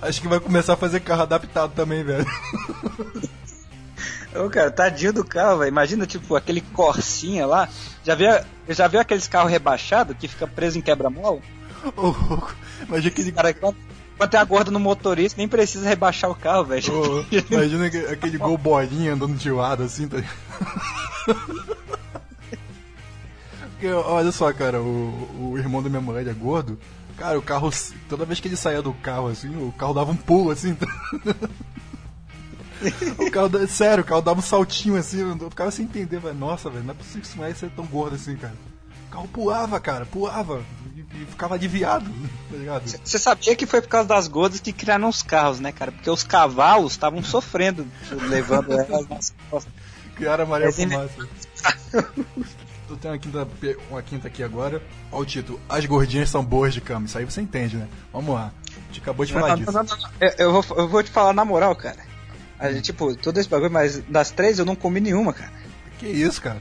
Acho que vai começar a fazer carro adaptado também, velho. Ô, cara, tadinho do carro, velho. Imagina, tipo, aquele Corsinha lá. Já viu, já viu aqueles carros rebaixados que fica preso em quebra-mola? Ô, louco. Imagina aquele. Cara, quando, quando tem a gorda no motorista, nem precisa rebaixar o carro, velho. Imagina aquele, gol bolinha andando de lado assim, tá? Porque, olha só, cara, o, o irmão da minha mulher é gordo. Cara, o carro, toda vez que ele saía do carro assim, o carro dava um pulo assim. o carro, sério, o carro dava um saltinho assim, eu ficava sem entender, velho. Nossa, velho, não é possível que isso vai ser tão gordo assim, cara. O carro pulava, cara, pulava. E, e ficava aliviado, tá ligado? Você sabia que foi por causa das gordas que criaram os carros, né, cara? Porque os cavalos estavam sofrendo levando elas nas costas. Criaram a Maria Fumaça. Tu tem uma quinta, uma quinta aqui agora. Olha o título. As gordinhas são boas de cama. Isso aí você entende, né? Vamos lá. A gente acabou de falar Não, disso. não, não. Eu, eu vou, eu vou te falar na moral, cara. A gente, tipo, todo esse bagulho, mas das três eu não comi nenhuma, cara. Que isso, cara?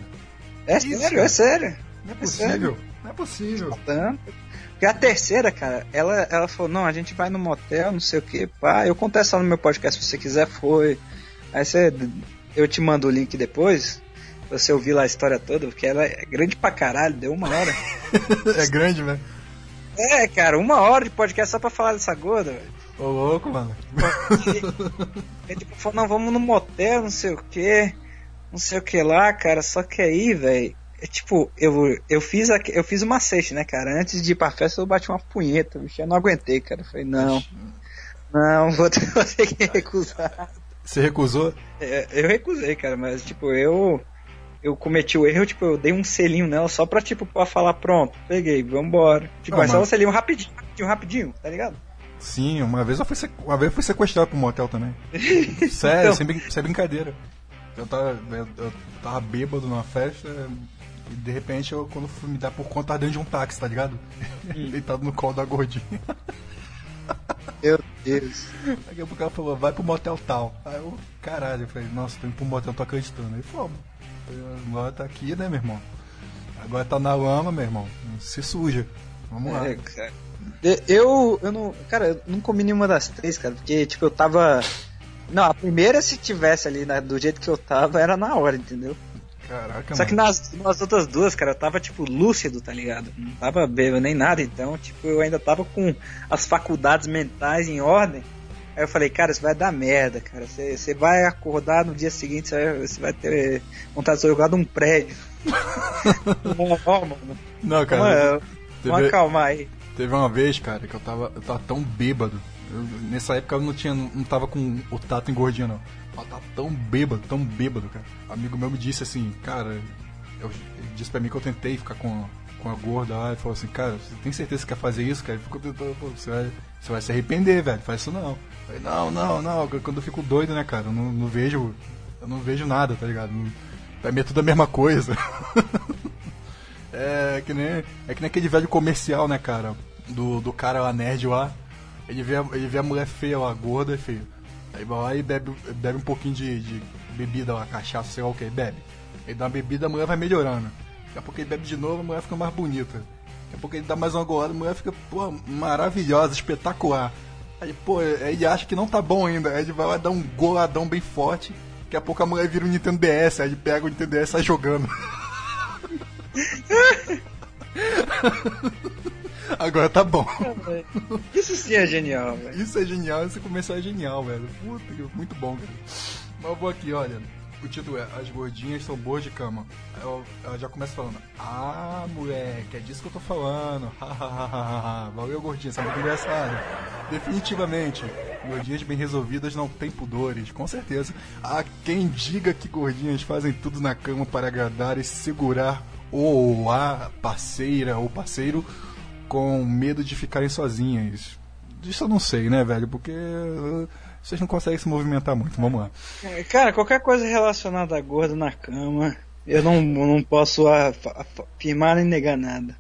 É sério, é sério. Não é É possível. sério. Não é possível. Porque a terceira, cara, ela, ela falou, não, a gente vai no motel, não sei o que, pá. Eu conto essa no meu podcast se você quiser, foi. Aí você. Eu te mando o link depois. Você ouvir lá a história toda, porque ela é grande pra caralho, deu uma hora. é grande, né? é, cara, uma hora de podcast só pra falar dessa gorda, velho. Ô louco, mano. Ele tipo, falou, não, vamos no motel, não sei o que, não sei o que lá, cara. Só que aí, velho, é tipo, eu, eu fiz a, eu fiz uma macete, né, cara? Antes de ir pra festa, eu bati uma punheta, bicho. Eu não aguentei, cara. Eu falei, não, não, vou ter, vou ter que recusar. Você recusou? É, eu recusei, cara, mas tipo, eu. Eu cometi o erro, tipo, eu dei um selinho nela só pra, tipo, pra falar, pronto, peguei, vambora. Tipo, Não, mas só um selinho rapidinho, rapidinho, rapidinho, tá ligado? Sim, uma vez eu fui, sequ- uma vez eu fui sequestrado pro motel também. Sério, Então. sem, brin- sem brincadeira. Eu tava, eu, eu tava bêbado numa festa e de repente eu, quando fui me dar por conta, tava dentro de um táxi, tá ligado? Deitado no colo da gordinha. Meu Deus. Daqui a pouco ela falou, vai pro motel tal. Aí eu, caralho, eu falei, nossa, tô indo pro motel, não tô acreditando. Aí fomos. Agora tá aqui, né, meu irmão? Agora tá na lama, meu irmão. Se suja. Vamos lá. É, cara. Eu, eu não. Cara, eu não comi nenhuma das três, cara, porque, tipo, eu tava. Não, a primeira, se tivesse ali, né, do jeito que eu tava, era na hora, entendeu? Caraca, Só que mano. nas, nas outras duas, cara, eu tava, tipo, lúcido, tá ligado? Não tava bêbado nem nada, então, tipo, eu ainda tava com as faculdades mentais em ordem. Aí eu falei, cara, isso vai dar merda, cara. Você você vai acordar no dia seguinte, você vai, você vai ter vontade de ser jogado um prédio. Não, mano. Cara. aí, vamos teve- acalmar aí. Teve uma vez, cara, que eu tava, eu tava tão bêbado. Eu- nessa época eu não tinha, não tava com o tato engordinho, não. Eu tava tão bêbado, tão bêbado, cara. Um amigo meu me disse assim, cara, eu, ele disse pra mim que eu tentei ficar com, com a gorda lá. Ele falou assim, cara, você tem certeza que quer fazer isso, cara? Ele ficou tentando, pô, você vai, você vai se arrepender, velho, faz isso não. Falei, não, não, não, quando eu fico doido, né, cara, eu não, não vejo, eu não vejo nada, tá ligado? Não, pra mim é tudo a mesma coisa. É que nem, é que nem aquele velho comercial, né, cara? Do, do cara lá, nerd lá. Ele vê, a- ele vê a mulher feia lá, gorda e feia. Aí vai lá e bebe, bebe um pouquinho de, de bebida lá, cachaça, sei lá o que, bebe. Ele dá uma bebida, a mulher vai melhorando. Daqui a pouco ele bebe de novo, a mulher fica mais bonita. Daqui a pouco ele dá mais uma golada, a mulher fica, pô, maravilhosa, espetacular. Aí, pô, ele acha que não tá bom ainda. Aí ele vai lá dar um goladão bem forte. Daqui a pouco a mulher vira um Nintendo DS, aí ele pega o Nintendo DS e sai jogando. Agora tá bom. Isso sim é genial, velho. Isso é genial, esse comercial é genial, velho. Puta, que- muito bom, cara. Mas eu vou aqui, olha. O título é As gordinhas são boas de cama. Ela já começa falando: Ah, moleque, é disso que eu tô falando. Valeu, gordinha, você é muito engraçado. Definitivamente, gordinhas bem resolvidas não têm pudores, com certeza. Há quem diga que gordinhas fazem tudo na cama para agradar e segurar ou a parceira ou parceiro com medo de ficarem sozinhas. Isso eu não sei, né, velho? Porque vocês não conseguem se movimentar muito. Vamos lá. Cara, qualquer coisa relacionada a gordo na cama, eu não, não posso af- af- afirmar nem negar nada.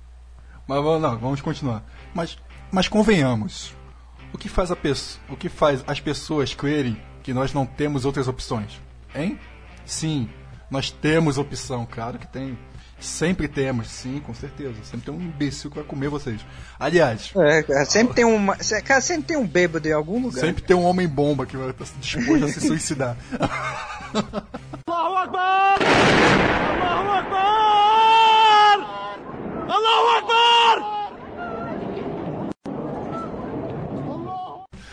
Mas vamos, vamos continuar. Mas, mas convenhamos. O que faz a pessoa, o que faz as pessoas crerem que nós não temos outras opções? Hein? Sim, nós temos opção, claro que tem. Sempre temos, sim, com certeza. Sempre tem um imbecil que vai comer vocês. Aliás, É, cara, sempre tem uma. se- Cara, sempre tem um bêbado em algum lugar. sempre tem um homem bomba que vai estar disposto a se suicidar.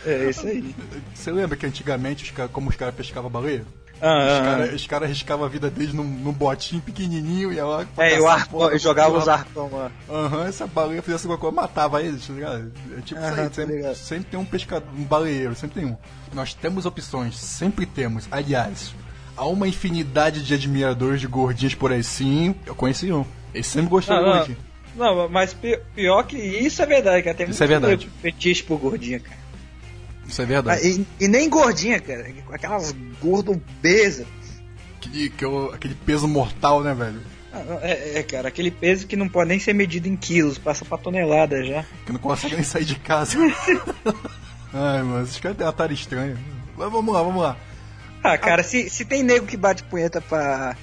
É isso aí. Você lembra que antigamente, como os caras pescavam baleia? Ah, Os ah, ah. caras cara arriscavam a vida deles num, num botinho pequenininho e ela. É, e o arpão, jogava os arpão lá. Aham, essa baleia fizesse alguma coisa, matava eles, tá ligado? É tipo isso Aham, aí, tô sempre, sempre tem um pescador, um baleeiro, sempre tem um. Nós temos opções, sempre temos. Aliás, há uma infinidade de admiradores de gordinhas por aí, sim. Eu conheci um. Ele sempre gostou Não, de não. Não, mas pi- pior que isso é verdade, cara. Tem Isso é verdade. fetiche por gordinha, cara. Isso é Ah, verdade. e, e nem gordinha, cara. Aquelas gordas obesas. Aquele, aquele peso mortal, né, velho? Ah, É, é, cara, aquele peso que não pode nem ser medido em quilos, passa pra tonelada já. Que não consegue nem sair de casa. Ai, mano, esses caras têm uma tara estranha. Mas vamos lá, vamos lá. Ah, cara, se, se tem nego que bate punheta pra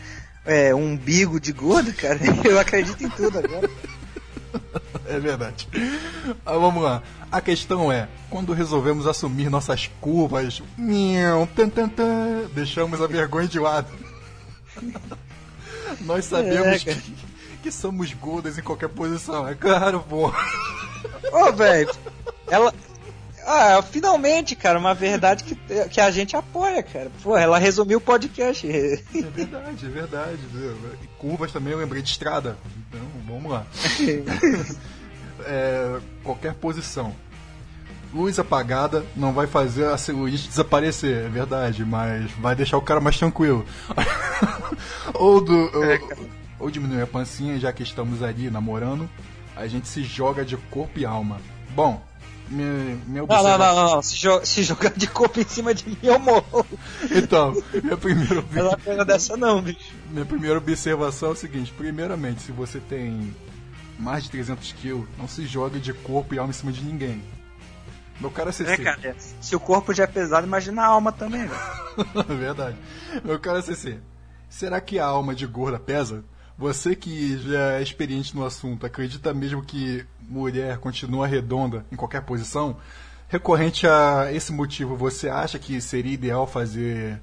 é, um umbigo de gordo, cara, eu acredito em tudo agora. É verdade. Ah, vamos lá. A questão é, quando resolvemos assumir nossas curvas, nham, tan, tan, tan, deixamos a vergonha de lado. Nós sabemos É, que, que somos gordas em qualquer posição. É claro, pô. Ô, velho, ela. Ah, finalmente, cara, uma verdade que, que a gente apoia, cara. Pô, ela resumiu o podcast. É verdade, é verdade. viu? E curvas também eu lembrei de estrada. Então, vamos lá. É, qualquer posição. Luz apagada não vai fazer a celulite desaparecer, é verdade, mas vai deixar o cara mais tranquilo. ou, do, ou, ou diminuir a pancinha, já que estamos ali namorando, a gente se joga de corpo e alma. Bom, minha, minha Não, não, observação. não, não, não. Se, jo- se jogar de corpo em cima de mim, eu morro. Então, minha primeira, Não é uma coisa dessa, não, bicho. minha primeira observação é o seguinte: primeiramente, se você tem mais de 300 quilos, não se jogue de corpo e alma em cima de ninguém. Meu cara é CC. É, cara, se o corpo já é pesado, imagina a alma também, velho. Verdade. Meu cara é CC. Será que a alma de gorda pesa? Você que já é experiente no assunto, acredita mesmo que mulher continua redonda em qualquer posição? Recorrente a esse motivo, você acha que seria ideal fazer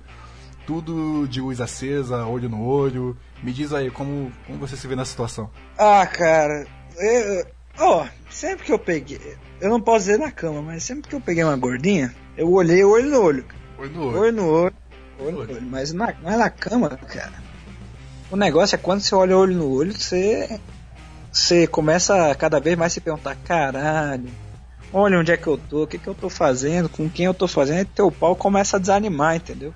tudo de luz acesa, olho no olho? Me diz aí, como, como você se vê na situação? Ah, cara, eu- ó, sempre que eu peguei, eu não posso dizer na cama, mas sempre que eu peguei uma gordinha, eu olhei olho no olho. Olho no olho. Olho no olho, olho no olho. Mas na, não é na cama, cara. O negócio é quando você olha olho no olho, você. Você começa a cada vez mais se perguntar, caralho, olha onde é que eu tô, o que, que eu tô fazendo, com quem eu tô fazendo, e teu pau começa a desanimar, entendeu?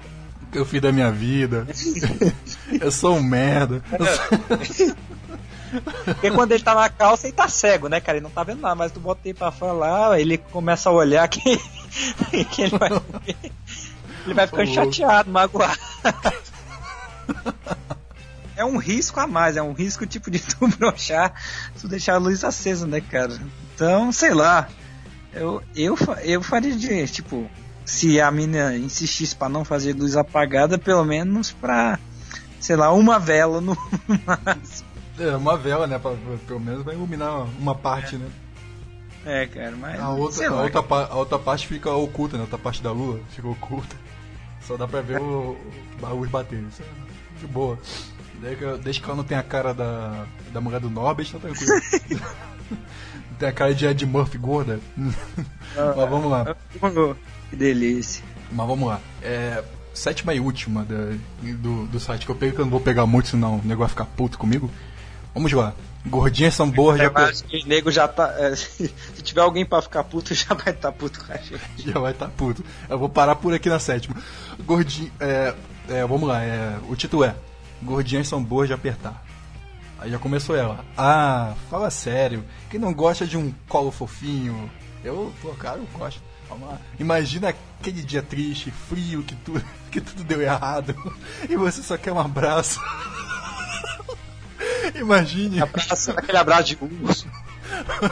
Que eu fiz da minha vida? eu sou um merda. Porque quando ele tá na calça, ele tá cego, né, cara? Ele não tá vendo nada, mas tu bota ele pra fora lá, ele começa a olhar que, que ele vai. Ele vai ficando chateado, magoado. É um risco a mais, é um risco tipo de tu brochar, tu deixar a luz acesa, né, cara? Então, sei lá. Eu, eu, eu faria de, tipo, se a mina insistisse pra não fazer luz apagada, pelo menos pra, sei lá, uma vela no máximo. É, uma vela, né? Pra, pelo menos vai iluminar uma parte, né? É, cara, mas. A outra, a, outra, a outra parte fica oculta, né? A outra parte da lua fica oculta. Só dá pra ver o, o baú bater. Isso é de boa. Desde que, ela não tem a cara da, da mulher do Norbert, tá tranquilo. não tem a cara de Ed Murphy gorda. Mas vamos lá. Que delícia. Mas vamos lá. É, sétima e última da- do, do site que eu peguei, que eu não vou pegar muito, senão o nego vai ficar puto comigo. Vamos lá. Gordinhas são boas de mas que nego já tá. é, se tiver alguém pra ficar puto, já vai estar puto com a gente. Já vai estar puto. Eu vou parar por aqui na sétima. Gordinho. É, é, vamos lá, é, o título é Gordinhas são boas de apertar. Aí já começou ela. Ah, fala sério. Quem não gosta de um colo fofinho? Eu, pô, cara, eu gosto. Imagina aquele dia triste, frio, que, tu, que tudo deu errado. E você só quer um abraço. Imagine. Abraço, aquele abraço de urso.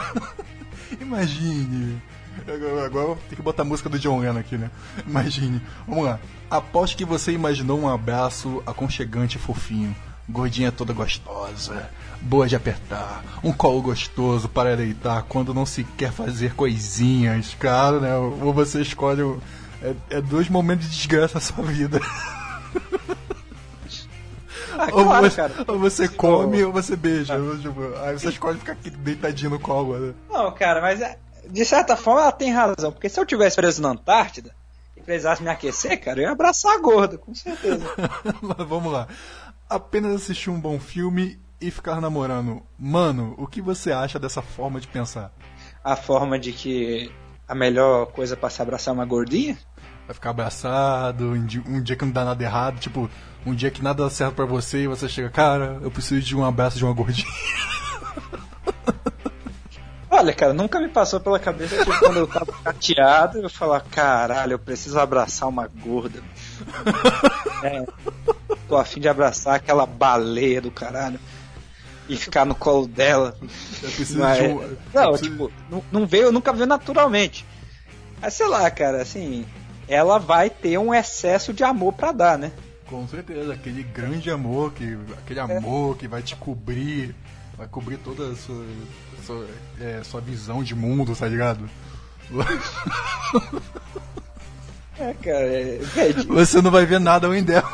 Imagine. Agora, agora tenho que botar a música do John Lennon aqui, né? Imagine. Vamos lá. Aposto que você imaginou um abraço aconchegante e fofinho. Gordinha toda gostosa, boa de apertar, um colo gostoso para deitar quando não se quer fazer coisinhas. Cara, né? Ou você escolhe. o- É, é dois momentos de desgraça na sua vida. Ah, ou, claro, você, cara. ou você come ou você beija. Tipo, aí você escolhe ficar aqui deitadinho no colo. Né? Não, cara, mas é, de certa forma ela tem razão. Porque se eu tivesse preso na Antártida e precisasse me aquecer, cara, eu ia abraçar a gorda, com certeza. Mas vamos lá. Apenas assistir um bom filme e ficar namorando. Mano, o que você acha dessa forma de pensar? A forma de que a melhor coisa pra se abraçar é uma gordinha? Vai ficar abraçado, um dia, um dia que não dá nada errado, tipo, um dia que nada dá certo pra você e você chega, cara, eu preciso de um abraço de uma gordinha. Olha, cara, nunca me passou pela cabeça que quando eu tava chateado eu falar, caralho, eu preciso abraçar uma gorda. É, tô afim de abraçar aquela baleia do caralho e ficar no colo dela. Mas- de um. não, preciso- tipo, não, não veio, nunca veio naturalmente. Mas sei lá, cara, assim, ela vai ter um excesso de amor pra dar, né? Com certeza, aquele grande amor, que, aquele amor que vai te cobrir, vai cobrir toda a sua, sua, é, sua visão de mundo, tá ligado? É, cara, é, é, Você não vai ver nada além dela.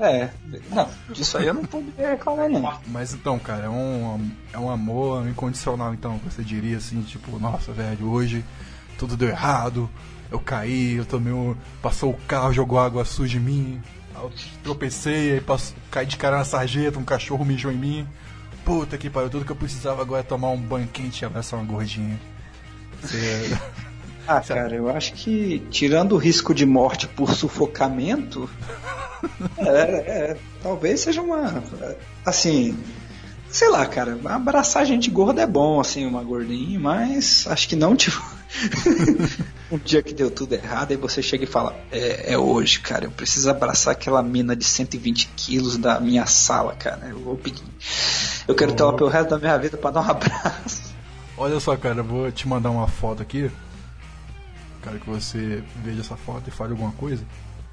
É, não, disso aí eu não poderia reclamar, não. Mas então, cara, é um, é um amor incondicional, então, você diria assim, tipo, nossa, velho, hoje tudo deu errado, eu caí, eu tomei um. Passou o carro, jogou água suja em mim, eu tropecei, aí passo, caí de cara na sarjeta, um cachorro mijou em mim. Puta que pariu, tudo que eu precisava agora é tomar um banho quente e abraçar uma gordinha. Você- Ah, cara, eu acho que tirando o risco de morte por sufocamento, é, é, talvez seja uma. Assim, sei lá, cara, abraçar gente gorda é bom, assim, uma gordinha, mas acho que não, tipo. um dia que deu tudo errado, aí você chega e fala: é, é hoje, cara, eu preciso abraçar aquela mina de 120 quilos da minha sala, cara. Eu vou pedir. Eu quero ter ela pelo resto da minha vida pra dar um abraço. Olha só, cara, eu vou te mandar uma foto aqui. Quero que você veja essa foto e fale alguma coisa.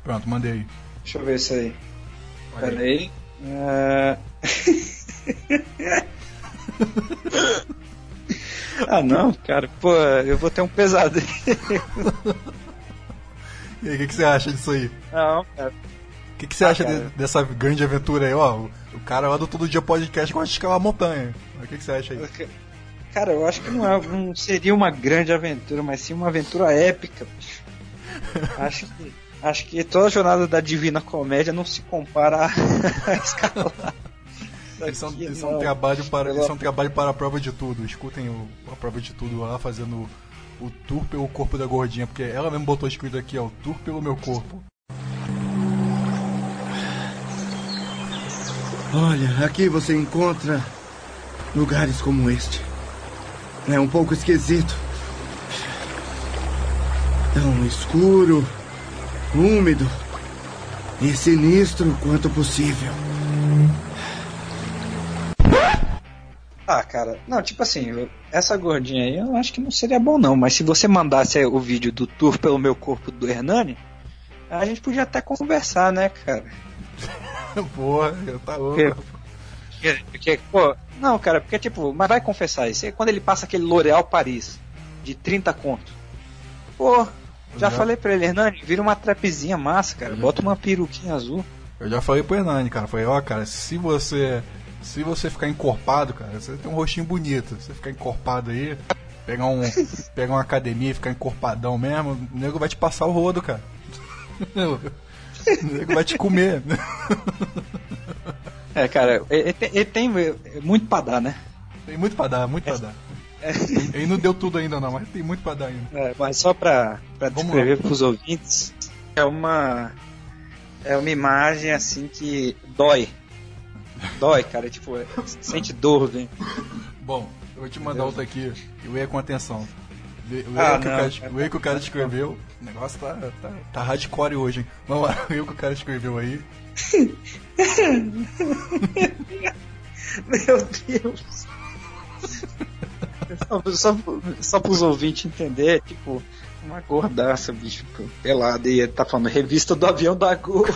Pronto, mandei. Deixa eu ver isso aí. Olha aí. Pera aí. É... ah não, cara, pô, eu vou ter um pesadelo. E aí, o que, que você acha disso aí? Não, cara. O que, que você acha cara. de- dessa grande aventura aí? Ó, o, o cara lá do Todo Dia Podcast gosta de escalar montanha. O que, que você acha aí? Cara, eu acho que não, é- não seria uma grande aventura, mas sim uma aventura épica. bicho. Acho que, acho que toda a jornada da Divina Comédia não se compara a, a escalar. Isso é um, isso é um trabalho para, isso é um trabalho para a prova de tudo. Escutem o, a prova de tudo lá fazendo o, o tour pelo corpo da gordinha, porque ela mesmo botou escrito aqui, ó, o tour pelo meu corpo. Olha, aqui você encontra lugares como este. É um pouco esquisito. Tão escuro, úmido e sinistro quanto possível. Ah, cara, não, tipo assim, eu- essa gordinha aí eu acho que não seria bom não, mas se você mandasse o vídeo do tour pelo meu corpo do Hernani, a gente podia até conversar, né, cara? Porra, tá louco. Porque, porque- porque, pô, não, cara, porque tipo, mas vai confessar isso, é quando ele passa aquele L'Oréal Paris de 30 conto. Pô, Já falei pra ele, Hernani, vira uma trapzinha massa, cara. Bota uma peruquinha azul. Eu já falei pro Hernani, cara. Falei, ó, cara, se você. Se você ficar encorpado, cara, você tem um rostinho bonito. Se você ficar encorpado aí, pegar um. pegar uma academia e ficar encorpadão mesmo, o nego vai te passar o rodo, cara. O nego vai te comer. É, cara, ele, tem- ele tem muito pra dar, né? Tem muito pra dar, muito pra dar. Ele não deu tudo ainda não, mas tem muito pra dar ainda. É, mas só pra, pra Vamos descrever pros ouvintes, é uma. É uma imagem assim que dói. Dói, cara. Tipo, é- sente dor, velho. Bom, eu vou te mandar outra aqui e leia com atenção. Ah, o que o não. cara, leia o que o cara escreveu. O negócio tá, tá, tá hardcore hoje, hein? Vamos lá, o que o cara escreveu aí. Meu Deus. Só, só, só pros ouvintes entender, tipo, uma gordaça, bicho, pelada. E ele tá falando revista do avião da Gol.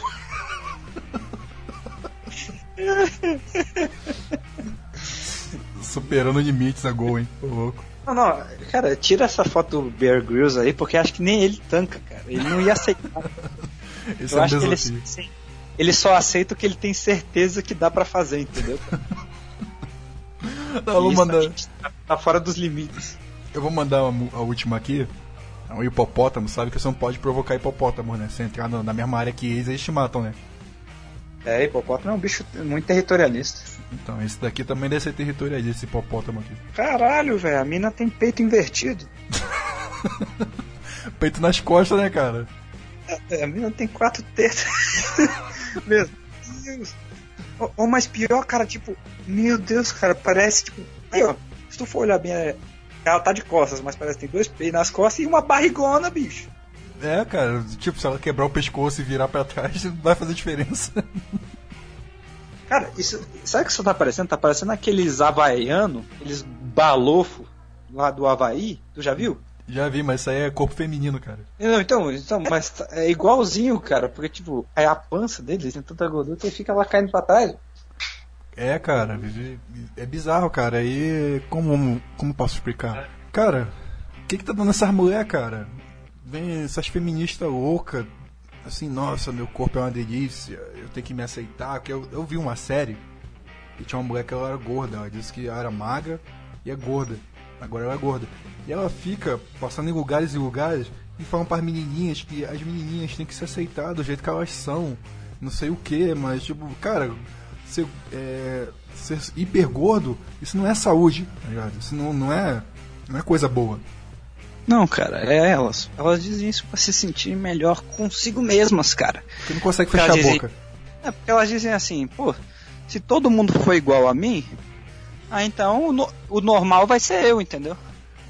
Superando limites a gol, hein? Ô, louco. Não, não, cara, tira essa foto do Bear Grylls aí, porque acho que nem ele tanca, cara. Ele não ia aceitar. Esse Eu é um acho que ele, desafio. Ele só aceita o que ele tem certeza que dá pra fazer, entendeu? Eu vou mandar, tá, tá fora dos limites. eu vou mandar a, a última aqui. É um hipopótamo, sabe que você não pode provocar hipopótamo, né? Se entrar no- na mesma área que eles, eles te matam, né? É, hipopótamo é um bicho muito territorialista. Então, esse daqui também deve ser territorialista, esse hipopótamo aqui. Caralho, velho, a mina tem peito invertido. Peito nas costas, né, cara? É, a mina tem quatro tetas. meu Deus. Ou, ou mais pior, cara, tipo, meu Deus, cara, parece tipo. Aí, ó, se tu for olhar bem, é- ela tá de costas, mas parece que tem dois peitos nas costas e uma barrigona, bicho. É, cara, tipo, se ela quebrar o pescoço e virar pra trás, não vai fazer diferença. Cara, isso. Sabe o que isso tá parecendo? Tá parecendo aqueles havaianos, aqueles balofo lá do Havaí. Tu já viu? Já vi, mas isso aí é corpo feminino, cara. Não, então, então, mas tá- é igualzinho, cara, porque tipo, é a pança deles, tem tanta gordura que fica lá caindo pra trás. É, cara, é bizarro, cara. Aí, como, como posso explicar? Cara, o que que tá dando essas mulher, cara? Vem essas feministas loucas, assim, nossa, meu corpo é uma delícia, eu tenho que me aceitar. Porque eu, eu vi uma série e tinha uma mulher que ela era gorda, ela disse que ela era magra e é gorda. Agora ela é gorda. E ela fica passando em lugares e lugares e falando para as menininhas que as menininhas têm que se aceitar do jeito que elas são. Não sei o que, mas tipo, cara, ser, é, ser hiper gordo, isso não é saúde, tá ligado? Isso não, não, é, não é coisa boa. Não, cara, é elas. Elas dizem isso pra se sentir melhor consigo mesmas, cara. Porque não consegue Elas fechar a dizem- boca. É porque elas dizem assim, pô, se todo mundo for igual a mim, ah, então o, no- o normal vai ser eu, entendeu?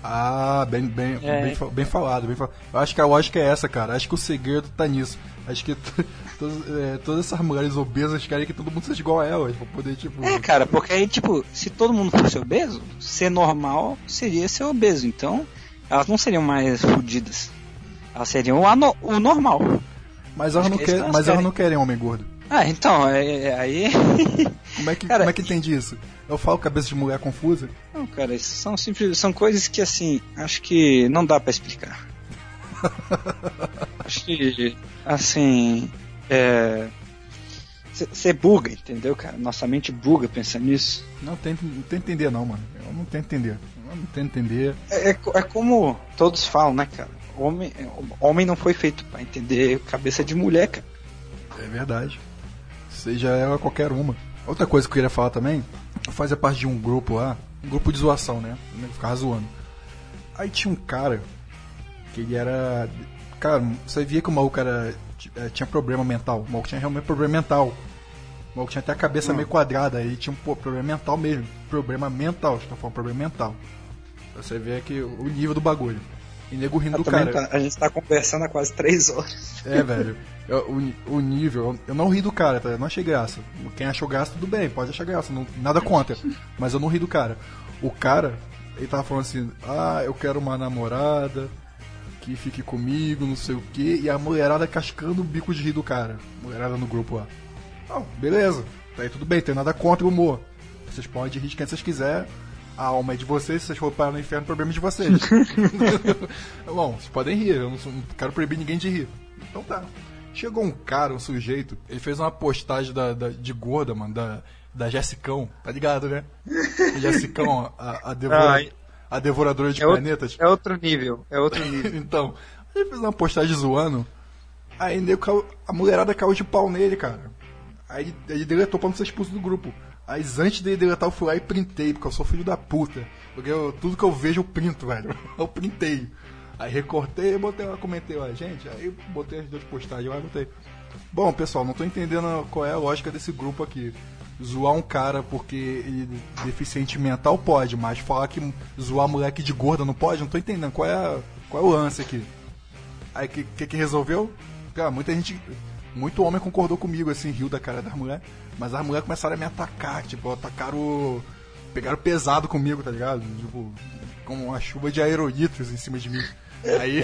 Ah, bem, bem, É. bem, bem falado, bem falado. Eu acho que a lógica é essa, cara. Acho que o segredo tá nisso. Acho que é, todas essas mulheres obesas querem que todo mundo seja igual a elas, pra poder, tipo. É, cara, porque aí, tipo, se todo mundo fosse obeso, ser normal seria ser obeso. Então, elas não seriam mais fodidas. Elas seriam o, ano- o normal. Mas elas não, que é que elas mas elas querem. não querem homem gordo. Ah, então, é- é- aí. Como é que, Cara, como é que entende isso? Eu falo cabeça de mulher confusa? Não, cara, isso são simples, são coisas que assim, acho que não dá pra explicar. acho que assim, é você buga, entendeu, cara? Nossa mente buga pensando nisso. Não tento, não tento entender, não, mano. Eu não tento entender. Eu não tento entender. É, é é como todos falam, né, cara? Homem, homem não foi feito pra entender cabeça de mulher, cara. É verdade. Seja ela qualquer uma. Outra coisa que eu queria falar também, fazia parte de um grupo lá, um grupo de zoação, né? Eu ficava zoando. Aí tinha um cara que ele era. Cara, você via que o maluco era, eh, tinha problema mental. O maluco tinha realmente problema mental. O maluco tinha até a cabeça meio quadrada, aí tinha um pô, problema mental mesmo. Problema mental, estou falando problema mental. Você vê aqui o nível do bagulho. E nego rindo do Também cara. tá- a gente tá conversando há quase três horas. É, velho. Eu- o, o nível, eu não ri do cara, tá? Eu não achei graça. Quem achou graça, tudo bem, pode achar graça, não- nada contra. Mas eu não ri do cara. O cara, ele tava falando assim: ah, eu quero uma namorada que fique comigo, não sei o que, e a mulherada cascando o bico de rir do cara. Mulherada no grupo lá. Não, beleza, tá aí tudo bem, tem nada contra o humor. Vocês podem rir de quem vocês quiserem, A alma é de vocês, se vocês forem parar no inferno, o problema é de vocês. Bom, vocês podem rir, eu não, quero proibir ninguém de rir. Então tá. Chegou um cara, um sujeito, ele fez uma postagem da, da- de gorda, mano, da, da Jessicão, tá ligado, né? Jessicão, a, a, devora- a devoradora de É outro, planetas. é outro nível, é outro nível. então, ele fez uma postagem zoando. Aí a mulherada caiu de pau nele, cara. Aí ele, ele deletou pra não ser expulso do grupo. Aí antes dele deletar, eu fui lá e printei, porque eu sou filho da puta. Porque eu- tudo que eu vejo eu printo, velho. Eu printei. Aí recortei e botei lá, comentei lá, gente. Aí botei as duas postagens lá e botei. Bom, pessoal, não tô entendendo qual é a lógica desse grupo aqui. Zoar um cara porque ele é deficiente mental pode, mas falar que zoar moleque de gorda não pode, não tô entendendo qual é, qual é o lance aqui. Aí o que, que que resolveu? Cara, muita gente. Muito homem concordou comigo, assim, riu da cara das mulheres. Mas as mulheres começaram a me atacar, tipo, atacaram. Pegaram pesado comigo, tá ligado? Tipo, como uma chuva de aerolitros em cima de mim. Aí.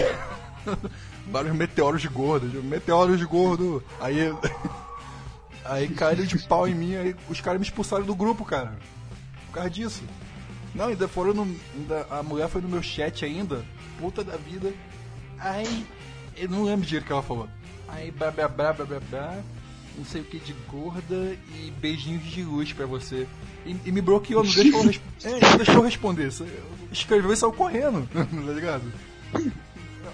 vários meteoros de gordo, tipo, meteoros de gordo. Aí. Aí caíram de pau em mim, aí os caras me expulsaram do grupo, cara. Por causa disso. Não, ainda foram no. Ainda, a mulher foi no meu chat ainda, puta da vida. Aí. Eu não lembro o que ela falou. Aí, blá blá blá blá blá blá. Não sei o que de gorda e beijinhos de luz pra você. E, e me bloqueou, não deixou eu, resp- é, não deixou responder. Escreveu e saiu correndo, tá ligado?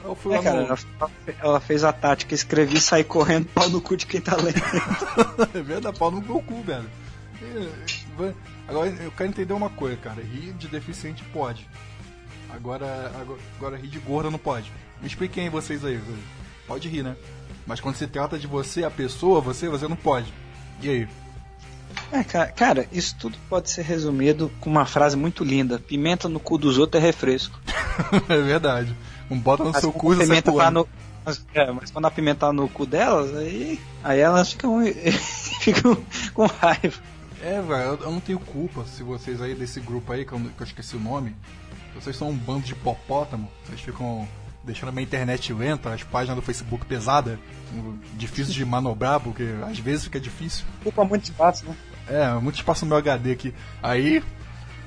Eu fui É, cara, no- ela, ela fez a tática, escrevi e saí correndo pau no cu de quem tá lendo. É verdade, pau no meu cu, velho. Agora eu quero entender uma coisa, cara. Rir de deficiente pode. Agora, agora, agora rir de gorda não pode. Me expliquem aí vocês aí. velho. Pode rir, né? Mas quando se trata de você, a pessoa, você, você não pode. E aí? É, ca- cara, isso tudo pode ser resumido com uma frase muito linda: pimenta no cu dos outros é refresco. é verdade. Não bota no Mas seu cu e pimenta tá no, mas, é, mas quando a pimenta tá no cu delas, aí, aí elas ficam, ficam com raiva. É, velho, eu, eu não tenho culpa se vocês aí desse grupo aí, que eu, que eu esqueci o nome, vocês são um bando de hipopótamo, vocês ficam deixando a minha internet lenta, as páginas do Facebook pesada, difícil de manobrar, porque às vezes fica difícil. Ocupa muito espaço, né? É, muito espaço no meu HD aqui. Aí,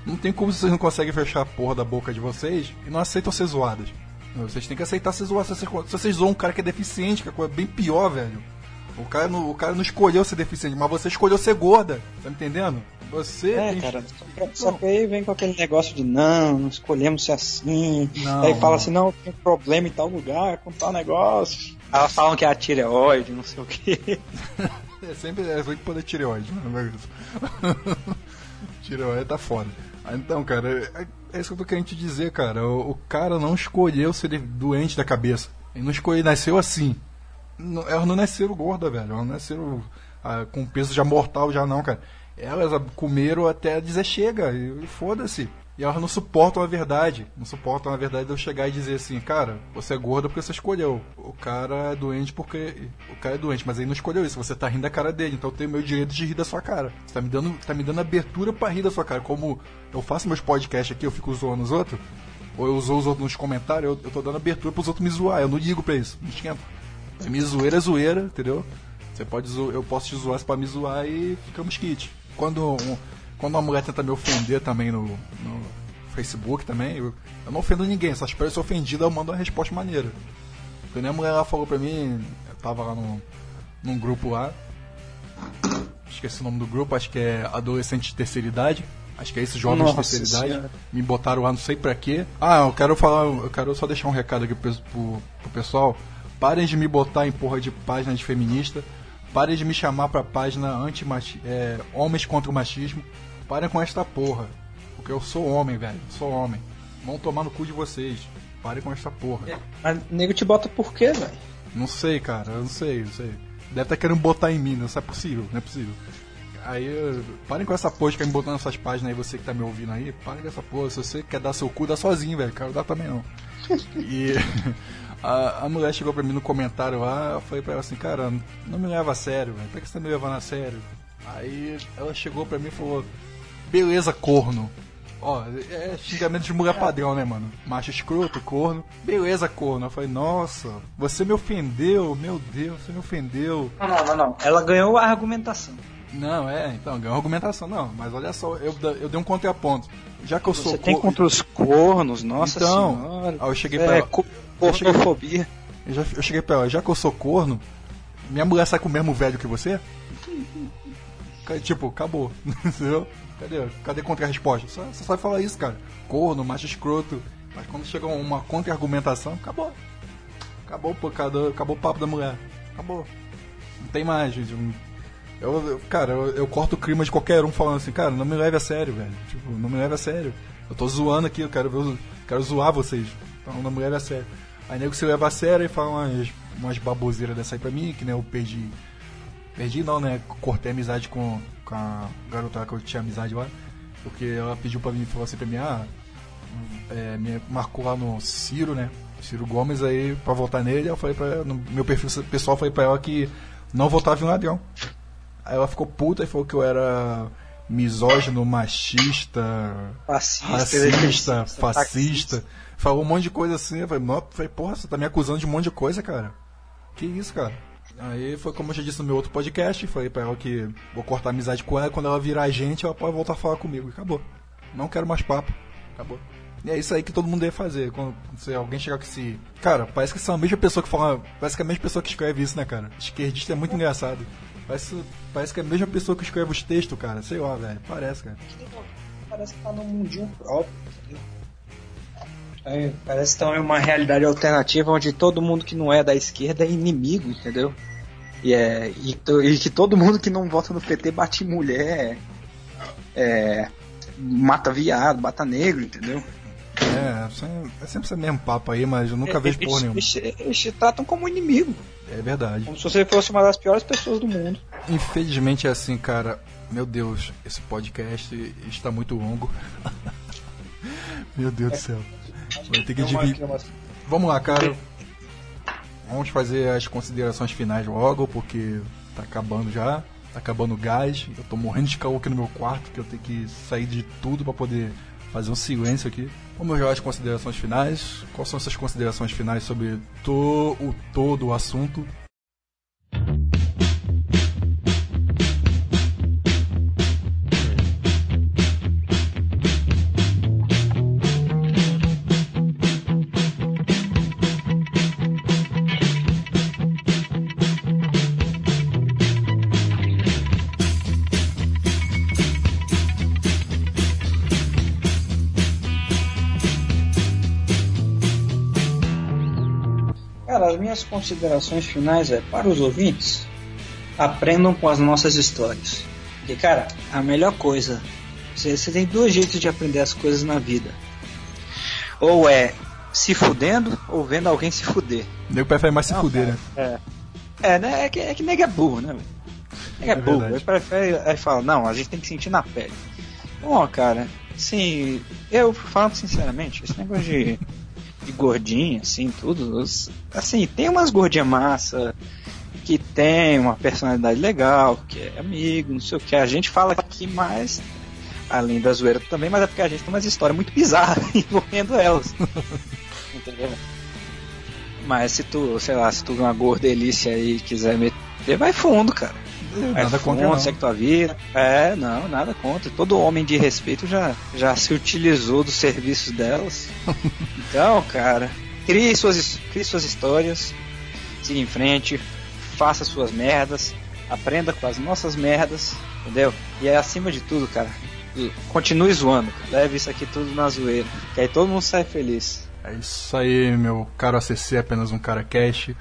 não tem como vocês não conseguem fechar a porra da boca de vocês e não aceitam ser zoadas. Vocês têm que aceitar ser zoadas. Se vocês, se vocês zoam um cara que é deficiente, que é coisa bem pior, velho. O cara, não, o cara não escolheu ser deficiente, mas você escolheu ser gorda. Tá me entendendo? Você É, tem- cara, só que- aí vem com aquele negócio de não, não escolhemos ser assim. Não, aí fala assim, não, tem problema em tal lugar, com tal negócio. Elas falam que é a tireoide, não sei o que. É sempre é sempre poder tireoide, né? tireoide tá foda. Ah, Então, cara, é, é isso que eu tô querendo te dizer, cara. O, o cara não escolheu ser doente da cabeça. Ele não escolheu, nasceu assim. Não- elas não nasceram gorda, velho. Elas não nasceram ah, com peso já mortal, já não, cara. Elas comeram até dizer chega, e, foda-se. E elas não suportam a verdade. Não suportam a verdade de eu chegar e dizer assim, cara, você é gorda porque você escolheu. O cara é doente porque. O cara é doente, mas ele não escolheu isso. Você tá rindo da cara dele, então eu tenho o meu direito de rir da sua cara. Você tá me dando, tá me dando abertura pra rir da sua cara. Como eu faço meus podcasts aqui, eu fico zoando os outros, ou eu zoo os outros nos comentários, eu, eu tô dando abertura pros outros me zoar. Eu não ligo pra isso. Não esquenta. Se me zoeira é zoeira, entendeu? Você pode zo- eu posso te zoar pra me zoar e ficamos kit. Quando, um- quando uma mulher tenta me ofender também no, no Facebook também, eu, eu não ofendo ninguém, só espero ser ofendida, eu mando uma resposta maneira. Porque nem a mulher lá falou pra mim, eu tava lá no, num grupo lá, esqueci o nome do grupo, acho que é Adolescente de Terceira Idade. Acho que é esse jovem de terceira idade. Senhora. Me botaram lá, não sei pra quê. Ah, eu quero falar, eu quero só deixar um recado aqui pro, pro, pro pessoal. Parem de me botar em porra de página de feminista. Parem de me chamar pra página anti é, homens contra o machismo. Parem com esta porra. Porque eu sou homem, velho. Eu sou homem. Vão tomar no cu de vocês. Parem com esta porra. Mas nego te bota por quê, velho? Não sei, cara, eu não sei, não sei. Deve estar querendo botar em mim, não é possível, não é possível. Aí, parem com essa porra de ficar me botando nessas páginas aí, você que tá me ouvindo aí, parem com essa porra. Se você quer dar seu cu, dá sozinho, velho. Quero dar também não. E a, a mulher chegou pra mim no comentário lá, eu falei pra ela assim, cara, não me leva a sério, velho. Por que você tá me levando a sério? Aí ela chegou pra mim e falou, beleza, corno. Ó, é xingamento de mulher padrão, né, mano? Macho escroto, corno. Beleza, corno. Eu falei, nossa, você me ofendeu, meu Deus, você me ofendeu. Não, não, não, não. Ela ganhou a argumentação. Não, é, então, ganhou argumentação. Não, mas olha só, eu, eu dei um contraponto. Já que eu sou Você tem co- contra os cornos, nossa Então, senhora. aí eu cheguei é, pra ela- co- eu cheguei-. Eu, já, eu cheguei pra ela, já que eu sou corno, minha mulher sai com o mesmo velho que você? Tipo, acabou. Entendeu? Cadê? Cadê contra-resposta? Só, só sabe falar isso, cara. Corno, macho escroto. Mas quando chega uma contra-argumentação, acabou. Acabou, pô, cada- acabou o papo da mulher. Acabou. Não tem mais, gente. Eu, eu- cara, eu, eu corto o clima de qualquer um falando assim, cara, não me leve a sério, velho. Tipo, não me leve a sério. Eu tô zoando aqui, eu quero, os- quero zoar vocês. Então não me leve a sério. Aí nego se leva a sério e fala umas, umas baboseiras dessa aí pra mim, que nem eu perdi. Perdi não, né? Cortei amizade com, com a garota lá que eu tinha amizade lá. Porque ela pediu pra mim, falou assim pra mim, ah, é, me marcou lá no Ciro, né? Ciro Gomes aí pra votar nele, eu falei pra ela, no meu perfil pessoal eu falei pra ela que não votava em um ladrão. Aí ela ficou puta e falou que eu era misógino, machista, Fascista, racista, taxista. fascista. Falou um monte de coisa assim. Eu falei, falei, porra, você tá me acusando de um monte de coisa, cara. Que isso, cara? Aí foi como eu já disse no meu outro podcast, falei pra ela que vou cortar amizade com ela, quando ela virar agente, ela pode voltar a falar comigo. Acabou. Não quero mais papo. Acabou. E é isso aí que todo mundo deve fazer. Quando se alguém chegar com esse. Cara, parece que são a mesma pessoa que fala. Parece que é a mesma pessoa que escreve isso, né, cara? Esquerdista é muito engraçado. Parece, parece que é a mesma pessoa que escreve os textos, cara. Sei lá, velho. Parece, cara. Parece que tá num mundinho próprio? É, parece que em uma realidade alternativa onde todo mundo que não é da esquerda é inimigo, entendeu? E, é, e, e que todo mundo que não vota no PT bate mulher, é, mata viado, mata negro, entendeu? É, é sempre esse mesmo papo aí, mas eu nunca vejo porra nenhuma. Eles, te tratam como inimigo, É verdade. como se você fosse uma das piores pessoas do mundo. Infelizmente é assim, cara. Meu Deus, esse podcast está muito longo. Meu Deus do céu. Vai ter que dividir. Vamos lá, cara. Vamos fazer as considerações finais logo, porque tá acabando já. Tá acabando o gás. Eu tô morrendo de calor aqui no meu quarto, que eu tenho que sair de tudo pra poder fazer um silêncio aqui. Vamos já às considerações finais. Quais são essas considerações finais sobre to o todo o assunto? Minhas considerações finais é para os ouvintes, aprendam com as nossas histórias. Porque, cara, a melhor coisa, você, você tem dois jeitos de aprender as coisas na vida. Ou é se fudendo, ou vendo alguém se fuder. O nego prefere mais se Não, fuder, cara, né? É. É, né? É que, é que nega é burro, né? velho? Nega é, É burro. Ele prefere. Aí fala, não, a gente tem que sentir na pele. Bom, cara, assim, eu falando sinceramente, esse negócio de, de gordinha, assim, tudo. Assim, tem umas gordinhas massa que tem uma personalidade legal, que é amigo, não sei o que. A gente fala aqui mais. Além da zoeira também, mas é porque a gente tem umas histórias muito bizarras envolvendo elas. Entendeu? Mas se tu, sei lá, se tu uma gordelícia aí e quiser meter, vai fundo, cara. Nada fundo, contra não. segue tua vida. É, não, nada contra. Todo homem de respeito já, já se utilizou dos serviços delas. então, cara, crie suas, crie suas histórias, siga em frente, faça suas merdas, aprenda com as nossas merdas, entendeu? E é acima de tudo, cara, continue zoando, leve isso aqui tudo na zoeira, que aí todo mundo sai feliz. É isso aí, meu caro ACC, é apenas um cara cash.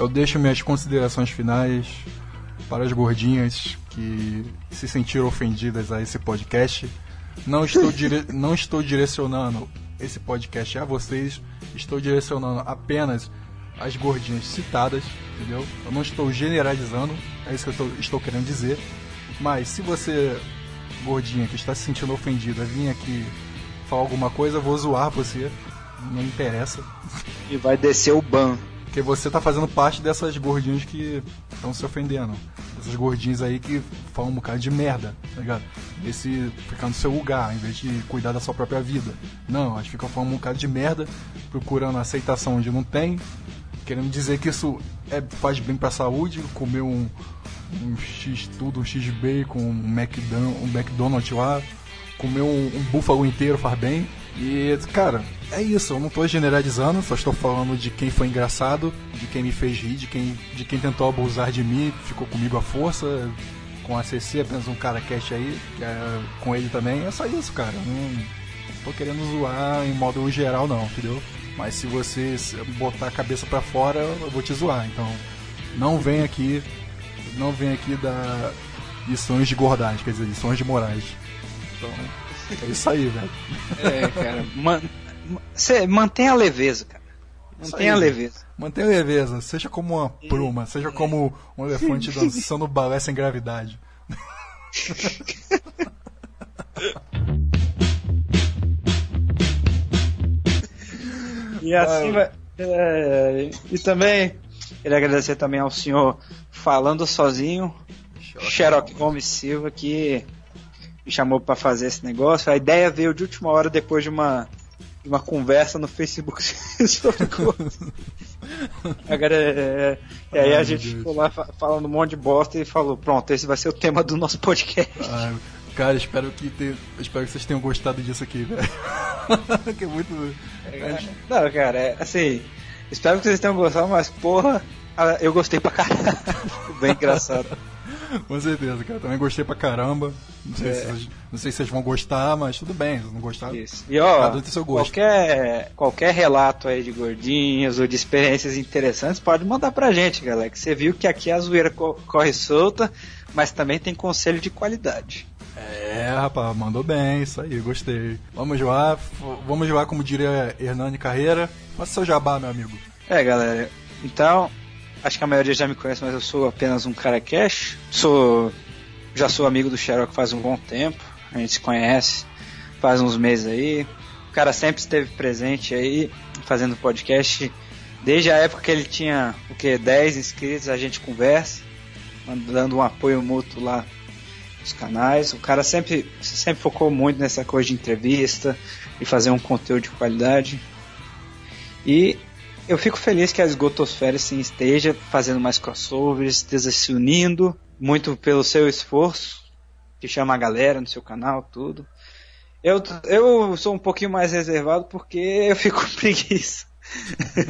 Eu deixo minhas considerações finais para as gordinhas que se sentiram ofendidas a esse podcast. Não estou, dire... não estou direcionando esse podcast a vocês, estou direcionando apenas as gordinhas citadas, entendeu? Eu não estou generalizando, é isso que eu estou, estou querendo dizer. Mas se você, gordinha, que está se sentindo ofendida, vir aqui falar alguma coisa, eu vou zoar você, não interessa. E vai descer o ban. Porque você tá fazendo parte dessas gordinhas que estão se ofendendo. Essas gordinhas aí que falam um bocado de merda, tá ligado? Esse ficar no seu lugar, em vez de cuidar da sua própria vida. Não, elas ficam falando um bocado de merda, procurando aceitação onde não tem, querendo dizer que isso é, faz bem pra saúde, comer um, um X tudo, um X bacon, um um McDonald's lá, comer um, um búfalo inteiro faz bem. E, cara, é isso, eu não tô generalizando, só estou falando de quem foi engraçado, de quem me fez rir, de quem, de quem tentou abusar de mim, ficou comigo à força, com a CC, apenas um cara cash aí, é com ele também, é só isso, cara. Não tô querendo zoar em modo geral não, entendeu? Mas se você botar a cabeça para fora, eu vou te zoar, então não vem aqui, não vem aqui dar lições de gordagem, quer dizer, lições de morais. Então, é isso aí, velho. É, cara. Man, cê, mantenha a leveza, cara. Mantenha a leveza. Mantenha a leveza. Seja como uma pluma, seja como um elefante dançando balé sem gravidade. E assim vai. É, e também, queria agradecer também ao senhor falando sozinho, Sherlock Holmes Silva, que me chamou para fazer esse negócio. A ideia veio de última hora depois de uma, de uma conversa no Facebook sobre coisas. Agora, é, e aí a gente ficou lá falando um monte de bosta e falou: pronto, esse vai ser o tema do nosso podcast. Ai, cara, espero que, te, espero que vocês tenham gostado disso aqui, velho. que é muito. Não, cara, é, assim, espero que vocês tenham gostado, mas porra, eu gostei pra caralho. Bem engraçado. Com certeza, cara. Também gostei pra caramba. Não sei, É. se, vocês- não sei se vocês vão gostar, mas tudo bem. Se não gostar, Isso. E ó, cada um tem seu gosto. qualquer, qualquer relato aí de gordinhos ou de experiências interessantes, pode mandar pra gente, galera. Que você viu que aqui a zoeira co- corre solta, mas também tem conselho de qualidade. É, rapaz, mandou bem, isso aí, gostei. Vamos lá, vamos lá, como diria Hernani Carreira. Faça seu jabá, meu amigo. É, galera. Então, acho que a maioria já me conhece, mas eu sou apenas um cara cash. Sou. Já sou amigo do Sherlock faz um bom tempo. A gente se conhece faz uns meses aí. O cara sempre esteve presente aí, fazendo podcast. Desde a época que ele tinha o que? 10 inscritos, a gente conversa, dando um apoio mútuo lá nos canais. O cara sempre, sempre focou muito nessa coisa de entrevista e fazer um conteúdo de qualidade. E eu fico feliz que a Esgotosfera sim esteja fazendo mais crossovers, esteja se unindo, muito pelo seu esforço, que chama a galera no seu canal, tudo. Eu, eu sou um pouquinho mais reservado porque eu fico com preguiça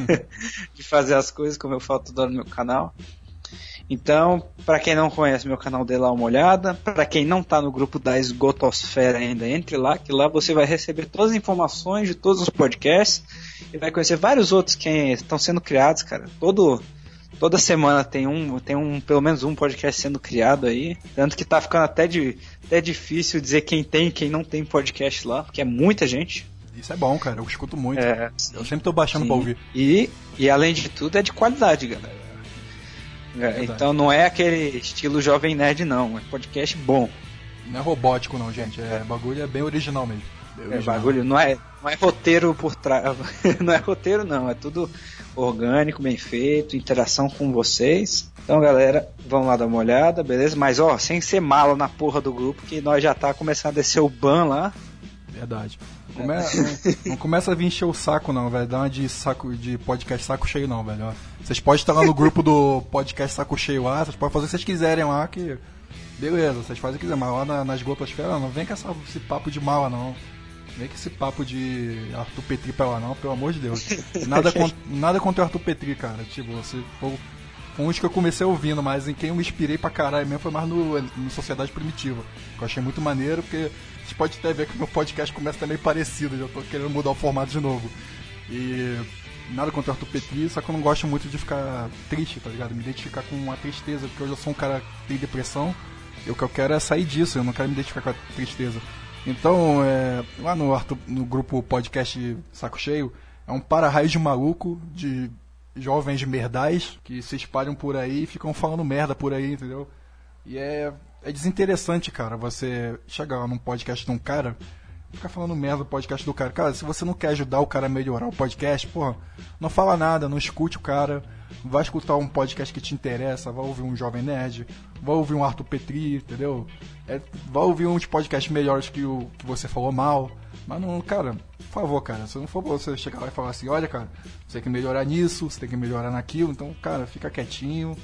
de fazer as coisas como eu falo toda hora no meu canal. Então, para quem não conhece meu canal, dê lá uma olhada. Para quem não tá no grupo da Esgotosfera ainda, entre lá, que lá você vai receber todas as informações de todos os podcasts e vai conhecer vários outros que estão sendo criados, cara. Todo toda semana tem um, tem um, pelo menos um podcast sendo criado aí, tanto que tá ficando até de até difícil dizer quem tem e quem não tem podcast lá, porque é muita gente. Isso é bom, cara, eu escuto muito. É, eu sempre tô baixando Sim. pra ouvir. E, e além de tudo é de qualidade, galera. É, então não é aquele estilo jovem nerd não, é podcast bom. Não é robótico não, gente. É bagulho é bem original mesmo. Bem É original. bagulho, não é, não é roteiro por trás. não é roteiro, não. É tudo orgânico, bem feito, interação com vocês. Então, galera, vamos lá dar uma olhada, beleza? Mas, ó, sem ser mala na porra do grupo, que nós já tá começando a descer o ban lá. Verdade. Come- não, não começa a vir encher o saco, não, velho. Dá uma de saco de podcast saco cheio, não, velho. ó. Vocês podem estar lá no grupo do podcast saco cheio lá, vocês podem fazer o que vocês quiserem lá, que. Beleza, vocês fazem o que quiserem, mas lá na, nas gotosferas, não vem com essa, esse papo de mala, não. Vem com esse papo de Arthur Petri pra lá, não, pelo amor de Deus. Nada, con- nada contra o Arthur Petri, cara. Tipo, você foi, foi um dos que eu comecei ouvindo, mas em quem eu me inspirei pra caralho mesmo foi mais no, no Sociedade Primitiva. Que eu achei muito maneiro, porque vocês podem até ver que o meu podcast começa a estar meio parecido, já tô querendo mudar o formato de novo. E nada contra o Arthur Petri, só que eu não gosto muito de ficar triste, tá ligado? Me identificar com a tristeza, porque eu já sou um cara que tem depressão, e o que eu quero é sair disso, eu não quero me identificar com a tristeza. Então, é, lá no, Arthur- no grupo podcast Saco Cheio, é um para-raio de maluco, de jovens merdais, que se espalham por aí e ficam falando merda por aí, entendeu? E é, é desinteressante, cara, você chegar num podcast de um cara ficar falando merda do podcast do cara. Cara, se você não quer ajudar o cara a melhorar o podcast, porra, não fala nada, não escute o cara, vai escutar um podcast que te interessa, vai ouvir um Jovem Nerd, vai ouvir um Arthur Petri, entendeu? É, vai ouvir uns podcasts melhores que o que você falou mal. Mas não, cara, por favor, cara, se não for você chegar lá e falar assim, olha, cara, você tem que melhorar nisso, você tem que melhorar naquilo, então, cara, fica quietinho,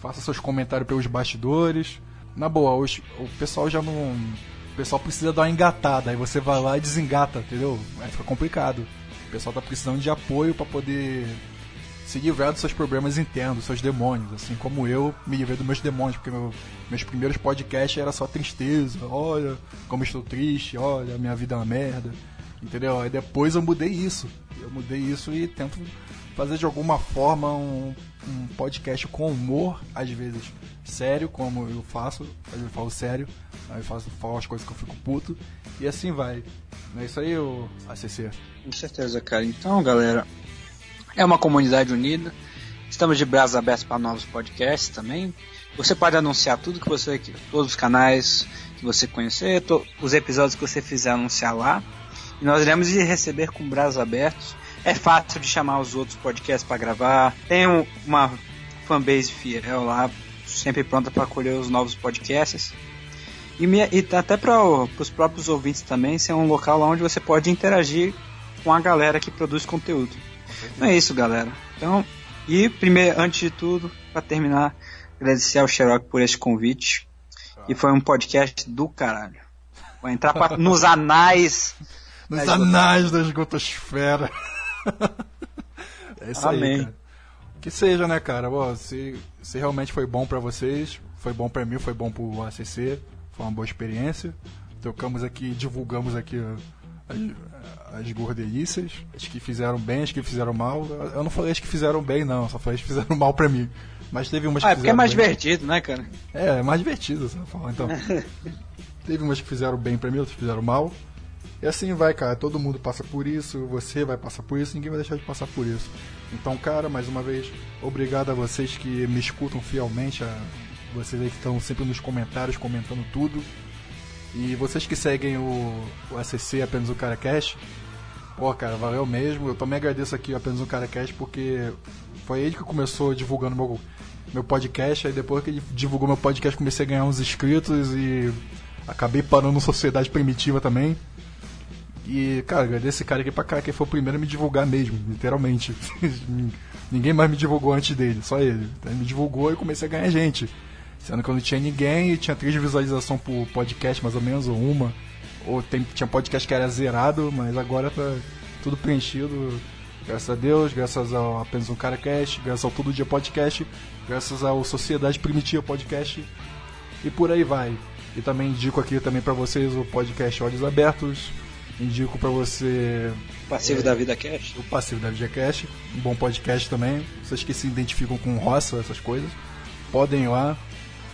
faça seus comentários pelos bastidores. Na boa, os, o pessoal já não. O pessoal precisa dar uma engatada, aí você vai lá e desengata, entendeu? Aí fica complicado. O pessoal tá precisando de apoio para poder se livrar dos seus problemas internos, dos seus demônios, assim como eu me livrei dos meus demônios, porque meu, meus primeiros podcasts era só tristeza, olha como estou triste, olha, minha vida é uma merda, entendeu? Aí depois eu mudei isso, eu mudei isso e tento fazer de alguma forma um, um podcast com humor, às vezes sério, como eu faço, às vezes eu falo sério, aí eu faço, falo as coisas que eu fico puto, e assim vai. Não é isso aí, o ACC? Com certeza, cara. Então, galera, é uma comunidade unida. Estamos de braços abertos para novos podcasts também. Você pode anunciar tudo que você, todos os canais que você conhecer, to, os episódios que você fizer anunciar lá. E nós iremos receber com braços abertos. É fácil de chamar os outros podcasts para gravar. Tem uma fanbase fiel lá, sempre pronta para acolher os novos podcasts. E, me, e até para os próprios ouvintes também, ser um local onde você pode interagir com a galera que produz conteúdo. Então é isso, galera. Então, e primeiro, antes de tudo, para terminar, agradecer ao Xerox por esse convite. E foi um podcast do caralho. Vou entrar pra, nos anais. Nos anais da esgotosfera. é isso Amém. aí, cara. Que seja, né, cara? Bom, se, se realmente foi bom para vocês, foi bom para mim, foi bom pro ACC, foi uma boa experiência. Tocamos aqui, divulgamos aqui as, as gordelícias, as que fizeram bem, as que fizeram mal. Eu não falei as que fizeram bem, não, só falei as que fizeram mal pra mim. Mas teve umas Ah, que é porque é mais bem. divertido, né, cara? É, é mais divertido, você falar. Então, teve umas que fizeram bem pra mim, outras que fizeram mal. E assim vai, cara. Todo mundo passa por isso, você vai passar por isso, ninguém vai deixar de passar por isso. Então, cara, mais uma vez, obrigado a vocês que me escutam fielmente, a vocês aí que estão sempre nos comentários comentando tudo. E vocês que seguem o, o ACC Apenas o Cara Cash, pô, cara, valeu mesmo. Eu também agradeço aqui o Apenas um Cara Cash porque foi ele que começou divulgando meu, meu podcast. Aí depois que ele divulgou meu podcast, comecei a ganhar uns inscritos e acabei parando no Sociedade Primitiva também. E, cara, agradeço esse cara aqui pra cá, que foi o primeiro a me divulgar mesmo, literalmente. Ninguém mais me divulgou antes dele, só ele. Então, ele me divulgou e comecei a ganhar gente. Sendo que eu não tinha ninguém e tinha três visualizações por podcast, mais ou menos, ou uma. Ou tem, tinha podcast que era zerado, mas agora tá tudo preenchido. Graças a Deus, graças ao apenas um cara cast, graças ao Todo Dia Podcast, graças ao Sociedade Primitiva Podcast e por aí vai. E também indico aqui também para vocês o podcast Olhos Abertos. Indico para você Passivo da Vida Cash. o Passivo da VideoCast, um bom podcast também. Vocês que se identificam com roça, essas coisas, podem ir lá.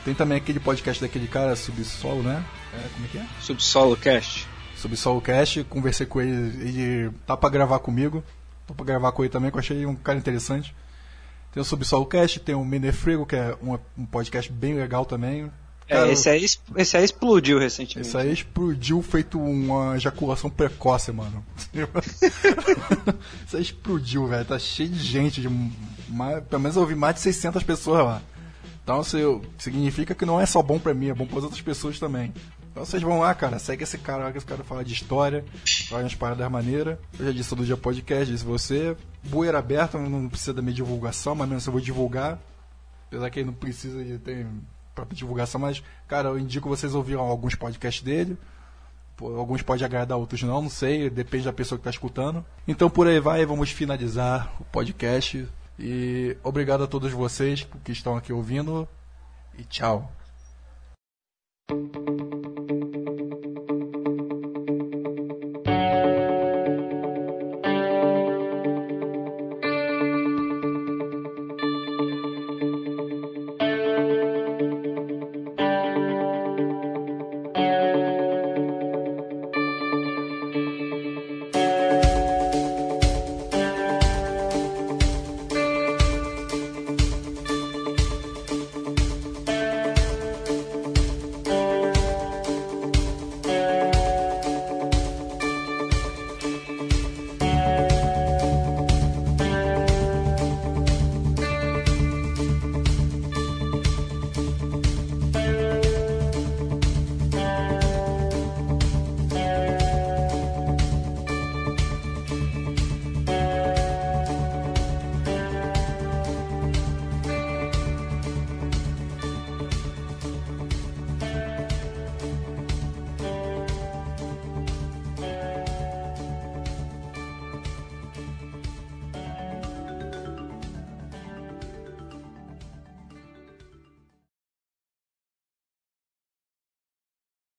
Tem também aquele podcast daquele cara, Subsolo, né? É, como é que é? Subsolo Cast. Subsolo Cast, conversei com ele, ele tá pra gravar comigo. Tô pra gravar com ele também, que eu achei um cara interessante. Tem o Subsolo Cast, tem o Menefrego, que é um, um podcast bem legal também. Cara, é, esse aí, esse aí explodiu recentemente. Isso aí explodiu feito uma ejaculação precoce, mano. Isso aí explodiu, velho. Tá cheio de gente. De mais, pelo menos eu ouvi mais de 600 pessoas lá. Então isso significa que não é só bom pra mim, é bom pras outras pessoas também. Então vocês vão lá, cara. Segue esse cara lá, que esse cara fala de história, fala umas paradas maneiras. Eu já disse todo dia podcast, disse você. Bueira aberta, não precisa da minha divulgação, mas mesmo se eu vou divulgar. Apesar que ele não precisa de ter própria divulgação, mas, cara, eu indico vocês ouviram alguns podcasts dele. Alguns podem agradar, outros não, não sei, depende da pessoa que está escutando. Então por aí vai, vamos finalizar o podcast. E obrigado a todos vocês que estão aqui ouvindo. E tchau.